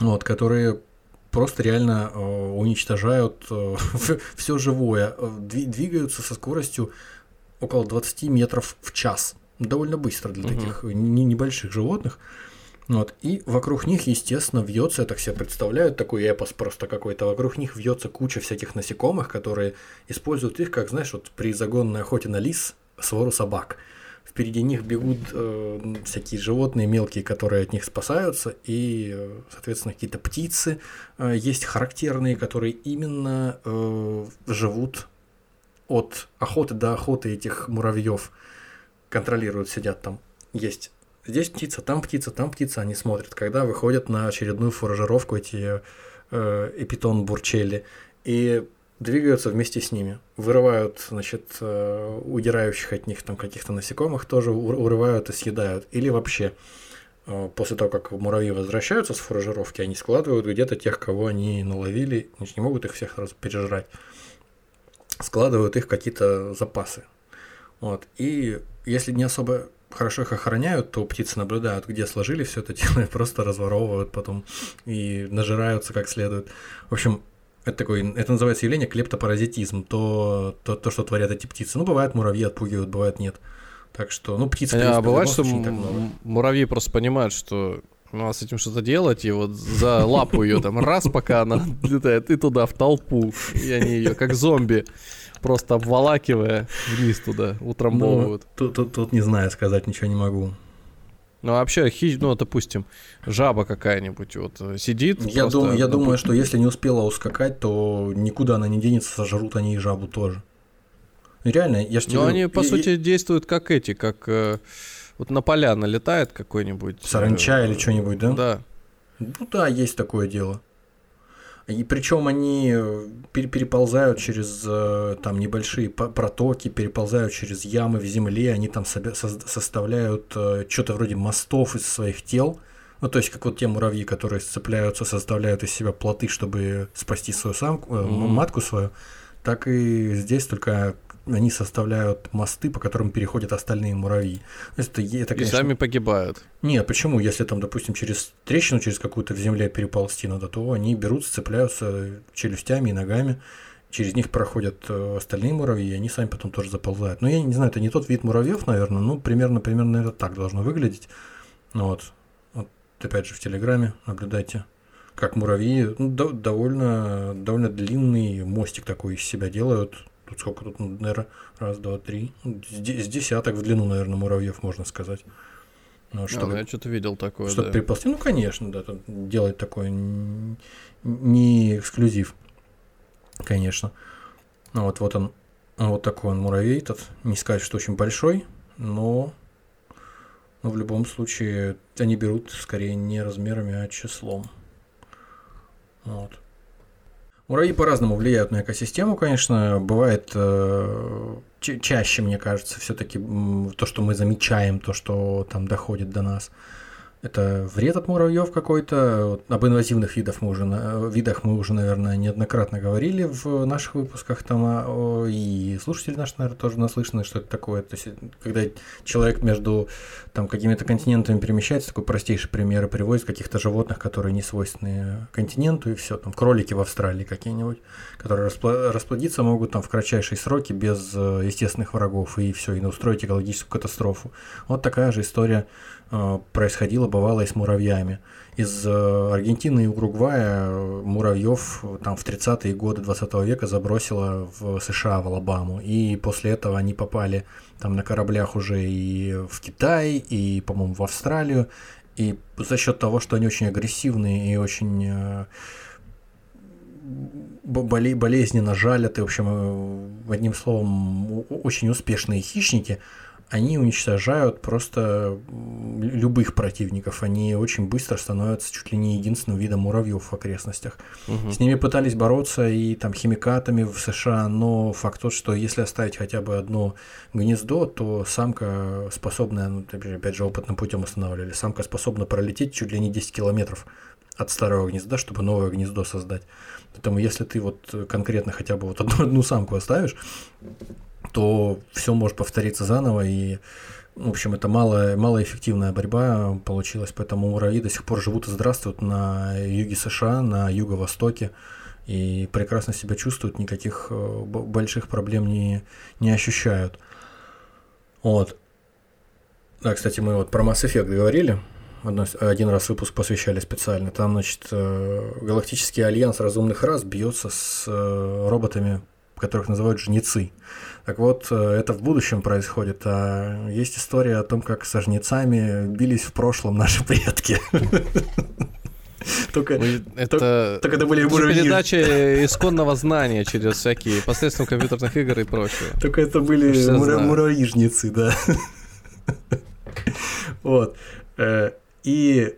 вот, которые просто реально э, уничтожают э, [LAUGHS] все живое, э, двигаются со скоростью около 20 метров в час. Довольно быстро для угу. таких небольших животных. Вот. И вокруг них, естественно, вьется, я так себе представляю, такой эпос просто какой-то, вокруг них вьется куча всяких насекомых, которые используют их, как, знаешь, вот при загонной охоте на лис, свору собак. Впереди них бегут э, всякие животные мелкие, которые от них спасаются, и, э, соответственно, какие-то птицы э, есть характерные, которые именно э, живут от охоты до охоты этих муравьев, контролируют, сидят там. Есть Здесь птица, там птица, там птица. Они смотрят, когда выходят на очередную фуражировку эти э, эпитон бурчелли. И двигаются вместе с ними. Вырывают, значит, э, удирающих от них там каких-то насекомых, тоже урывают и съедают. Или вообще, э, после того, как муравьи возвращаются с фуражировки, они складывают где-то тех, кого они наловили, они не могут их всех сразу пережрать. Складывают их какие-то запасы. Вот. И если не особо хорошо их охраняют, то птицы наблюдают, где сложили все это дело, [LAUGHS] и просто разворовывают потом и нажираются как следует. В общем, это такой, это называется явление клептопаразитизм, то, то, то, что творят эти птицы. Ну, бывает муравьи отпугивают, бывает нет. Так что, ну, птиц, А бывает, что муравьи просто понимают, что надо с этим что-то делать, и вот за лапу ее там раз, пока она летает, и туда, в толпу, и они ее как зомби просто обволакивая вниз туда, утрамбовывают. Ну, тут, тут, тут не знаю, сказать ничего не могу. Ну, вообще, хищ, ну, допустим, жаба какая-нибудь вот э, сидит. Я, просто, думаю, я допу- думаю, что если не успела ускакать, то никуда она не денется, сожрут они и жабу тоже. Ну, Реально, я же Ну, они, по сути, действуют как эти, как э, вот на поля налетает какой-нибудь. э, Саранча или что-нибудь, да? Да. Ну да, есть такое дело. И причем они э, пер- переползают через э, там небольшие протоки, переползают через ямы в земле, они там составляют что-то вроде мостов из своих тел. Ну, то есть, как вот те муравьи, которые сцепляются, составляют из себя плоты, чтобы спасти свою самку, э, Мгм. матку свою, так и здесь только они составляют мосты, по которым переходят остальные муравьи. То есть это, это, И конечно, сами погибают. нет, почему? Если там, допустим, через трещину, через какую-то в земле переползти надо, то они берут, сцепляются челюстями и ногами, через них проходят э, остальные муравьи, и они сами потом тоже заползают. Но я не знаю, это не тот вид муравьев, наверное, ну, примерно, примерно это так должно выглядеть. Ну Вот. Вот, опять же, в Телеграме наблюдайте, как муравьи ну, до- довольно, довольно длинный мостик такой из себя делают. Тут сколько тут, ну, наверное, раз, два, три. Ну, С де- с десяток в длину, наверное, муравьев, можно сказать. Ну, А, чтобы ну, я что-то видел такое, чтобы да. переползти. Ну, конечно, да, тут делать такой н- не эксклюзив, конечно. Ну, вот, вот он, вот такой он муравей этот. Не сказать, что очень большой, но, но в любом случае они берут скорее не размерами, а числом. Вот. Муравьи по-разному влияют на экосистему, конечно. Бывает э, ча- чаще, мне кажется, все-таки то, что мы замечаем, то, что там доходит до нас. Это вред от муравьев какой-то. Об инвазивных видах мы уже, на- видах мы уже, наверное, неоднократно говорили в наших выпусках. Там, а, и слушатели наши, наверное, тоже наслышаны, что это такое. То есть, когда человек между там, какими-то континентами перемещается, такой простейший пример, и приводит каких-то животных, которые не свойственны континенту, и все, там кролики в Австралии какие-нибудь, которые расплодиться могут там в кратчайшие сроки без э, естественных врагов, и все, и устроить экологическую катастрофу. Вот такая же история э, происходила, бывало и с муравьями. Из э, Аргентины и Уругвая э, муравьев там в 30-е годы 20 века забросило в США, в Алабаму. И после этого они попали там на кораблях уже и в Китай, и, по-моему, в Австралию. И за счет того, что они очень агрессивные и очень боле- болезненно жалят, и, в общем, одним словом, очень успешные хищники, они уничтожают просто любых противников. Они очень быстро становятся чуть ли не единственным видом муравьев в окрестностях. Мгм. С ними пытались бороться и там химикатами в США, но факт тот, что если оставить хотя бы одно гнездо, то самка способная, ну, опять же- опять же, опытным путем устанавливали, самка способна пролететь чуть ли не 10 километров от старого гнезда, чтобы новое гнездо создать. Поэтому если ты вот конкретно хотя бы вот одну, [LAUGHS] одну самку оставишь, то все может повториться заново, и, в общем, это мало, малоэффективная борьба получилась, поэтому муравьи до сих пор живут и здравствуют на юге США, на юго-востоке, и прекрасно себя чувствуют, никаких э, больших проблем не, не ощущают. Вот. Да, кстати, мы вот про Mass Effect говорили. Один раз выпуск посвящали специально. Там, значит, э, Галактический альянс разумных рас бьется с э, роботами, которых называют жнецы. Так вот, э, это в будущем происходит, а есть история о том, как со жнецами бились в прошлом наши предки. Только, Это, только это были муравьи. передача исконного знания через всякие посредством компьютерных игр и прочее. Только это были Все мура- знают. муравьи-жнецы, да. Вот. Э, И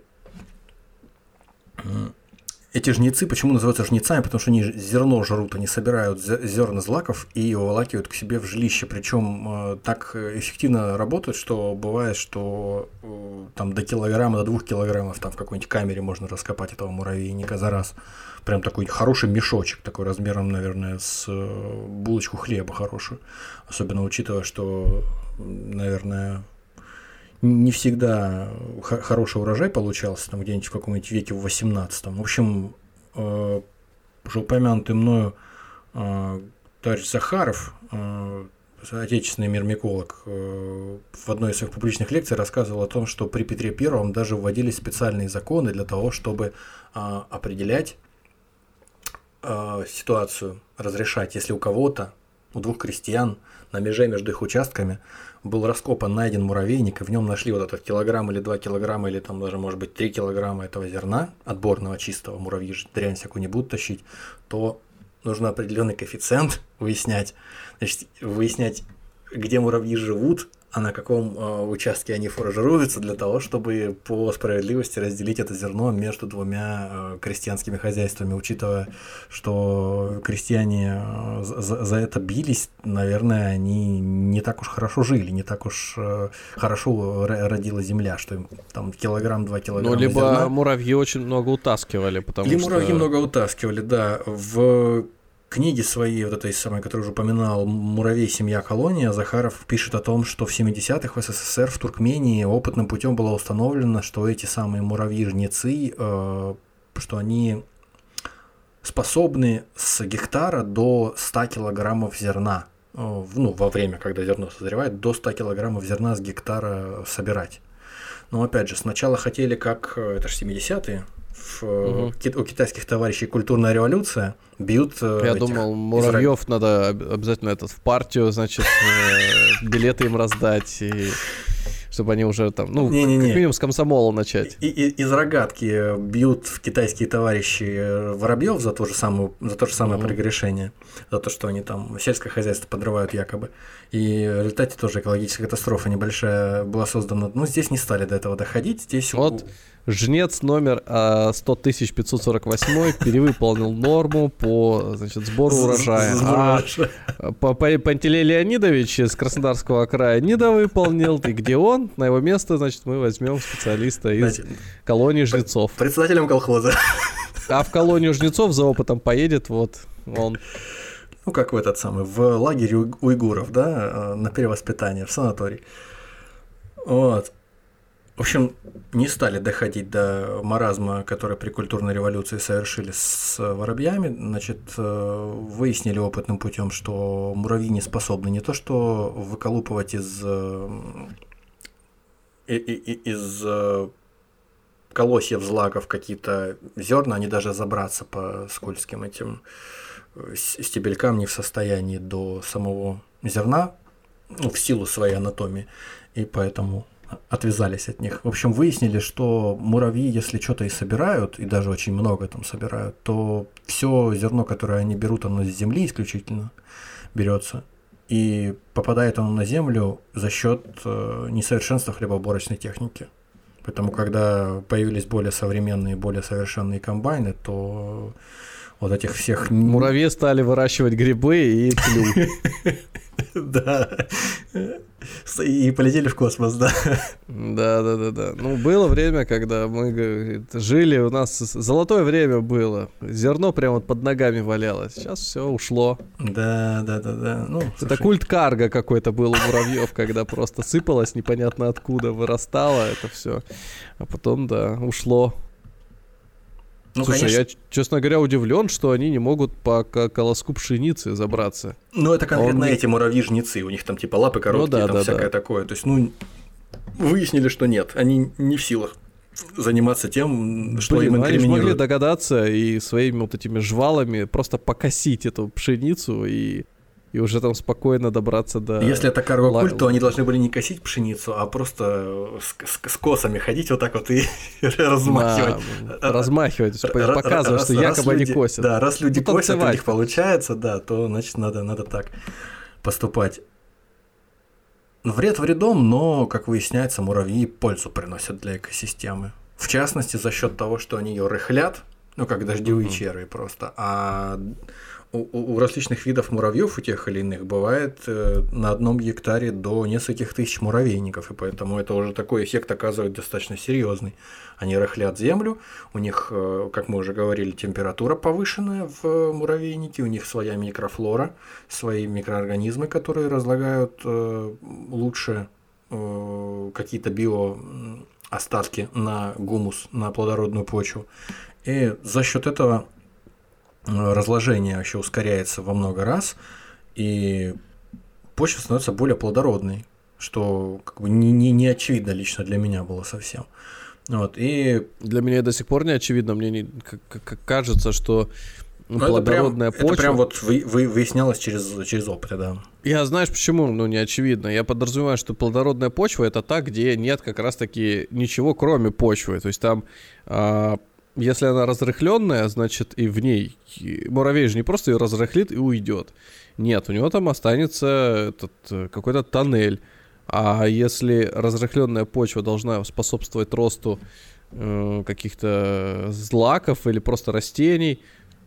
эти жнецы, почему называются жнецами? Потому что они зерно жрут, они собирают зе- зерна злаков и уволакивают к себе в жилище. Причем так э, эффективно работают, что бывает, что э, там до килограмма, до двух килограммов там в какой-нибудь камере можно раскопать этого муравейника за раз. Прям такой хороший мешочек, такой размером, наверное, с э, булочку хлеба хорошую. Особенно учитывая, что, наверное, не всегда хороший урожай получался, там где-нибудь в каком-нибудь веке в 18 В общем, э, уже упомянутый мною э, товарищ Захаров, э, отечественный мирмиколог, э, в одной из своих публичных лекций рассказывал о том, что при Петре Первом даже вводились специальные законы для того, чтобы а, определять а, ситуацию, разрешать, если у кого-то у двух крестьян на меже между их участками был раскопан, найден муравейник, и в нем нашли вот этот килограмм или два килограмма, или там даже, может быть, три килограмма этого зерна, отборного чистого, муравьи же дрянь всякую не будут тащить, то нужно определенный коэффициент выяснять, значит, выяснять, где муравьи живут, а на каком э, участке они фуражируются для того, чтобы по справедливости разделить это зерно между двумя э, крестьянскими хозяйствами, учитывая, что крестьяне э, за, за это бились, наверное, они не так уж хорошо жили, не так уж э, хорошо родила земля, что им там килограмм-два килограмма Ну, либо зерна. муравьи очень много утаскивали, потому Или что... муравьи много утаскивали, да. В книге своей, вот этой самой, которую уже упоминал, «Муравей. Семья. Колония», Захаров пишет о том, что в 70-х в СССР в Туркмении опытным путем было установлено, что эти самые муравьи-жнецы, э, что они способны с гектара до 100 килограммов зерна, э, ну, во время, когда зерно созревает, до 100 килограммов зерна с гектара собирать. Но опять же, сначала хотели, как э, это же 70-е, в, Мгм. ки- у китайских товарищей культурная революция, бьют э, Я этих думал, изра- муравьев надо об- обязательно этот в партию, значит, э, билеты им раздать, и чтобы они уже там, ну, Не-не-не. как минимум с комсомола начать. И- и- из рогатки бьют в китайские товарищи э, воробьев за то же самое, за то же самое Мгм. прегрешение, за то, что они там сельское хозяйство подрывают якобы. И в результате тоже экологическая катастрофа небольшая была создана. Ну, здесь не стали до этого доходить. Здесь Вот. Жнец номер а, 100 10048 перевыполнил норму по значит, сбору урожая. А П- П- Пантелей Леонидович из Краснодарского края недовыполнил. И где он? На его место, значит, мы возьмем специалиста из колонии жнецов. председателем колхоза. А в колонию жнецов за опытом поедет вот он. Ну, как в этот самый, в лагере уй- уйгуров, да, э, на перевоспитание, в санаторий. Вот. В общем, не стали доходить до маразма, который при культурной революции совершили с воробьями. Значит, э, выяснили опытным путем, что муравьи не способны не то что выколупывать из, э, из э, колосьев злаков какие-то зерна, они даже забраться по скользким этим стебелькам не в состоянии до самого зерна, ну, в силу своей анатомии, и поэтому отвязались от них. В общем, выяснили, что муравьи, если что-то и собирают, и даже очень много там собирают, то все зерно, которое они берут, оно с земли исключительно берется. И попадает оно на землю за счет э, несовершенства хлебоуборочной техники. Поэтому, когда появились более современные, более совершенные комбайны, то вот этих всех... Муравьи стали выращивать грибы и тлю. [LAUGHS] [LAUGHS] Да. И полетели в космос, да. Да, да, да, да. Ну, было время, когда мы говорит, жили, у нас золотое время было. Зерно прямо вот под ногами валялось. Сейчас все ушло. Да, да, да, да. Ну, Это слушай, культ карга какой-то был у муравьев, когда просто сыпалось непонятно откуда, вырастало это все. А потом, да, ушло. Ну, Слушай, конечно, я, честно говоря, удивлен, что они не могут по ко- колоску пшеницы забраться. Ну, это конкретно Он эти муравьи-жнецы, у них там типа лапы короткие, Ну да, там да, всякое да. такое. То есть, ну, выяснили, что нет, они не в силах заниматься тем, что Блин, им ну они же могли инкриминируют. догадаться и своими вот этими жвалами просто покосить эту пшеницу и, и уже там спокойно добраться до... Если это карго-культ, то они должны были не косить пшеницу, а просто с, с- с косами ходить вот так вот и [LAUGHS] размахивать. Да, размахивать, показывать, что якобы они люди- косят. Да, раз люди Ну, косят, у них получается, да, то значит надо, надо так поступать. Вред вредом, но, как выясняется, муравьи пользу приносят для экосистемы. В частности, за счет того, что они ее рыхлят, ну, как дождевые Мгм. черви просто. А у, у- различных видов муравьев, у тех или иных, бывает э, на одном гектаре до нескольких тысяч муравейников, и поэтому это уже такой эффект оказывает достаточно серьезный. Они рыхлят землю, у них, э, как мы уже говорили, температура повышенная в муравейнике, у них своя микрофлора, свои микроорганизмы, которые разлагают э, лучше э, какие-то био остатки на гумус, на плодородную почву. И за счет этого э, разложение вообще ускоряется во много раз, и почва становится более плодородной, что как бы не, не, не очевидно лично для меня было совсем. Вот, и Для меня до сих пор не очевидно, мне не, к- к- кажется, что Ну, плодородная это прям, почва. Это прям вот вы, вы, выяснялось через, через опыт, да. Я знаешь почему? Ну, не очевидно. Я подразумеваю, что плодородная почва это та, где нет как раз-таки ничего, кроме почвы. То есть там, э, если она разрыхленная, значит и в ней муравей же не просто ее разрыхлит и уйдет. Нет, у него там останется этот э, какой-то тоннель. А если разрыхленная почва должна способствовать росту э, каких-то злаков или просто растений,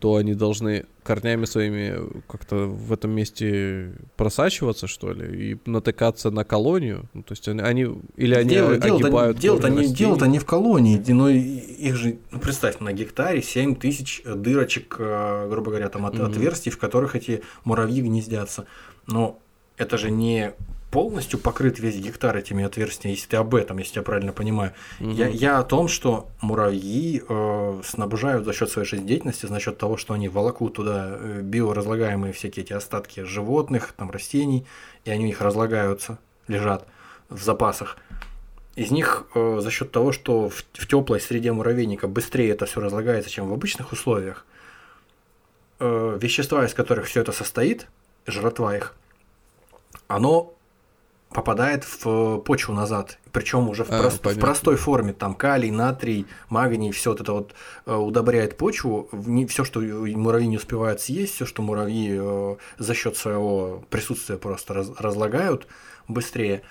то они должны корнями своими как-то в этом месте просачиваться, что ли, и натыкаться на колонию. Ну, то есть они, они или они Дел, огибают дело-то, не, дело-то не в колонии, но их же, ну, представь, на гектаре 7 тысяч дырочек, э, грубо говоря, там от, mm-hmm. отверстий, в которых эти муравьи гнездятся. Но это же не полностью покрыт весь гектар этими отверстиями, если ты об этом, если я правильно понимаю. Угу. Я, я о том, что муравьи э, снабжают за счет своей жизнедеятельности, за счет того, что они волокут туда э, биоразлагаемые всякие эти остатки животных, там растений, и они у них разлагаются, лежат в запасах. Из них э, за счет того, что в, в теплой среде муравейника быстрее это все разлагается, чем в обычных условиях, э, вещества, из которых все это состоит, жратва их, оно попадает в почву назад. Причем уже в, а, прост, в простой форме. Там калий, натрий, магний, все вот это вот э, удобряет почву. Все, что муравьи не успевают съесть, все, что муравьи э, за счет своего присутствия просто раз, разлагают быстрее.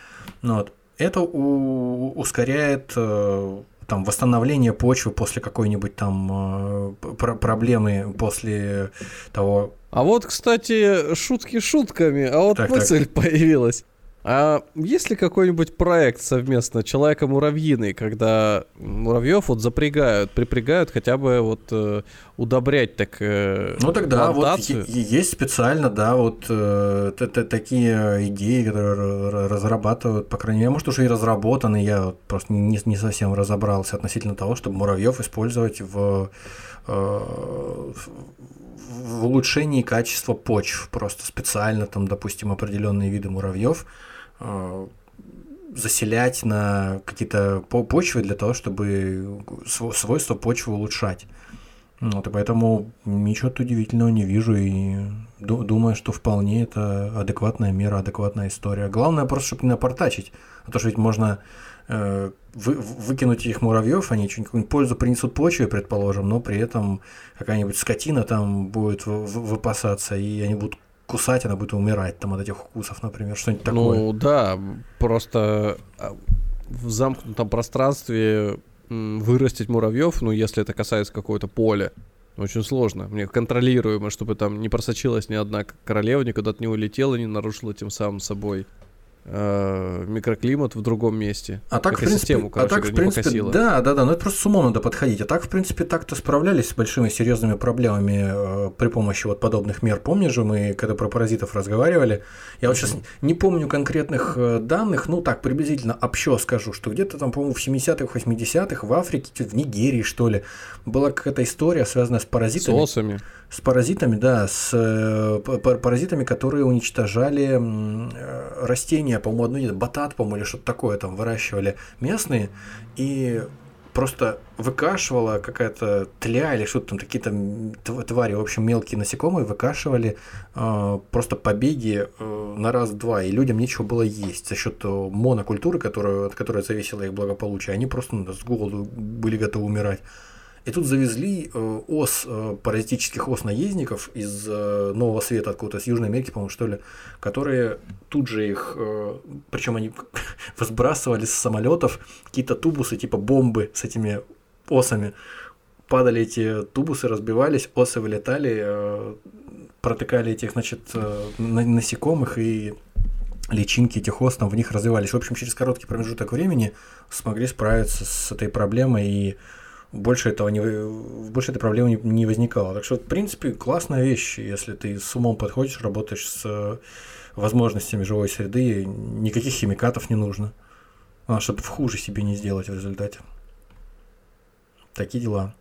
Ну, вот. Это у, ускоряет э, там восстановление почвы после какой-нибудь там пр проблемы после того. А вот, кстати, шутки шутками, а вот так, мысль так. появилась. А есть ли какой-нибудь проект совместно Человека-муравьиный, когда муравьев вот запрягают, припрягают хотя бы вот э, удобрять так э, Ну тогда плантацию? вот есть специально, да, вот э, такие идеи, которые разрабатывают, по крайней мере, может уже и разработаны, я вот просто не, не совсем разобрался относительно того, чтобы муравьев использовать в, э, в улучшении качества почв, просто специально там, допустим, определенные виды муравьев заселять на какие-то почвы для того, чтобы свойства почвы улучшать. Вот, и поэтому ничего удивительного не вижу и думаю, что вполне это адекватная мера, адекватная история. Главное просто, чтобы не напортачить. А то, что ведь можно э, вы, выкинуть этих муравьев, они что-нибудь пользу принесут почве, предположим, но при этом какая-нибудь скотина там будет выпасаться, и они будут кусать, она будет умирать там от этих укусов, например, что-нибудь такое. Ну да, просто а, в замкнутом пространстве вырастить муравьев, ну если это касается какого-то поля, очень сложно. Мне контролируемо, чтобы там не просочилась ни одна королева, никуда-то не улетела, не нарушила тем самым собой микроклимат в другом месте. А так, в принципе, короче, а так, в принципе, да, да, да, но это просто с умом надо подходить. А так, в принципе, так-то справлялись с большими серьезными проблемами э, при помощи вот подобных мер. Помнишь же, мы когда про паразитов разговаривали, я вот сейчас не помню конкретных э, данных, ну так, приблизительно общо скажу, что где-то там, по-моему, в 70-х, 80-х в Африке, в Нигерии, что ли, была какая-то история, связанная с паразитами. С осами. С паразитами, да, с э, паразитами, которые уничтожали э, растения, по-моему, одно батат, по-моему, или что-то такое там выращивали местные, и просто выкашивала какая-то тля или что-то там, какие-то твари, в общем, мелкие насекомые выкашивали э, просто побеги э, на раз-два, и людям нечего было есть за счет монокультуры, которую, от которой зависело их благополучие. Они просто ну, с голоду были готовы умирать. И тут завезли э, ос, э, паразитических ос-наездников из э, Нового Света, откуда-то, с Южной Америки, по-моему, что ли, которые тут же их, причем они [LAUGHS] возбрасывали с самолетов какие-то тубусы, типа бомбы с этими осами. Падали эти тубусы, разбивались, осы вылетали, протыкали этих, значит, насекомых и личинки этих ос там в них развивались. В общем, через короткий промежуток времени смогли справиться с этой проблемой и больше этого не, больше этой проблемы не, не возникало. Так что, в принципе, классная вещь, если ты с умом подходишь, работаешь с э, возможностями живой среды, никаких химикатов не нужно, а, чтобы хуже себе не сделать в результате. Такие дела.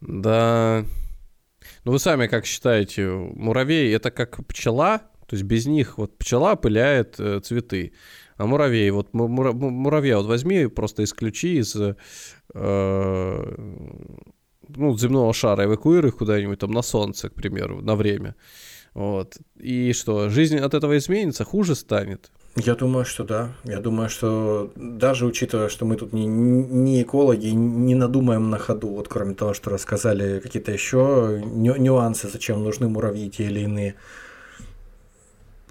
Да. Ну вы сами как считаете, муравей это как пчела, то есть без них вот пчела пыляет э, цветы. А муравей, вот муравья вот возьми, просто исключи из э, ну, земного шара, эвакуируй их куда-нибудь там на солнце, к примеру, на время. Вот. И что, жизнь от этого изменится, хуже станет? Я думаю, что да. Я думаю, что даже учитывая, что мы тут не, не экологи, не надумаем на ходу, вот кроме того, что рассказали какие-то еще нюансы, зачем нужны муравьи те или иные,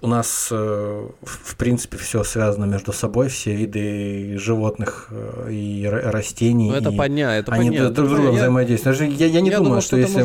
у нас, э, в принципе, все связано между собой, все виды животных э, и растений. Ну, это понятно, это они понятно. друг с другом взаимодействуют. Я, я не я думаю, думал, что, что если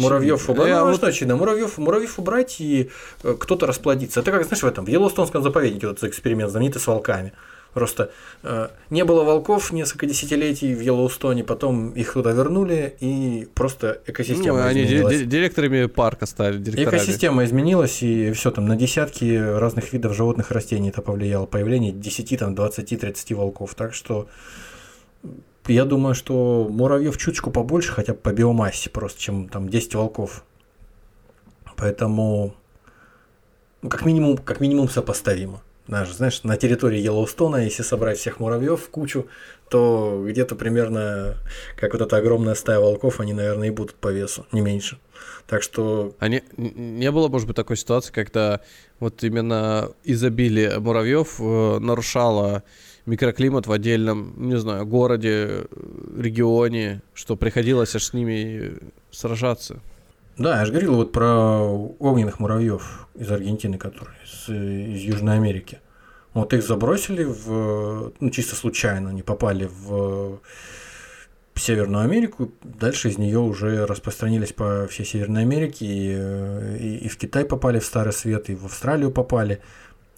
муравьев убрать, я ну, вот... что очевидно, муравьев, муравьев убрать и э, кто-то расплодится. Это как, знаешь, в этом, в Йеллоустонском заповеднике вот эксперимент знаменитый с волками. Просто э, не было волков несколько десятилетий в Йеллоустоне, потом их туда вернули, и просто экосистема ну, они изменилась. Они директорами парка стали, директорами. Экосистема изменилась, и все там на десятки разных видов животных растений это повлияло. Появление 10, там, 20, 30 волков. Так что я думаю, что муравьев чуточку побольше, хотя бы по биомассе просто, чем там 10 волков. Поэтому ну, как минимум, как минимум сопоставимо даже, знаешь, на территории Йеллоустона, если собрать всех муравьев в кучу, то где-то примерно, как вот эта огромная стая волков, они, наверное, и будут по весу, не меньше. Так что... А не, не было, может быть, такой ситуации, когда вот именно изобилие муравьев э, нарушало микроклимат в отдельном, не знаю, городе, регионе, что приходилось аж с ними сражаться? Да, я же говорил вот про огненных муравьев из Аргентины, которые из, из Южной Америки. Вот их забросили в, ну, чисто случайно, они попали в Северную Америку, дальше из нее уже распространились по всей Северной Америке, и, и, и в Китай попали в Старый Свет, и в Австралию попали.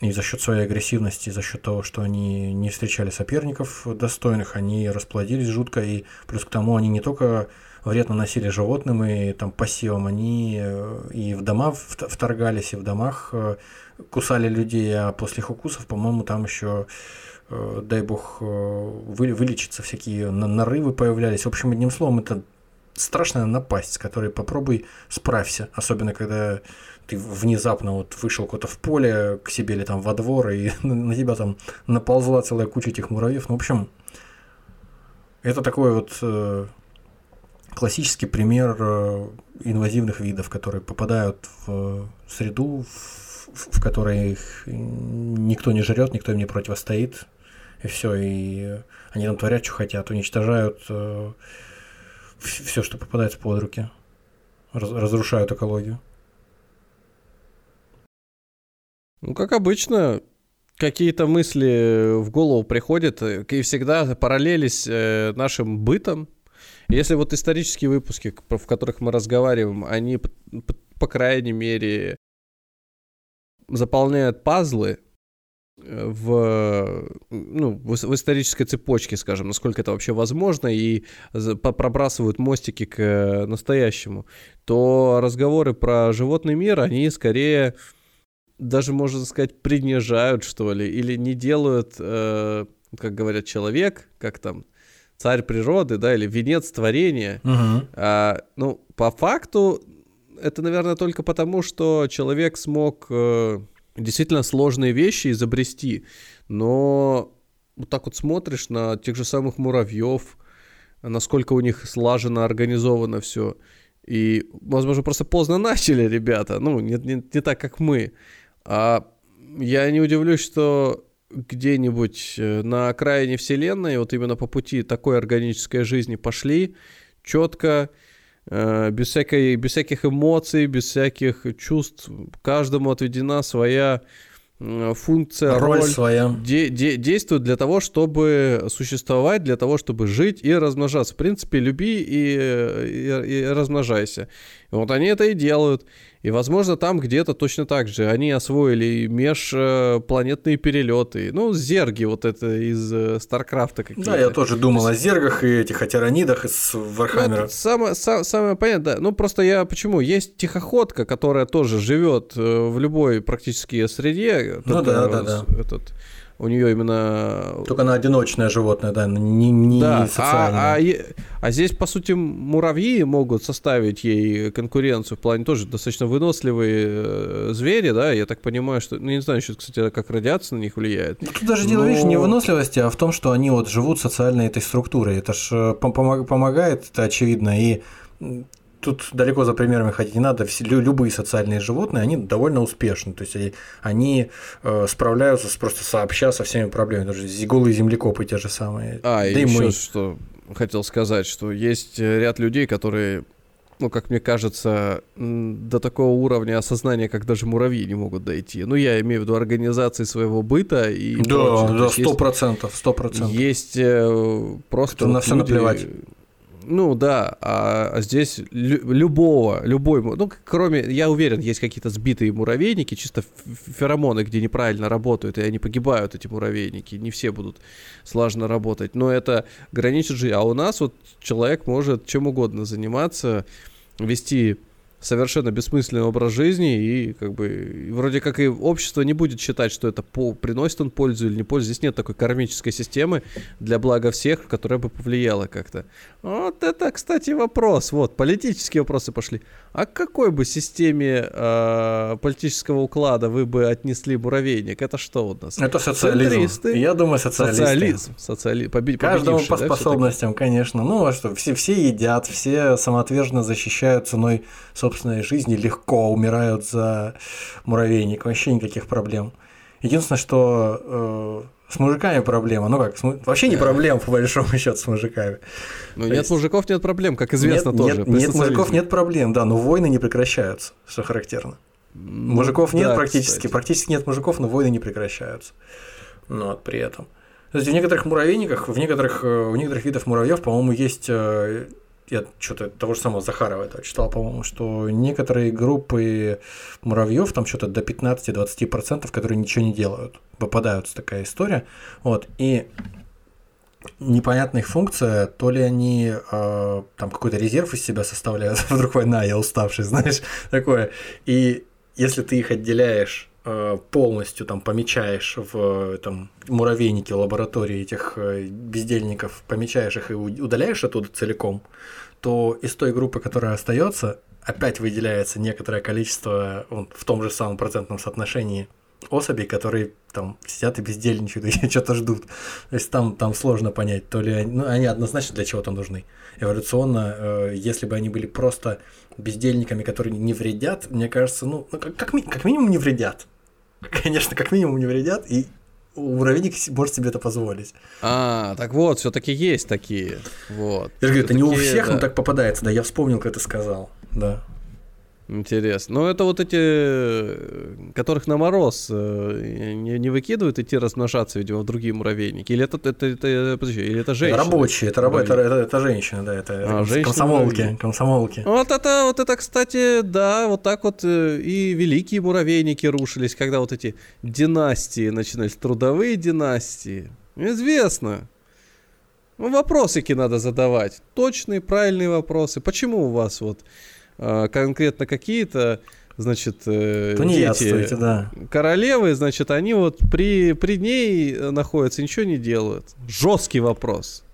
И за счет своей агрессивности, за счет того, что они не встречали соперников достойных, они расплодились жутко, и плюс к тому они не только вред наносили животным и там посевам, они э, и в дома вторгались, и в домах э, кусали людей, а после их укусов, по-моему, там еще э, дай бог, вылечиться, всякие нарывы появлялись. В общем, одним словом, это страшная напасть, с которой попробуй справься. Особенно, когда ты внезапно вот вышел куда-то в поле к себе или там во двор, и [LAUGHS] на тебя там наползла целая куча этих муравьев. Ну, в общем, это такой вот классический пример э, инвазивных видов, которые попадают в среду, в, которой их никто не жрет, никто им не противостоит, и все, и они там творят, что хотят, уничтожают э, все, что попадается под руки, разрушают экологию. Ну, как обычно, какие-то мысли в голову приходят, э, и всегда параллелись нашим бытом, если вот исторические выпуски, в которых мы разговариваем, они, по, крайней мере, заполняют пазлы э, в, ну, в исторической цепочке, скажем, насколько это вообще возможно, и пробрасывают мостики к э, настоящему, то разговоры про животный мир, они скорее даже, можно сказать, принижают, что ли, или не делают, э, как говорят, человек, как там, царь природы, да, или венец творения. Угу. А, ну, по факту, это, наверное, только потому, что человек смог э, действительно сложные вещи изобрести. Но вот так вот смотришь на тех же самых муравьев, насколько у них слаженно, организовано все. И, возможно, просто поздно начали ребята, ну, не, не, не так, как мы. А я не удивлюсь, что где-нибудь э, на окраине Вселенной, вот именно по пути такой органической жизни пошли, четко, э, без, всякой, без всяких эмоций, без всяких чувств. Каждому отведена своя функция, роль, роль своя. Де, де, действует для того, чтобы существовать, для того, чтобы жить и размножаться. В принципе, люби и, и, и размножайся. Вот они это и делают. И, возможно, там где-то точно так же они освоили межпланетные перелеты. Ну, зерги вот это из э, Старкрафта какие-то. Да, я тоже думал о зергах и этих о тиранидах из Вархаммера. Ну, самое, сам, самое понятное, да. Ну, просто я почему? Есть тихоходка, которая тоже живет э, в любой практически среде. Ну, да, да, да. Этот, у нее именно... Только она одиночное животное, да, не, не да, социальное. А, а, а здесь, по сути, муравьи могут составить ей конкуренцию в плане тоже достаточно выносливые э, звери, да, я так понимаю, что, ну, не знаю еще, кстати, как радиация на них влияет. Ну, тут даже дело, Но... видишь, не в выносливости, а в том, что они вот живут социальной этой структурой. Это же помогает, это очевидно, и тут далеко за примерами ходить не надо. Все, любые социальные животные, они довольно успешны. То есть они, они э, справляются с, просто сообща со всеми проблемами. Даже голые землекопы те же самые. А, да и еще мы... что хотел сказать, что есть ряд людей, которые ну, как мне кажется, до такого уровня осознания, как даже муравьи не могут дойти. Ну, я имею в виду организации своего быта и Да, прочее. да, сто процентов, сто процентов. Есть э, просто Кто вот на все люди, наплевать. Ну да, а, здесь лю- любого, любой, ну кроме, я уверен, есть какие-то сбитые муравейники, чисто феромоны, где неправильно работают, и они погибают, эти муравейники, не все будут слаженно работать, но это граничит же, а у нас вот человек может чем угодно заниматься, вести совершенно бессмысленный образ жизни, и как бы вроде как и общество не будет считать, что это по, приносит он пользу или не пользу. Здесь нет такой кармической системы для блага всех, которая бы повлияла как-то. Вот это, кстати, вопрос. Вот, политические вопросы пошли. А к какой бы системе э, политического уклада вы бы отнесли муравейник? Это что у нас? Это социализм. Центристы? Я думаю, социализм. Социализм. Социали... Побед... Каждому по да, способностям, конечно. Ну, а что, все, все едят, все самоотверженно защищают ценой собственной жизни, легко умирают за муравейник. Вообще никаких проблем. Единственное, что э, с мужиками проблема. Ну как, вообще не проблема, по большому счету, с мужиками. Ну, нет есть... мужиков, нет проблем, как известно нет, тоже. Нет, нет мужиков, нет проблем, да, но войны не прекращаются, что характерно. Ну, мужиков нет да, практически, кстати. практически нет мужиков, но войны не прекращаются. Ну, вот при этом. То есть в некоторых муравейниках, в некоторых, э, в некоторых видах муравьев, по-моему, есть э, я что-то того же самого Захарова это читал, по-моему, что некоторые группы муравьев, там что-то до 15-20%, которые ничего не делают, попадаются такая история. Вот, и непонятная их функция, то ли они э, там какой-то резерв из себя составляют, [LAUGHS] вдруг война, я уставший, знаешь, [LAUGHS] такое. И если ты их отделяешь полностью там помечаешь в там, муравейнике лаборатории этих э, бездельников, помечаешь их и удаляешь оттуда целиком, то из той группы, которая остается, опять выделяется некоторое количество в том же самом процентном соотношении особей, которые там сидят и бездельничают [LAUGHS] и что-то ждут. То есть там, там сложно понять, то ли они, ну, они однозначно для чего-то нужны. Эволюционно, э, если бы они были просто бездельниками, которые не вредят, мне кажется, ну, ну как, как, как минимум не вредят. Конечно, как минимум не вредят, и муравейник может себе это позволить. А, так вот, все-таки есть такие. Вот. Я же говорю, это не у всех, да. но так попадается, да, я вспомнил, как ты сказал, да. Интересно. Ну, это вот эти, которых на мороз э, не, не выкидывают идти размножаться, видимо, в другие муравейники. Или это, это, это, подожди, или это женщины? Это рабочие, это, раб, это, это, это женщины, да, это, а, это комсомолки, муравейники. комсомолки. Вот это, вот это, кстати, да, вот так вот э, и великие муравейники рушились, когда вот эти династии начинались, трудовые династии. Известно. Ну, вопросики надо задавать. Точные, правильные вопросы. Почему у вас вот конкретно какие-то значит, э, дети да. королевы, значит, они вот при, при ней находятся, ничего не делают. Жесткий вопрос.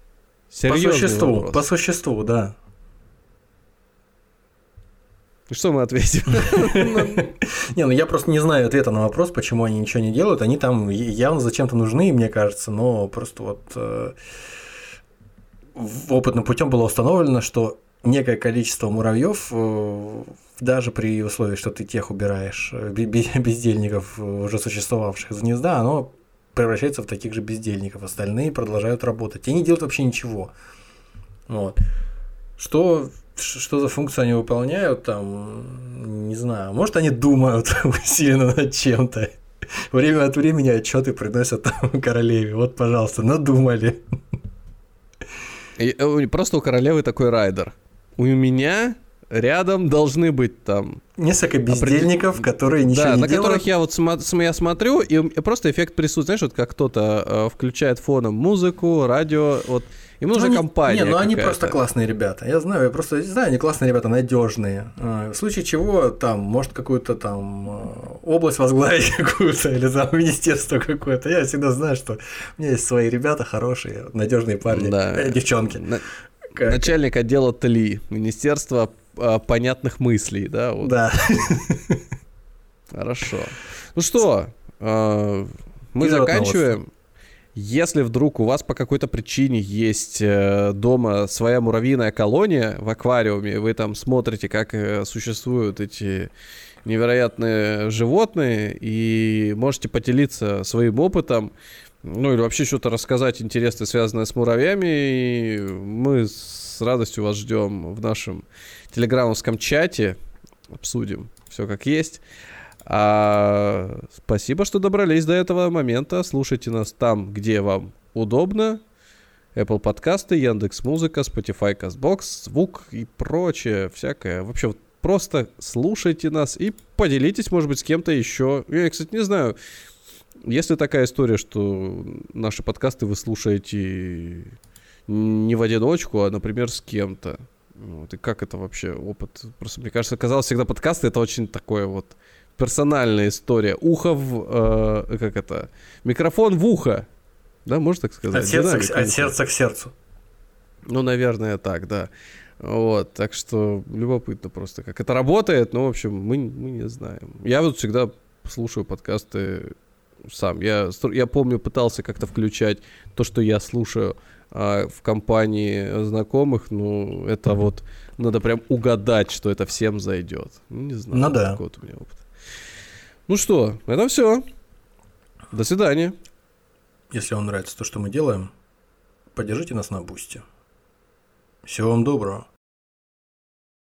Серьезный по существу, вопрос. по существу, да. Что мы ответим? [LAUGHS] Не, ну я просто не знаю ответа на вопрос, почему они ничего не делают. Они там явно зачем-то нужны, мне кажется, но просто вот э, опытным путем было установлено, что некое количество муравьев, э, даже при условии, что ты тех убираешь, э, [LAUGHS] бездельников, э, уже существовавших из гнезда, оно превращается в таких же бездельников. Остальные продолжают работать. И не делают вообще ничего. Вот. Что, что за функцию они выполняют, там, не знаю. Может, они думают [LAUGHS] усиленно над чем-то. Время от времени отчеты приносят там [LAUGHS] королеве. Вот, пожалуйста, надумали. И, просто у королевы такой райдер у меня рядом должны быть там... Несколько бездельников, определ... которые ничего да, не на делают. которых я вот см- я смотрю, и просто эффект присутствует. Знаешь, вот как кто-то э, включает фоном музыку, радио, вот Ему нужна ну, компания. Не, ну они просто классные ребята. Я знаю, я просто знаю, они классные ребята, надежные. А, в случае чего там, может, какую-то там а, область возглавить [LAUGHS] какую-то или там министерство какое-то. Я всегда знаю, что у меня есть свои ребята хорошие, надежные парни, да. э, девчонки. На... Как... Начальник отдела ТЛИ, Министерство а, понятных мыслей, да? Вот. Да. [LAUGHS] Хорошо. Ну что, а, мы И заканчиваем. Если вдруг у вас по какой-то причине есть э, дома своя муравьиная колония в аквариуме, вы там смотрите, как э, существуют эти невероятные животные, и можете поделиться своим опытом, ну или вообще что-то рассказать интересное, связанное с муравьями, и мы с радостью вас ждем в нашем телеграммовском чате, обсудим все как есть. А, спасибо, что добрались до этого момента. Слушайте нас там, где вам удобно. Apple подкасты, Яндекс Музыка, Spotify, Castbox, звук и прочее, всякое. Вообще, вот просто слушайте нас и поделитесь, может быть, с кем-то еще. Я, кстати, не знаю, если такая история, что наши подкасты вы слушаете не в одиночку, а, например, с кем-то. Вот, и как это вообще опыт? Просто, мне кажется, казалось, всегда подкасты это очень такое вот персональная история. Ухо в... Э, как это? Микрофон в ухо. Да, можно так сказать? От сердца, к, от сердца к сердцу. Ну, наверное, так, да. Вот, так что любопытно просто, как это работает, но, в общем, мы, мы не знаем. Я вот всегда слушаю подкасты сам. Я, я помню, пытался как-то включать то, что я слушаю а, в компании знакомых, ну, это вот надо прям угадать, что это всем зайдет. Ну, не знаю, ну, да. вот у меня опыт. Ну что, это все. До свидания. Если вам нравится то, что мы делаем, поддержите нас на бусте. Всего вам доброго.